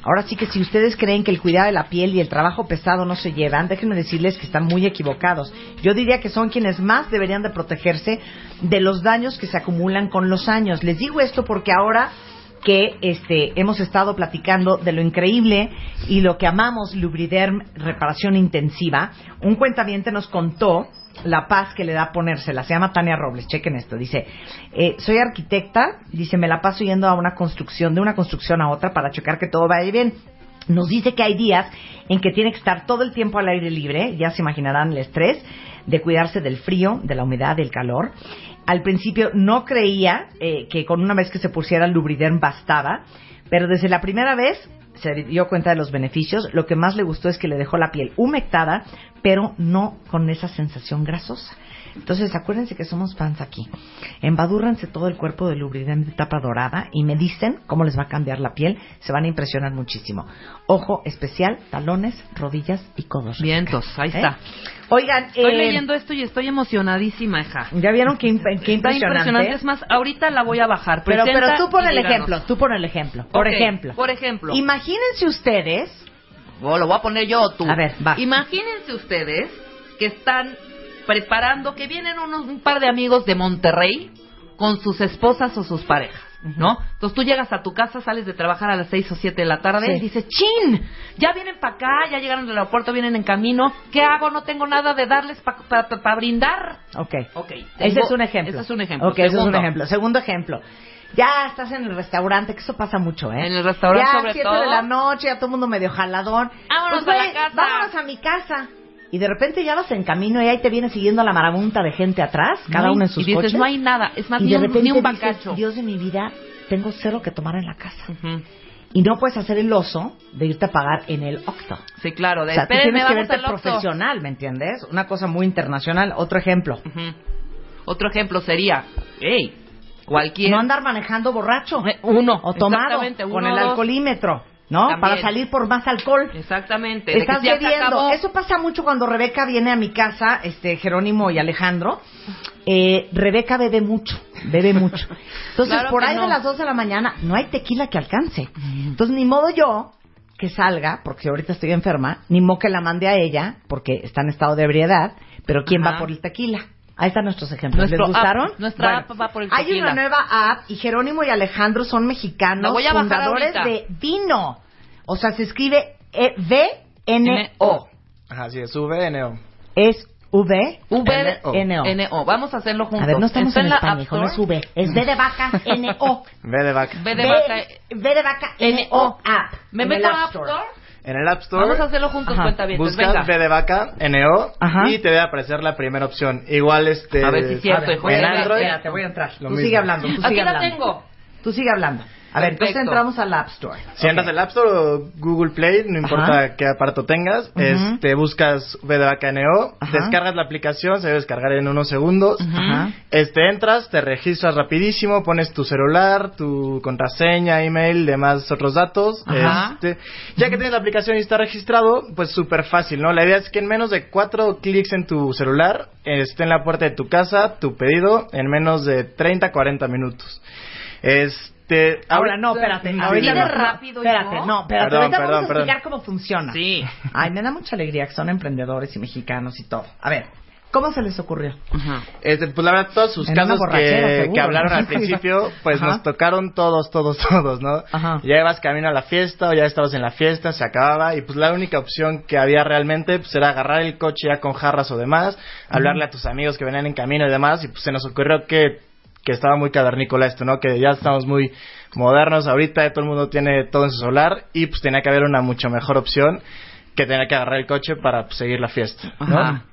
Ahora sí que si ustedes creen que el cuidado de la piel y el trabajo pesado no se llevan, déjenme decirles que están muy equivocados. Yo diría que son quienes más deberían de protegerse de los daños que se acumulan con los años. Les digo esto porque ahora que este hemos estado platicando de lo increíble y lo que amamos Lubriderm reparación intensiva, un cuentaviente nos contó la paz que le da ponérsela. Se llama Tania Robles. Chequen esto. Dice, eh, soy arquitecta. Dice, me la paso yendo a una construcción, de una construcción a otra para checar que todo vaya bien. Nos dice que hay días en que tiene que estar todo el tiempo al aire libre. Ya se imaginarán el estrés de cuidarse del frío, de la humedad, del calor. Al principio no creía eh, que con una vez que se pusiera el Lubriderm bastaba, pero desde la primera vez se dio cuenta de los beneficios. Lo que más le gustó es que le dejó la piel humectada, pero no con esa sensación grasosa. Entonces, acuérdense que somos fans aquí. Embadúrranse todo el cuerpo de Lubriderm de tapa dorada y me dicen cómo les va a cambiar la piel. Se van a impresionar muchísimo. Ojo especial, talones, rodillas y codos. Vientos, ahí ¿Eh? está. Oigan, Estoy eh, leyendo esto y estoy emocionadísima, hija. ¿Ya vieron qué, imp- qué Está impresionante? Es más, ahorita la voy a bajar. Pero, pero tú pon el díganos. ejemplo, tú pon el ejemplo. Por Ok, ejemplo. Por ejemplo. Imagínense ustedes. Oh, lo voy a poner yo o tú. A ver, va. Imagínense ustedes que están preparando, que vienen unos, un par de amigos de Monterrey con sus esposas o sus parejas, ¿no? Entonces tú llegas a tu casa, sales de trabajar a las seis o siete de la tarde Sí. y dices, ¡chin! Ya vienen para acá, ya llegaron del aeropuerto, vienen en camino. ¿Qué hago? No tengo nada de darles para brindar. Ok. Ok. Ese es un ejemplo. Ese es un ejemplo. Ok, ese es un ejemplo. Segundo ejemplo. Ya estás en el restaurante, que eso pasa mucho, ¿eh? En el restaurante, ya sobre siete todo. de la noche, ya todo el mundo medio jaladón. Vámonos Pues, a la casa. Vámonos a mi casa. Y de repente ya vas en camino y ahí te viene siguiendo la marabunta de gente atrás, cada No uno en sus y dices, coches. no hay nada. Es más, y ni de un- repente ni un dices. Dios de mi vida, tengo cero que tomar en la casa. Y no puedes hacer el oso de irte a pagar en el Octo. Sí, claro. De, O sea, tú tienes que verte profesional, ¿me entiendes? Una cosa muy internacional. Otro ejemplo. Otro ejemplo sería, hey, cualquier... No andar manejando borracho. uno. O tomado. Con el alcoholímetro. ¿No? También. Para salir por más alcohol. Exactamente. Estás bebiendo. Eso pasa mucho cuando Rebeca viene a mi casa, este Jerónimo y Alejandro. Eh, Rebeca bebe mucho, bebe mucho. Entonces, Claro por ahí no. de las 2 de la mañana no hay tequila que alcance. Entonces, ni modo yo que salga, porque ahorita estoy enferma, ni modo que la mande a ella, porque está en estado de ebriedad, pero ¿quién Ajá. va por el tequila? Ahí están nuestros ejemplos. ¿Les gustaron? app- nuestra Bueno, app va por el Hay tequila. una nueva app y Jerónimo y Alejandro son mexicanos, fundadores ahorita. de Vino. O sea, se escribe eh, V-N-O. Ajá, sí, es VNO. Es V V N O. N O. Vamos a hacerlo juntos. A ver, no estamos Está en la España, no es. V, es V de vaca N O. V de vaca. V de vaca. V de vaca N O app. ¿Me en meto el a App Store? En el App Store. Vamos a hacerlo juntos, Ajá. cuenta bien. Venga. V de vaca, NO, Ajá. y te debe aparecer la primera opción. Igual este. A ver si es cierto, hijo. En Android. Espérate, voy a entrar. Lo Tú mismo. sigue hablando, tú Aquí sigue la hablando. tengo. Tú sigue hablando. A ver, entonces entramos al App Store. Si entras al App Store o Google Play, no importa Ajá. qué aparato tengas, Ujú. este, buscas V de vaca NO, Ajá. descargas la aplicación, se debe descargar en unos segundos. Este, entras, te registras rapidísimo, pones tu celular, tu contraseña, email, demás otros datos. Este, ya que tienes la aplicación y está registrado, pues súper fácil, ¿no? La idea es que en menos de cuatro clics en tu celular esté en la puerta de tu casa tu pedido en menos de 30, 40 minutos. Este, Ahora no, espérate. Ahorita ¿Así de no. rápido, Espérate, no, espérate. Perdón, ahorita perdón, vamos a perdón. explicar cómo funciona. Sí. Ay, me da mucha alegría que son emprendedores y mexicanos y todo. A ver, ¿cómo se les ocurrió? Este, pues la verdad, todos sus En casos que, que hablaron al principio, pues Ajá. nos tocaron todos, todos, todos, ¿no? Ajá. Ya ibas camino a la fiesta o ya estabas en la fiesta, se acababa y pues la única opción que había realmente pues era agarrar el coche ya con jarras o demás, hablarle a tus amigos que venían en camino y demás y pues se nos ocurrió que, que estaba muy cavernícola esto, ¿no? Que ya estamos muy modernos ahorita, todo el mundo tiene todo en su solar y pues tenía que haber una mucho mejor opción que tener que agarrar el coche para pues, seguir la fiesta, ¿no? Ajá.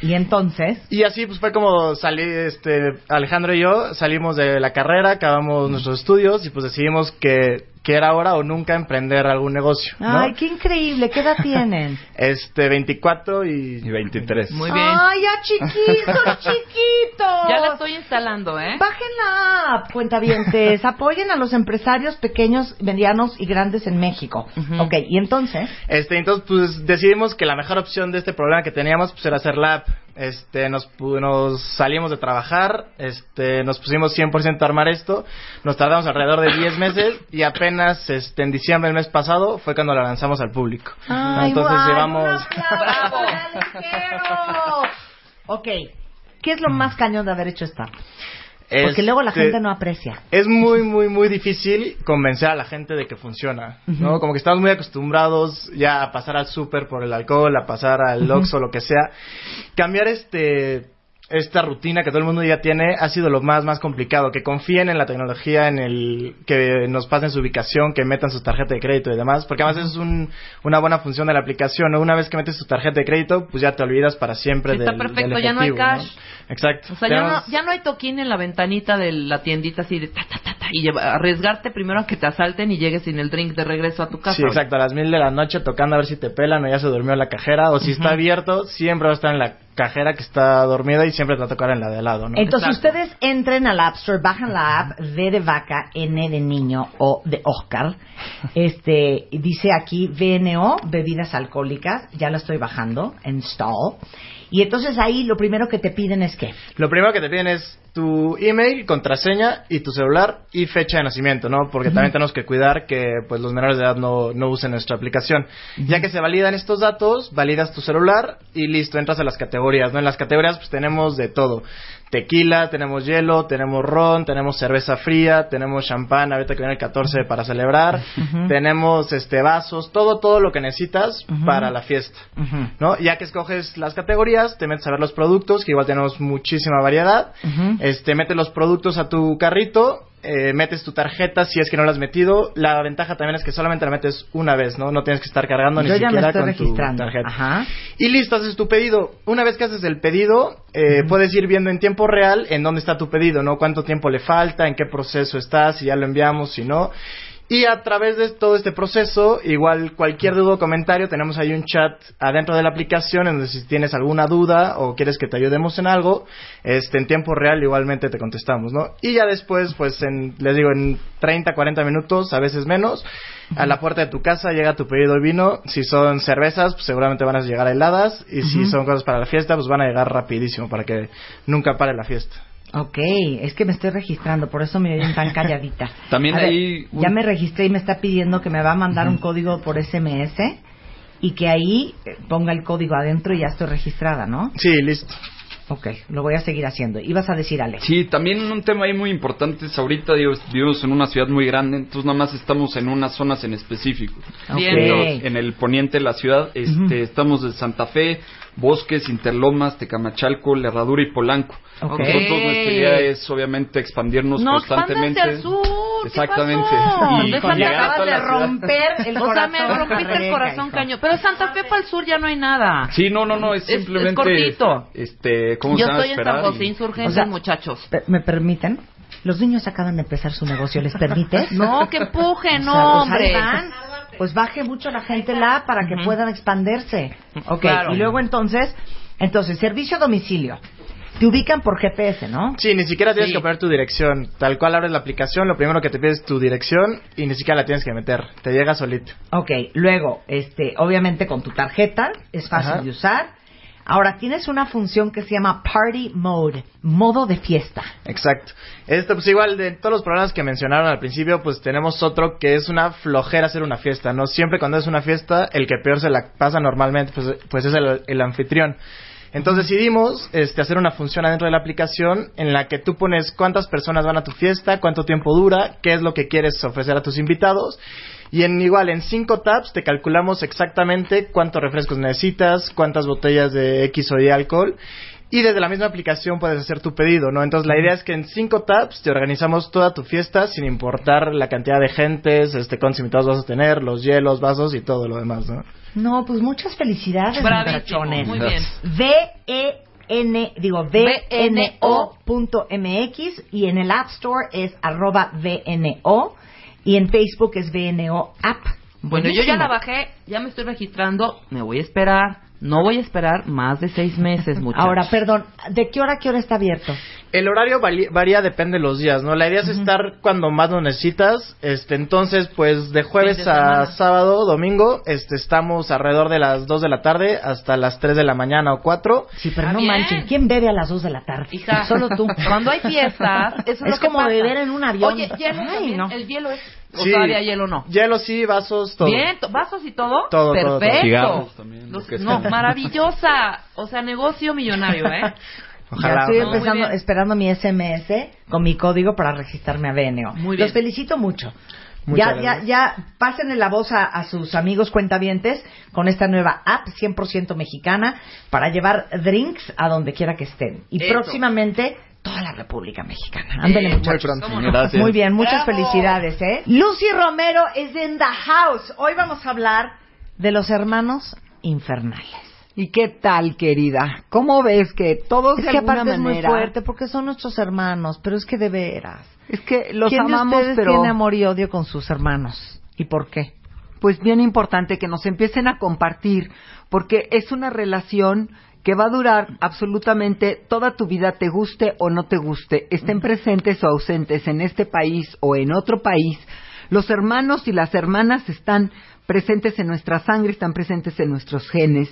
Y entonces, Y así pues fue como salí, este, Alejandro y yo salimos de la carrera, acabamos nuestros estudios y pues decidimos que, que era ahora o nunca emprender algún negocio, ¿no? ay, qué increíble, ¿qué edad tienen? Este, 24 y, 23. Muy bien. Ay, ya chiquitos, chiquitos. Ya la estoy instalando, ¿eh? Bajen la app, cuentavientes. Apoyen a los empresarios pequeños, medianos y grandes en México. Ujú. Ok, y entonces, Este, entonces pues decidimos que la mejor opción de este problema que teníamos pues era hacer la app. Este, nos, nos salimos de trabajar, este, nos pusimos 100% a armar esto, nos tardamos alrededor de 10 meses y apenas este, en diciembre del mes pasado fue cuando la lanzamos al público. Ay, Entonces guay, llevamos... un. Ok, ¿qué es lo más cañón de haber hecho esta? Porque luego la gente no aprecia. Es muy, muy, muy difícil convencer a la gente de que funciona, ¿no? Como que estamos muy acostumbrados ya a pasar al súper por el alcohol, a pasar al. Oxxo, lo que sea. Cambiar este esta rutina que todo el mundo ya tiene ha sido lo más más complicado que confíen en la tecnología en el que nos pasen su ubicación que metan su tarjeta de crédito y demás porque además es un, una buena función de la aplicación ¿no? una vez que metes tu tarjeta de crédito pues ya te olvidas para siempre Está del, perfecto, del ya no hay efectivo, cash. Exacto O sea, ya no, ya no hay toquín en la ventanita de la tiendita así de ta, ta, ta, ta, y lleva- arriesgarte primero a que te asalten y llegues sin el drink de regreso a tu casa. Sí, exacto, a las mil de la noche tocando a ver si te pelan o ya se durmió la cajera o si está abierto, siempre va a estar en la cajera que está dormida y siempre te va a tocar en la de al lado, ¿no? Entonces ustedes entren al App Store, bajan la app V de vaca, N de niño o de Oscar. Este dice aquí VNO, bebidas alcohólicas, ya la estoy bajando, install. Y entonces ahí lo primero que te piden es Lo primero que te piden es tu email, contraseña y tu celular y fecha de nacimiento, ¿no? Porque también tenemos que cuidar que pues los menores de edad no, no usen nuestra aplicación. Ya que se validan estos datos, validas tu celular y listo, entras a las categorías, ¿no? En las categorías pues tenemos de todo. Tequila, tenemos hielo, tenemos ron, tenemos cerveza fría, tenemos champán, ahorita que viene el 14 para celebrar, tenemos este vasos, todo, todo lo que necesitas para la fiesta. ¿no? Ya que escoges las categorías, te metes a ver los productos, que igual tenemos muchísima variedad. Este, metes los productos a tu carrito, eh, metes tu tarjeta si es que no la has metido. La ventaja también es que solamente la metes una vez, ¿no? No tienes que estar cargando ni me siquiera estoy con registrando. tu tarjeta. Ajá. Y listo, haces tu pedido. Una vez que haces el pedido, eh, puedes ir viendo en tiempo real en dónde está tu pedido, ¿no? Cuánto tiempo le falta, en qué proceso está, si ya lo enviamos, si no. Y a través de todo este proceso, igual cualquier duda o comentario, tenemos ahí un chat adentro de la aplicación en donde si tienes alguna duda o quieres que te ayudemos en algo, este, en tiempo real igualmente te contestamos, ¿no? Y ya después, pues, en, les digo, en 30, 40 minutos, a veces menos, a la puerta de tu casa llega tu pedido de vino. Si son cervezas, pues seguramente van a llegar heladas. Y si son cosas para la fiesta, pues van a llegar rapidísimo para que nunca pare la fiesta. Ok, es que me estoy registrando, por eso me oyen tan calladita. También A ver, hay un- Ya me registré y me está pidiendo que me va a mandar un código por SMS y que ahí eh, ponga el código adentro y ya estoy registrada, ¿no? Sí, listo. Ok, lo voy a seguir haciendo. Ibas a decir, Alex. Sí, también un tema ahí muy importante es ahorita vivimos en una ciudad muy grande, entonces nada más estamos en unas zonas en específico. Bien. En, los- en el poniente de la ciudad, este, estamos de Santa Fe, Bosques, Interlomas, Tecamachalco, Herradura y Polanco. Ok. Nosotros nuestra idea es obviamente expandirnos No, constantemente. al sur. ¿qué Exactamente. pasó? Y a acabas toda de la ciudad. romper el O sea, me rompiste el corazón caño. Pero Santa Fe para el sur ya no hay nada. Sí, no, no, no, es Es- es simplemente cortito. este, ¿cómo Yo se estoy en San José, y- insurgentes, O sea, muchachos. ¿Me permiten? Los niños acaban de empezar su negocio, ¿les permites? No, que empuje, O no, sea, pues hombre. Pues baje mucho la gente la app para que puedan expandirse. Ok, Claro. y luego entonces, entonces, servicio a domicilio. Te ubican por GPS, ¿no? Sí, ni siquiera tienes Sí. que poner tu dirección. Tal cual abres la aplicación, lo primero que te pide es tu dirección y ni siquiera la tienes que meter. Te llega solito. Ok, luego, este, obviamente con tu tarjeta, es fácil Ajá. de usar. Ahora, tienes una función que se llama Party Mode, modo de fiesta. Exacto. Esto, pues igual de todos los programas que mencionaron al principio, pues tenemos otro que es una flojera hacer una fiesta, ¿no? Siempre cuando es una fiesta, el que peor se la pasa normalmente, pues, pues es el, el anfitrión. Entonces decidimos este, hacer una función adentro de la aplicación en la que tú pones cuántas personas van a tu fiesta, cuánto tiempo dura, qué es lo que quieres ofrecer a tus invitados. Y en igual, en cinco tabs te calculamos exactamente cuántos refrescos necesitas, cuántas botellas de X o Y alcohol. Y desde la misma aplicación puedes hacer tu pedido, ¿no? Entonces la idea es que en cinco tabs te organizamos toda tu fiesta sin importar la cantidad de gentes, este, cuántos invitados vas a tener, los hielos, vasos y todo lo demás, ¿no? No, pues muchas felicidades, muchachones. muy bien. V-E-N, digo, VNO.mx y en el App Store es arroba VNO y en Facebook es VNO App. Bueno, yo ya la bajé, ya me estoy registrando, me voy a esperar. No voy a esperar más de seis meses, muchachos. Ahora, perdón, ¿de qué hora a qué hora está abierto? El horario varía, depende de los días, ¿no? La idea es estar cuando más lo necesitas. Este, entonces, pues de jueves de a sábado, domingo, este, estamos alrededor de las 2 de la tarde hasta las 3 de la mañana o 4. Sí, pero no manchen, ¿quién bebe a las 2 de la tarde? Hija, Solo tú. Cuando hay fiestas, eso es, Es lo que como pasa. beber en un avión. Oye, hielo Ay, no. el hielo es... ¿O Sí. todavía hielo no? Hielo sí, vasos, todo. Bien, to- vasos y todo. Todo, todo, todo. Perfecto. Cigarros también, Los- lo que no, maravillosa. O sea, negocio millonario, ¿eh? ya estoy empezando, esperando mi SMS con mi código para registrarme a BNO. Muy bien. Los felicito mucho. Muchas Ya, ya, ya, pásenle la voz a, a sus amigos cuentavientes con esta nueva app 100% mexicana para llevar drinks a donde quiera que estén. Y Eso. próximamente toda la República Mexicana. Ándale, Eh, muchachos. muy. Muy bien, muchas Bravo. felicidades, ¿eh? Lucy Romero es in the house. Hoy vamos a hablar de los hermanos infernales. ¿Y qué tal, querida? ¿Cómo ves que todos Es de que alguna aparte es muy manera... fuerte porque son nuestros hermanos, pero es que de veras. Es que los ¿Quién amamos, de ustedes pero... tiene amor y odio con sus hermanos? ¿Y por qué? Pues bien importante que nos empiecen a compartir, porque es una relación que va a durar absolutamente toda tu vida, te guste o no te guste, estén presentes o ausentes en este país o en otro país. Los hermanos y las hermanas están presentes en nuestra sangre, están presentes en nuestros genes.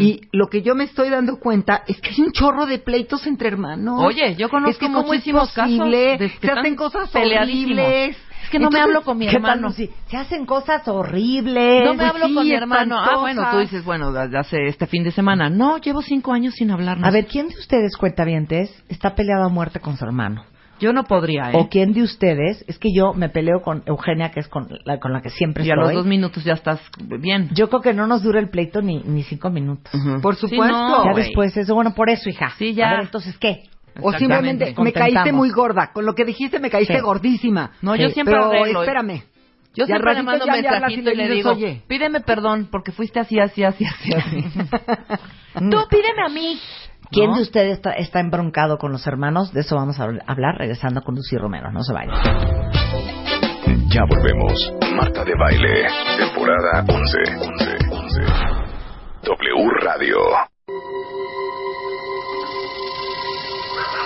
Y lo que yo me estoy dando cuenta es que hay un chorro de pleitos entre hermanos. Oye, yo conozco es que ¿cómo posible? casos se hacen cosas horribles. Es que no me hablo con mi ¿qué tal, hermano. Se hacen cosas horribles. No me Pues hablo sí, con mi hermano. Ah, espantosas. bueno, tú dices, bueno, de- hace este fin de semana. No, llevo cinco años sin hablarnos. A ver, ¿quién de ustedes, cuentavientes, está peleado a muerte con su hermano? Yo no podría, ¿eh? ¿O quién de ustedes? Es que yo me peleo con Eugenia, que es con la, con la que siempre Y a estoy. los dos minutos ya estás bien. Yo creo que no nos dura el pleito ni, ni cinco minutos. Por Sí, supuesto. no, ya güey. después eso, bueno, por eso, hija. Sí, ya. A ver, entonces, ¿qué? O simplemente me caíste muy gorda. Con lo que dijiste me caíste Sí. gordísima. No, yo Sí. siempre Pero arreglo. espérame. Yo Y siempre le mando le mensajito y le dices, digo, oye. pídeme perdón porque fuiste así, así, así, así, así. Mm. Tú pídeme a mí. ¿Quién ¿No? de ustedes está, está embroncado con los hermanos? De eso vamos a habl- hablar regresando con Lucy Romero. No se vayan. Ya volvemos. Marta de Baile, temporada 11. 11, 11. W Radio.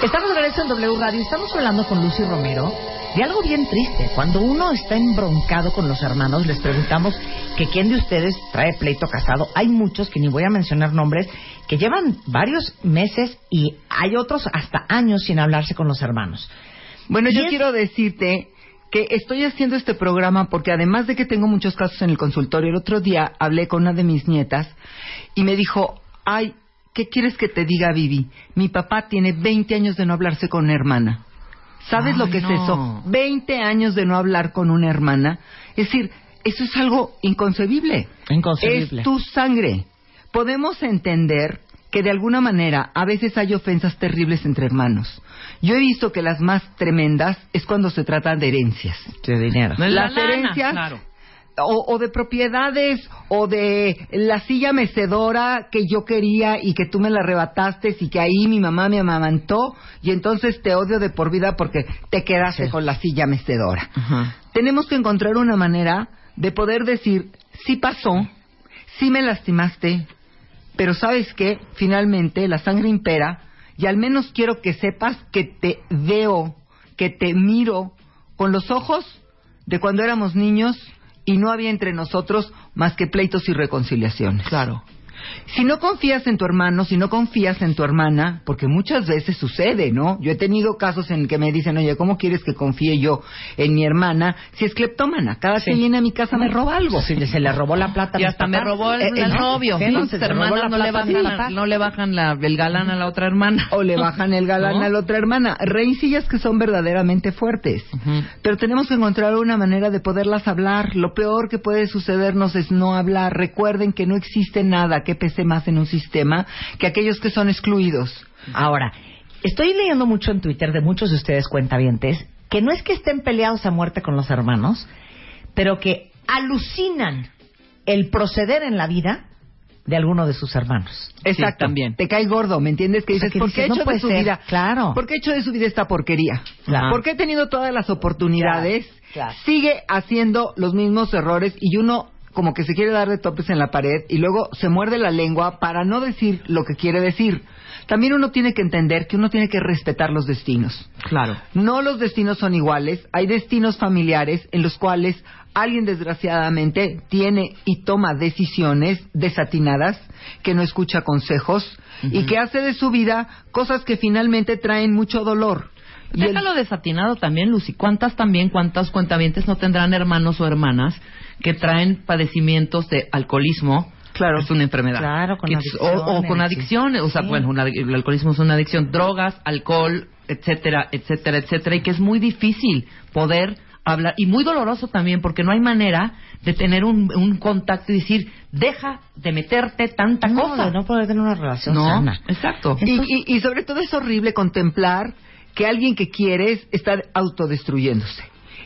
Estamos de regreso en W Radio. Estamos hablando con Lucy Romero de algo bien triste. Cuando uno está embroncado con los hermanos, les preguntamos que quién de ustedes trae pleito casado. Hay muchos, que ni voy a mencionar nombres, que llevan varios meses y hay otros hasta años sin hablarse con los hermanos. Bueno, Y yo es- quiero decirte que estoy haciendo este programa porque además de que tengo muchos casos en el consultorio, el otro día hablé con una de mis nietas y me dijo, ay, ¿qué quieres que te diga, Vivi? Mi papá tiene 20 años de no hablarse con una hermana. ¿Sabes Ay, lo que no. es eso? 20 años de no hablar con una hermana. Es decir, eso es algo inconcebible. Inconcebible. Es tu sangre. Podemos entender que de alguna manera a veces hay ofensas terribles entre hermanos. Yo he visto que las más tremendas es cuando se trata de herencias. De dinero. La las lana, herencias claro. O, o de propiedades o de la silla mecedora que yo quería y que tú me la arrebataste y que ahí mi mamá me amamantó y entonces te odio de por vida porque te quedaste con la silla mecedora. Tenemos que encontrar una manera de poder decir, sí pasó, sí me lastimaste, pero sabes que finalmente la sangre impera y al menos quiero que sepas que te veo, que te miro con los ojos de cuando éramos niños y no había entre nosotros más que pleitos y reconciliaciones. Claro. Si no confías en tu hermano, si no confías en tu hermana, porque muchas veces sucede, ¿no? Yo he tenido casos en que me dicen, oye, ¿cómo quieres que confíe yo en mi hermana si es cleptómana? Cada que viene a mi casa me roba algo. Si se le robó la plata. a Y hasta me robó el, Eh, el eh, novio. sí, Sí, no, se robó hermanas la no le, plata bajan, papás. no le bajan la, el galán a la otra hermana. O le bajan el galán ¿No? a la otra hermana. Rencillas que son verdaderamente fuertes. Pero tenemos que encontrar una manera de poderlas hablar. Lo peor que puede sucedernos es no hablar. Recuerden que no existe nada que pese más en un sistema que aquellos que son excluidos. Ahora, estoy leyendo mucho en Twitter de muchos de ustedes cuentavientes que no es que estén peleados a muerte con los hermanos, pero que alucinan el proceder en la vida de alguno de sus hermanos. Exacto. también. Te cae gordo, ¿me entiendes? Que O sea, dices, que ¿por qué no he hecho puede de su ser. vida? Claro. ¿Por qué he hecho de su vida esta porquería? Claro. ¿Por qué he tenido todas las oportunidades? Claro, claro. Sigue haciendo los mismos errores y uno como que se quiere dar de topes en la pared y luego se muerde la lengua para no decir lo que quiere decir. También uno tiene que entender que uno tiene que respetar los destinos. Claro. No los destinos son iguales. Hay destinos familiares en los cuales alguien desgraciadamente tiene y toma decisiones desatinadas, que no escucha consejos y que hace de su vida cosas que finalmente traen mucho dolor. Y el- Déjalo desatinado también, Lucy. ¿Cuántas también, cuántas cuentavientes no tendrán hermanos o hermanas que traen padecimientos de alcoholismo? Claro. Es una enfermedad. Claro, con Que es- o, o adicciones, con sí. adicciones. O sea, Sí. bueno, una- el alcoholismo es una adicción. Drogas, alcohol, etcétera, etcétera, etcétera. Y que es muy difícil poder hablar. Y muy doloroso también, porque no hay manera de tener un, un contacto y decir, deja de meterte tanta No, cosa. de no poder tener una relación No, sana. exacto. Y, y- y sobre todo es horrible contemplar que alguien que quieres está autodestruyéndose.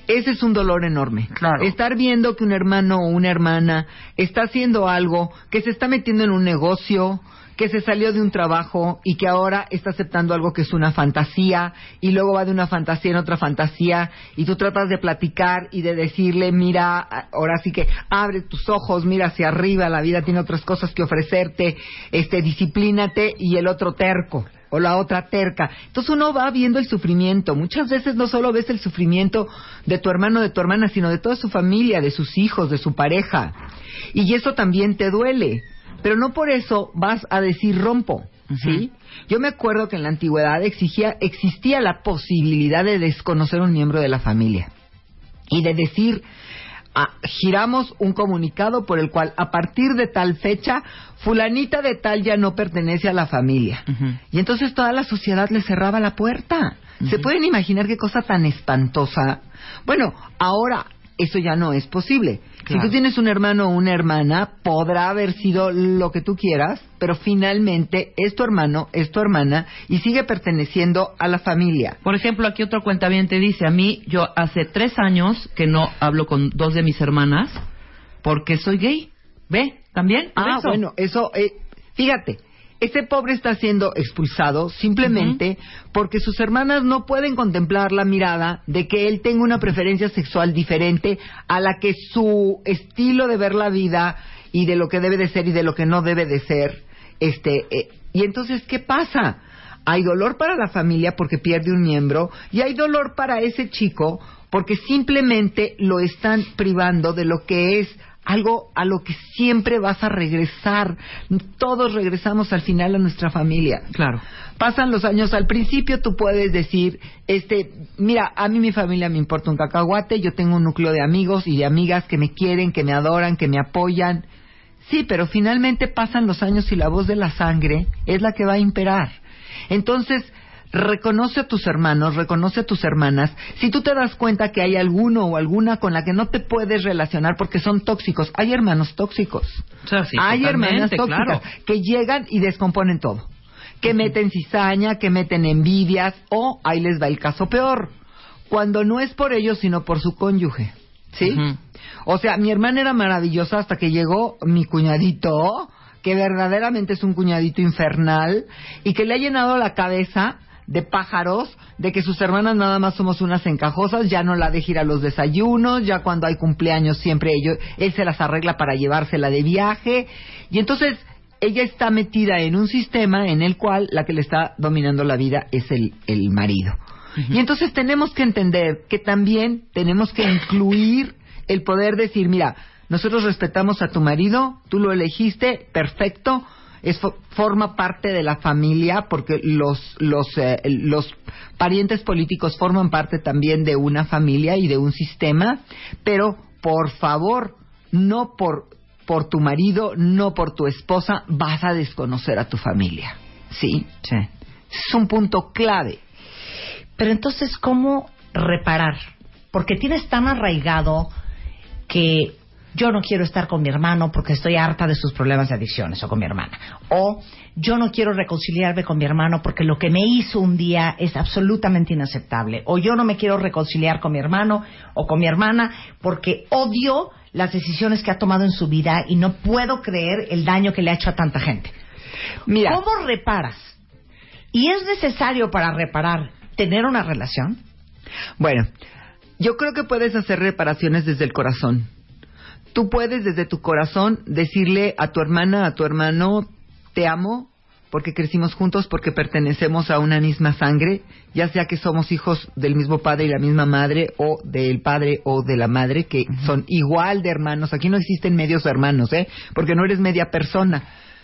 Ese es un dolor enorme. Estar viendo que un hermano o una hermana está haciendo algo, que se está metiendo en un negocio, que se salió de un trabajo y que ahora está aceptando algo que es una fantasía y luego va de una fantasía en otra fantasía y tú tratas de platicar y de decirle, mira, ahora sí que abre tus ojos, mira hacia arriba, la vida tiene otras cosas que ofrecerte, este, disciplínate y el otro terco o la otra terca. Entonces uno va viendo el sufrimiento. Muchas veces no solo ves el sufrimiento de tu hermano, de tu hermana, sino de toda su familia, de sus hijos, de su pareja. Y eso también te duele. Pero no por eso vas a decir rompo. ¿Sí? Yo me acuerdo que en la antigüedad exigía, existía la posibilidad de desconocer un miembro de la familia y de decir, ah, giramos un comunicado por el cual a partir de tal fecha, fulanita de tal ya no pertenece a la familia. Y entonces toda la sociedad le cerraba la puerta. ¿Se pueden imaginar qué cosa tan espantosa? Bueno, ahora eso ya no es posible. Si tú tienes un hermano o una hermana, podrá haber sido lo que tú quieras, pero finalmente es tu hermano, es tu hermana y sigue perteneciendo a la familia. Por ejemplo, aquí otro cuentaviente dice, a mí, yo hace tres años que no hablo con dos de mis hermanas porque soy gay. ¿Ve? ¿También? ¿Por Ah, eso? bueno, eso, eh, fíjate, ese pobre está siendo expulsado simplemente porque sus hermanas no pueden contemplar la mirada de que él tenga una preferencia sexual diferente a la que su estilo de ver la vida y de lo que debe de ser y de lo que no debe de ser, este, eh, y entonces, ¿qué pasa? Hay dolor para la familia porque pierde un miembro y hay dolor para ese chico porque simplemente lo están privando de lo que es algo a lo que siempre vas a regresar. Todos regresamos al final a nuestra familia. Claro. Pasan los años, al principio tú puedes decir, este, mira, a mí mi familia me importa un cacahuate, yo tengo un núcleo de amigos y de amigas que me quieren, que me adoran, que me apoyan. Sí, pero finalmente pasan los años y la voz de la sangre es la que va a imperar. Entonces, reconoce a tus hermanos, reconoce a tus hermanas. Si tú te das cuenta que hay alguno o alguna con la que no te puedes relacionar porque son tóxicos, hay hermanos tóxicos. O sea, sí, hay hermanas tóxicas claro. que llegan y descomponen todo. Que meten cizaña, que meten envidias o ahí les va el caso peor. Cuando no es por ellos, sino por su cónyuge. ¿Sí? O sea, mi hermana era maravillosa hasta que llegó mi cuñadito, que verdaderamente es un cuñadito infernal y que le ha llenado la cabeza de pájaros, de que sus hermanas nada más somos unas encajosas, ya no la deja ir a los desayunos, ya cuando hay cumpleaños siempre ellos, él se las arregla para llevársela de viaje. Y entonces ella está metida en un sistema en el cual la que le está dominando la vida es el, el marido. Y entonces tenemos que entender que también tenemos que incluir el poder decir, mira, nosotros respetamos a tu marido, tú lo elegiste, perfecto, es fo- forma parte de la familia porque los los eh, los parientes políticos forman parte también de una familia y de un sistema, pero por favor, no por por tu marido, no por tu esposa vas a desconocer a tu familia. ¿Sí? Sí. Es un punto clave. Pero entonces, ¿cómo reparar? Porque tienes tan arraigado que yo no quiero estar con mi hermano porque estoy harta de sus problemas de adicciones o con mi hermana. O yo no quiero reconciliarme con mi hermano porque lo que me hizo un día es absolutamente inaceptable. O yo no me quiero reconciliar con mi hermano o con mi hermana porque odio las decisiones que ha tomado en su vida y no puedo creer el daño que le ha hecho a tanta gente. Mira. ¿Cómo reparas? ¿Y es necesario para reparar tener una relación? Bueno, yo creo que puedes hacer reparaciones desde el corazón. Tú puedes desde tu corazón decirle a tu hermana, a tu hermano, te amo, porque crecimos juntos, porque pertenecemos a una misma sangre, ya sea que somos hijos del mismo padre y la misma madre, o del padre o de la madre, que son igual de hermanos. Aquí no existen medios hermanos, ¿eh? Porque no eres media persona.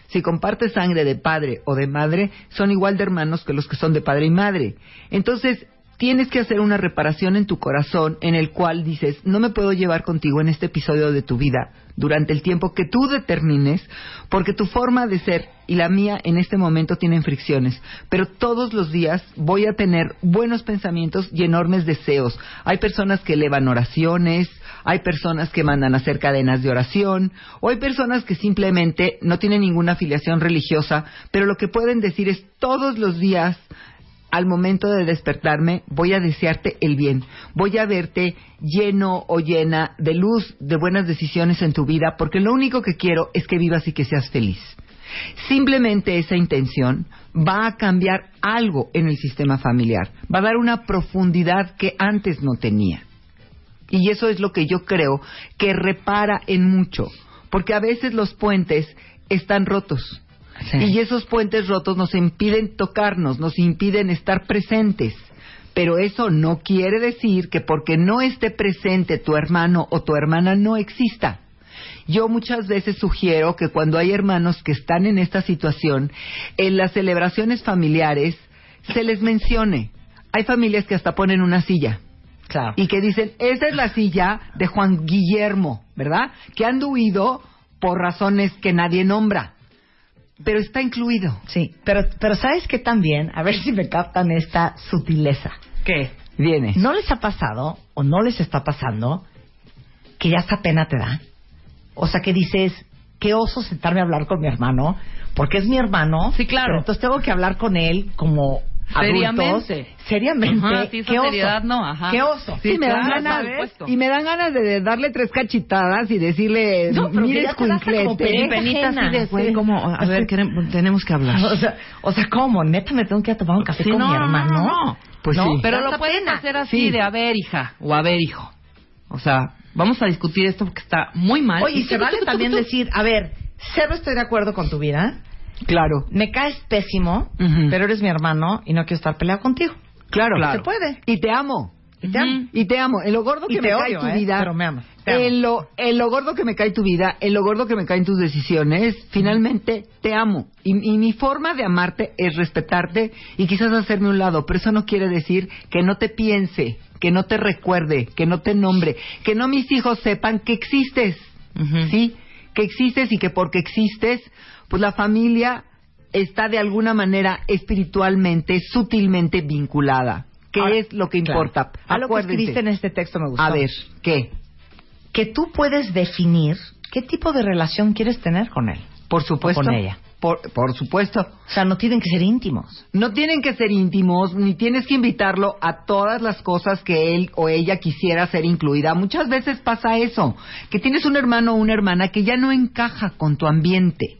Si compartes sangre de padre o de madre, son igual de hermanos que los que son de padre y madre. Entonces, tienes que hacer una reparación en tu corazón en el cual dices, no me puedo llevar contigo en este episodio de tu vida durante el tiempo que tú determines, porque tu forma de ser y la mía en este momento tienen fricciones, pero todos los días voy a tener buenos pensamientos y enormes deseos. Hay personas que elevan oraciones, hay personas que mandan hacer cadenas de oración, o hay personas que simplemente no tienen ninguna afiliación religiosa, pero lo que pueden decir es todos los días al momento de despertarme voy a desearte el bien, voy a verte lleno o llena de luz, de buenas decisiones en tu vida, porque lo único que quiero es que vivas y que seas feliz. Simplemente esa intención va a cambiar algo en el sistema familiar, va a dar una profundidad que antes no tenía. Y eso es lo que yo creo que repara en mucho, porque a veces los puentes están rotos. Y esos puentes rotos nos impiden tocarnos, nos impiden estar presentes. Pero eso no quiere decir que porque no esté presente tu hermano o tu hermana no exista. Yo muchas veces sugiero que cuando hay hermanos que están en esta situación, en las celebraciones familiares se les mencione. Hay familias que hasta ponen una silla. Y que dicen, esa es la silla de Juan Guillermo, ¿verdad? Que han huido por razones que nadie nombra pero está incluido. Sí, pero, pero ¿sabes qué también? A ver si me captan esta sutileza. ¿Qué? Viene. ¿No les ha pasado o no les está pasando que ya esta pena te da? O sea, que dices, qué oso sentarme a hablar con mi hermano, porque es mi hermano. Sí, claro. pero entonces tengo que hablar con él como Seriamente. adultos. Seriamente. Ajá, sí, qué oso. seriedad no, ajá. Qué oso. Sí, me dan claro, ganas, por supuesto. y me dan ganas de darle tres cachitadas y decirle, No, pero mire como escuinclete. penita güey, como, a ver, queremos- tenemos que hablar. O sea, o sea, ¿cómo? ¿Neta me tengo que ir a tomar un café Sí, con no, mi no, hermano? no, no. Pues No, sí. Pero lo pueden pena. hacer así Sí. de a ver, hija, o a ver, hijo. O sea, vamos a discutir esto porque está muy mal. Oye, y se vale también decir, a ver, cero estoy de acuerdo con tu vida, Claro, me caes pésimo, pero eres mi hermano y no quiero estar peleado contigo. claro. Se puede. Y te amo. Y te amo. Y te amo. En lo gordo Y que te me odio, cae tu ¿eh? vida. Pero me amas. Te amo. En lo, en lo gordo que me cae tu vida, en lo gordo que me caen tus decisiones, finalmente te amo. Y, y mi forma de amarte es respetarte y quizás hacerme un lado, pero eso no quiere decir que no te piense, que no te recuerde, que no te nombre, que no mis hijos sepan que existes. ¿Sí? Que existes y que porque existes, pues la familia está de alguna manera espiritualmente, sutilmente vinculada. ¿Qué Ahora, es lo que importa? A lo que escribiste en este texto me gustó. A ver, ¿qué? Que tú puedes definir qué tipo de relación quieres tener con él. Por supuesto. O con ella. Por, por supuesto. O sea, no tienen que ser íntimos. No tienen que ser íntimos, ni tienes que invitarlo a todas las cosas que él o ella quisiera ser incluida. Muchas veces pasa eso, que tienes un hermano o una hermana que ya no encaja con tu ambiente.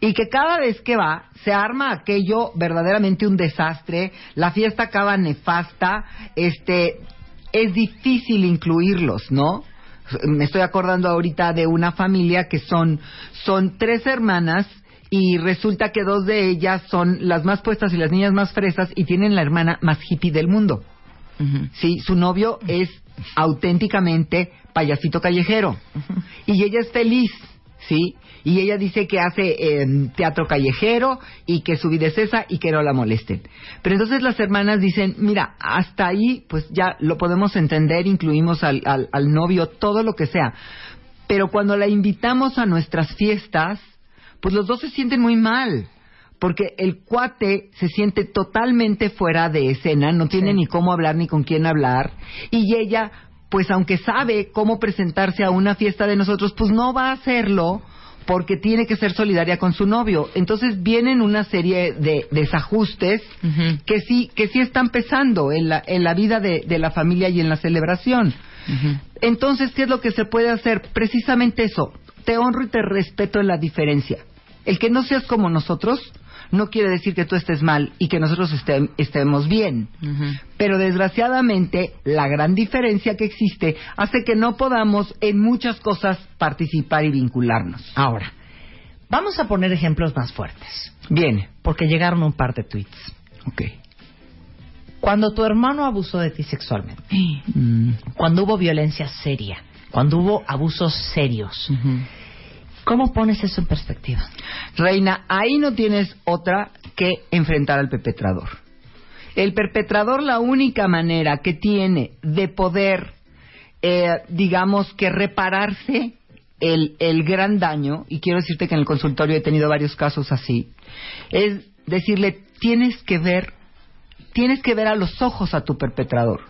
Y que cada vez que va, se arma aquello verdaderamente un desastre, la fiesta acaba nefasta, este, es difícil incluirlos, ¿no? Me estoy acordando ahorita de una familia que son, son tres hermanas y resulta que dos de ellas son las más puestas y las niñas más fresas y tienen la hermana más hippie del mundo. Sí, su novio es auténticamente payasito callejero y ella es feliz, sí, y ella dice que hace eh, teatro callejero y que su vida es esa y que no la molesten. Pero entonces las hermanas dicen, mira, hasta ahí pues ya lo podemos entender, incluimos al, al, al novio, todo lo que sea. Pero cuando la invitamos a nuestras fiestas, pues los dos se sienten muy mal. Porque el cuate se siente totalmente fuera de escena, no tiene ni cómo hablar ni con quién hablar. Y ella, pues aunque sabe cómo presentarse a una fiesta de nosotros, pues no va a hacerlo porque tiene que ser solidaria con su novio. Entonces vienen una serie de desajustes que sí que sí están pesando en la en la vida de, de la familia y en la celebración. Entonces, ¿qué es lo que se puede hacer? Precisamente eso. Te honro y te respeto en la diferencia. El que no seas como nosotros no quiere decir que tú estés mal y que nosotros estem- estemos bien. Pero desgraciadamente, la gran diferencia que existe hace que no podamos en muchas cosas participar y vincularnos. Ahora, vamos a poner ejemplos más fuertes. Bien. Porque llegaron un par de tweets. Ok. Cuando tu hermano abusó de ti sexualmente, Mm. cuando hubo violencia seria, cuando hubo abusos serios, ¿cómo pones eso en perspectiva? Reina, ahí no tienes otra que enfrentar al perpetrador. El perpetrador la única manera que tiene de poder, eh, digamos que repararse el, el gran daño, y quiero decirte que en el consultorio he tenido varios casos así, es decirle, tienes que ver, tienes que ver a los ojos a tu perpetrador,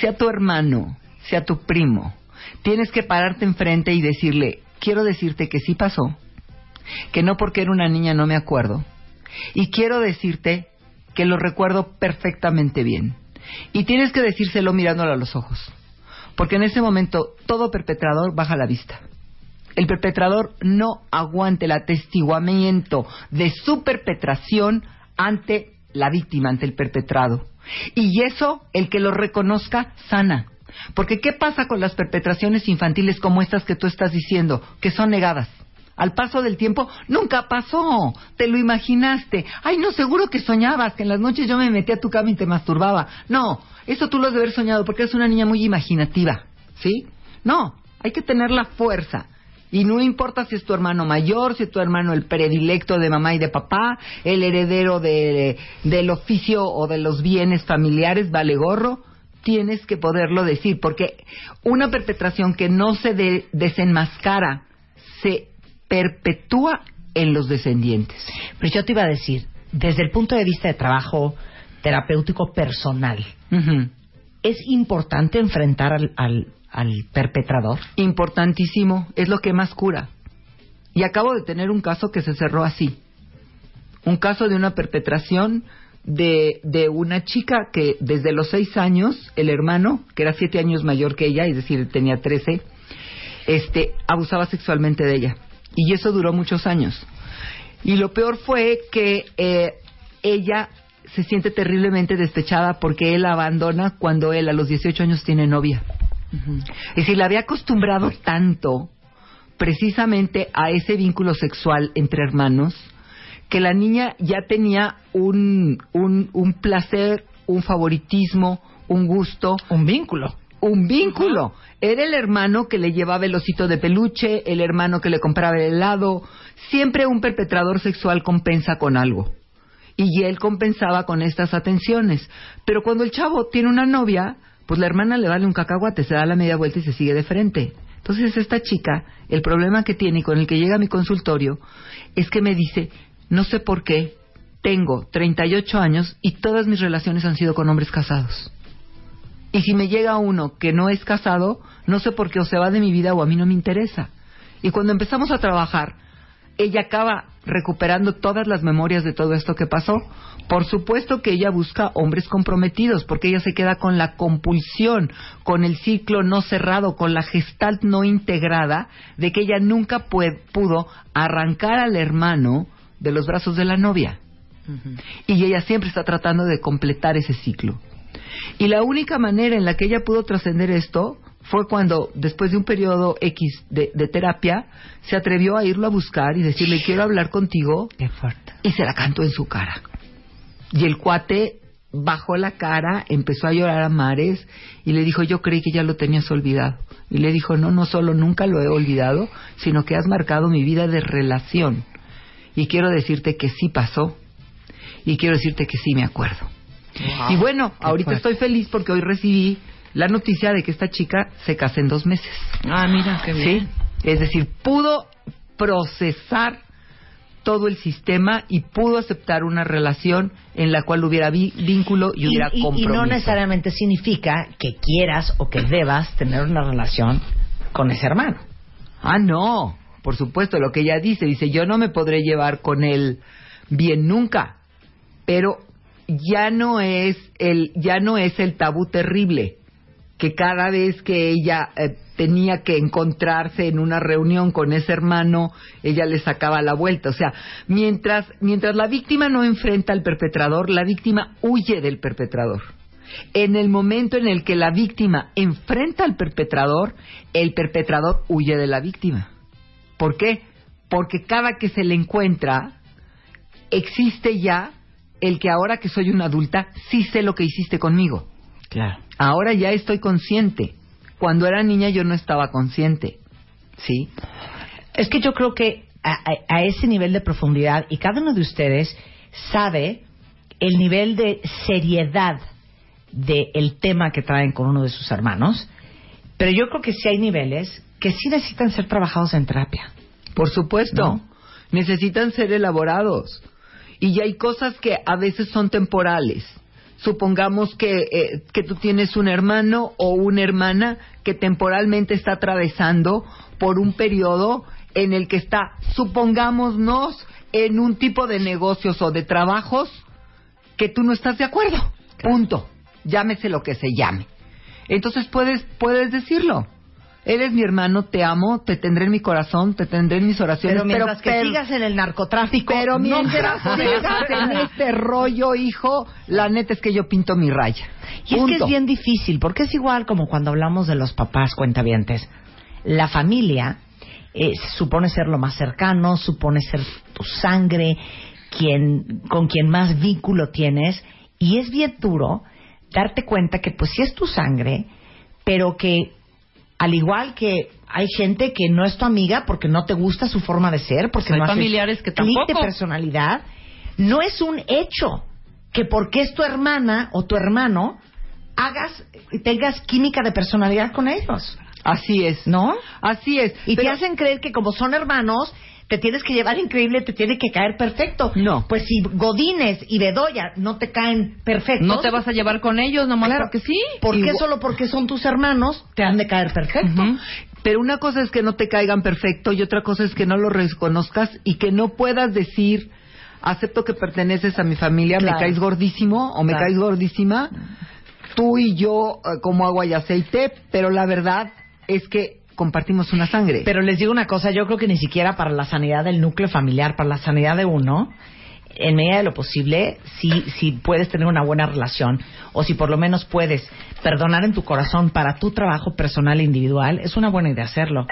sea tu hermano, sea tu primo, tienes que pararte enfrente y decirle, quiero decirte que sí pasó, que no porque era una niña no me acuerdo, y quiero decirte que lo recuerdo perfectamente bien. Y tienes que decírselo mirándolo a los ojos, porque en ese momento todo perpetrador baja la vista. El perpetrador no aguante el atestiguamiento de su perpetración ante la víctima, ante el perpetrado. Y eso, el que lo reconozca, sana. Porque ¿qué pasa con las perpetraciones infantiles como estas que tú estás diciendo, que son negadas? Al paso del tiempo, nunca pasó. Te lo imaginaste. Ay, no, seguro que soñabas, que en las noches yo me metía a tu cama y te masturbaba. No, eso tú lo has de haber soñado porque eres una niña muy imaginativa. ¿Sí? No, hay que tener la fuerza. Y no importa si es tu hermano mayor, si es tu hermano el predilecto de mamá y de papá, el heredero de- del oficio o de los bienes familiares, vale gorro, tienes que poderlo decir, porque una perpetración que no se de- desenmascara se perpetúa en los descendientes. Pero yo te iba a decir, desde el punto de vista de trabajo terapéutico personal, ¿es importante enfrentar al, al, al perpetrador? Importantísimo, es lo que más cura. Y acabo de tener un caso que se cerró así. Un caso de una perpetración de, de una chica que desde los seis años, el hermano, que era siete años mayor que ella, es decir, tenía trece, este, abusaba sexualmente de ella. Y eso duró muchos años. Y lo peor fue que eh, ella se siente terriblemente despechada porque él la abandona cuando él a los 18 años tiene novia. Es decir, la había acostumbrado tanto precisamente a ese vínculo sexual entre hermanos que la niña ya tenía un, un, un placer, un favoritismo, un gusto. Un vínculo. Un vínculo. Era el hermano que le llevaba el osito de peluche, el hermano que le compraba el helado. Siempre un perpetrador sexual compensa con algo. Y él compensaba con estas atenciones. Pero cuando el chavo tiene una novia, pues la hermana le vale un cacahuate, se da la media vuelta y se sigue de frente. Entonces esta chica, el problema que tiene y con el que llega a mi consultorio, es que me dice, no sé por qué, tengo 38 años y todas mis relaciones han sido con hombres casados. Y si me llega uno que no es casado, no sé por qué o se va de mi vida o a mí no me interesa. Y cuando empezamos a trabajar, ella acaba recuperando todas las memorias de todo esto que pasó. Por supuesto que ella busca hombres comprometidos, porque ella se queda con la compulsión, con el ciclo no cerrado, con la gestalt no integrada, de que ella nunca pudo arrancar al hermano de los brazos de la novia. Y ella siempre está tratando de completar ese ciclo. Y la única manera en la que ella pudo trascender esto fue cuando, después de un periodo X de, de terapia, se atrevió a irlo a buscar y decirle, quiero hablar contigo. Qué fuerte. Y se la cantó en su cara. Y el cuate bajó la cara, empezó a llorar a mares y le dijo, yo creí que ya lo tenías olvidado. Y le dijo, no, no solo nunca lo he olvidado, sino que has marcado mi vida de relación. Y quiero decirte que sí pasó. Y quiero decirte que sí me acuerdo. y bueno, ahorita fuerte. estoy feliz porque hoy recibí la noticia de que esta chica se casa en dos meses. Ah, mira, qué bien. Sí, es decir, pudo procesar todo el sistema y pudo aceptar una relación en la cual hubiera vi- vínculo y hubiera y, y compromiso. no necesariamente significa que quieras o que debas tener una relación con ese hermano. Ah, no, por supuesto, lo que ella dice, dice, yo no me podré llevar con él bien nunca, pero ya no es el ya no es el tabú terrible que cada vez que ella eh, tenía que encontrarse en una reunión con ese hermano, ella le sacaba la vuelta. O sea, mientras, mientras la víctima no enfrenta al perpetrador, la víctima huye del perpetrador. En el momento en el que la víctima enfrenta al perpetrador, el perpetrador huye de la víctima. ¿Por qué? Porque cada que se le encuentra, existe ya el que ahora que soy una adulta, sí sé lo que hiciste conmigo. Claro. Ahora ya estoy consciente. Cuando era niña yo no estaba consciente. ¿Sí? Es que yo creo que a, a- a ese nivel de profundidad, y cada uno de ustedes sabe el nivel de seriedad del tema que traen con uno de sus hermanos, pero yo creo que sí hay niveles que sí necesitan ser trabajados en terapia. Por supuesto. Necesitan ser elaborados. Y ya hay cosas que a veces son temporales. Supongamos que, eh, que tú tienes un hermano o una hermana que temporalmente está atravesando por un periodo en el que está, supongámonos, en un tipo de negocios o de trabajos que tú no estás de acuerdo. Punto. Llámese lo que se llame. Entonces puedes, puedes decirlo. Eres mi hermano, te amo, te tendré en mi corazón, te tendré en mis oraciones. Pero mientras que pero- sigas en el narcotráfico, pero mientras sigas en este rollo, hijo, la neta es que yo pinto mi raya. Y es que es bien difícil, porque es igual como cuando hablamos de los papás cuentavientes. La familia eh, supone ser lo más cercano, supone ser tu sangre, quien, con quien más vínculo tienes, y es bien duro darte cuenta que pues sí es tu sangre, pero que al igual que hay gente que no es tu amiga porque no te gusta su forma de ser, porque Hay no haces familiares que de personalidad, no es un hecho que porque es tu hermana o tu hermano hagas tengas química de personalidad con ellos. Así es. ¿No? Así es. Y te hacen creer que como son hermanos, te tienes que llevar increíble, te tiene que caer perfecto. No. Pues si Godínez y Bedoya no te caen perfectos. No te vas a llevar con ellos nomás Claro. porque sí. ¿Por qué Igual- solo porque son tus hermanos te han de caer perfecto? Pero una cosa es que no te caigan perfecto y otra cosa es que no lo reconozcas y que no puedas decir, acepto que perteneces a mi familia, Claro. me caes gordísimo o me Claro. caes gordísima, tú y yo eh, como agua y aceite, pero la verdad es que compartimos una sangre. Pero les digo una cosa, yo creo que ni siquiera para la sanidad del núcleo familiar, para la sanidad de uno, en medida de lo posible, si, si puedes tener una buena relación o si por lo menos puedes perdonar en tu corazón para tu trabajo personal e individual, es una buena idea hacerlo.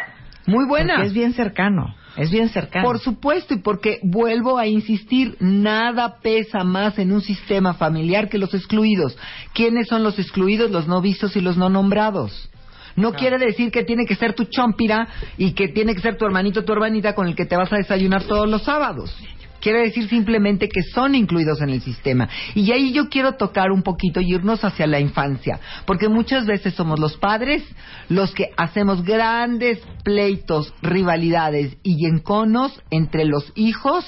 Muy buena. Porque es bien cercano, es bien cercano. Por supuesto, y porque vuelvo a insistir, nada pesa más en un sistema familiar que los excluidos. ¿Quiénes son los excluidos? Los no vistos y los no nombrados. No quiere decir que tiene que ser tu chompira y que tiene que ser tu hermanito o tu hermanita con el que te vas a desayunar todos los sábados. Quiere decir simplemente que son incluidos en el sistema. Y ahí yo quiero tocar un poquito y irnos hacia la infancia. Porque muchas veces somos los padres los que hacemos grandes pleitos, rivalidades y enconos entre los hijos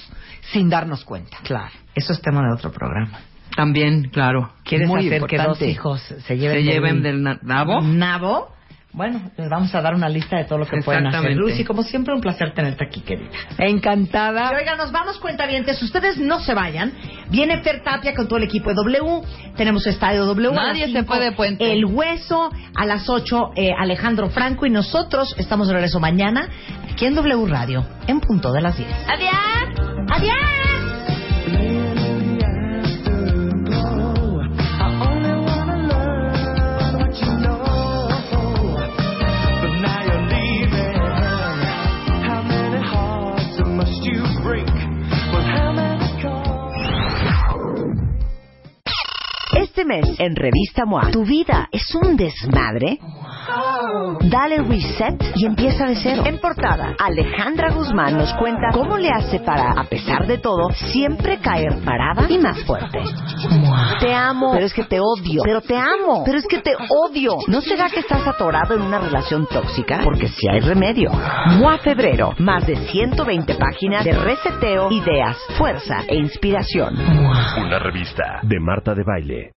sin darnos cuenta. Claro, eso es tema de otro programa. También, claro. ¿Quieres Muy hacer que dos hijos se lleven, Se lleven del na- nabo? nabo? Bueno, les vamos a dar una lista de todo lo que pueden hacer. Lucy, como siempre, un placer tenerte aquí, querida. Encantada. Y oigan, nos vamos cuentavientes. Ustedes no se vayan. Viene Fer Tapia con todo el equipo de W. Tenemos Estadio W. a Nadie las se cinco, fue de puente. El Hueso. A las 8, eh, Alejandro Franco. Y nosotros estamos de regreso mañana aquí en W Radio, en punto de las 10. ¡Adiós! ¡Adiós! Este mes en Revista MOA, ¿tu vida es un desmadre? Dale reset y empieza de cero. En portada, Alejandra Guzmán nos cuenta cómo le hace para, a pesar de todo, siempre caer parada y más fuerte. Te amo, pero es que te odio. Pero te amo, pero es que te odio. ¿No será que estás atorado en una relación tóxica? Porque si hay remedio. MOA Febrero, más de 120 páginas de reseteo, ideas, fuerza e inspiración. Una revista de Marta de Baile.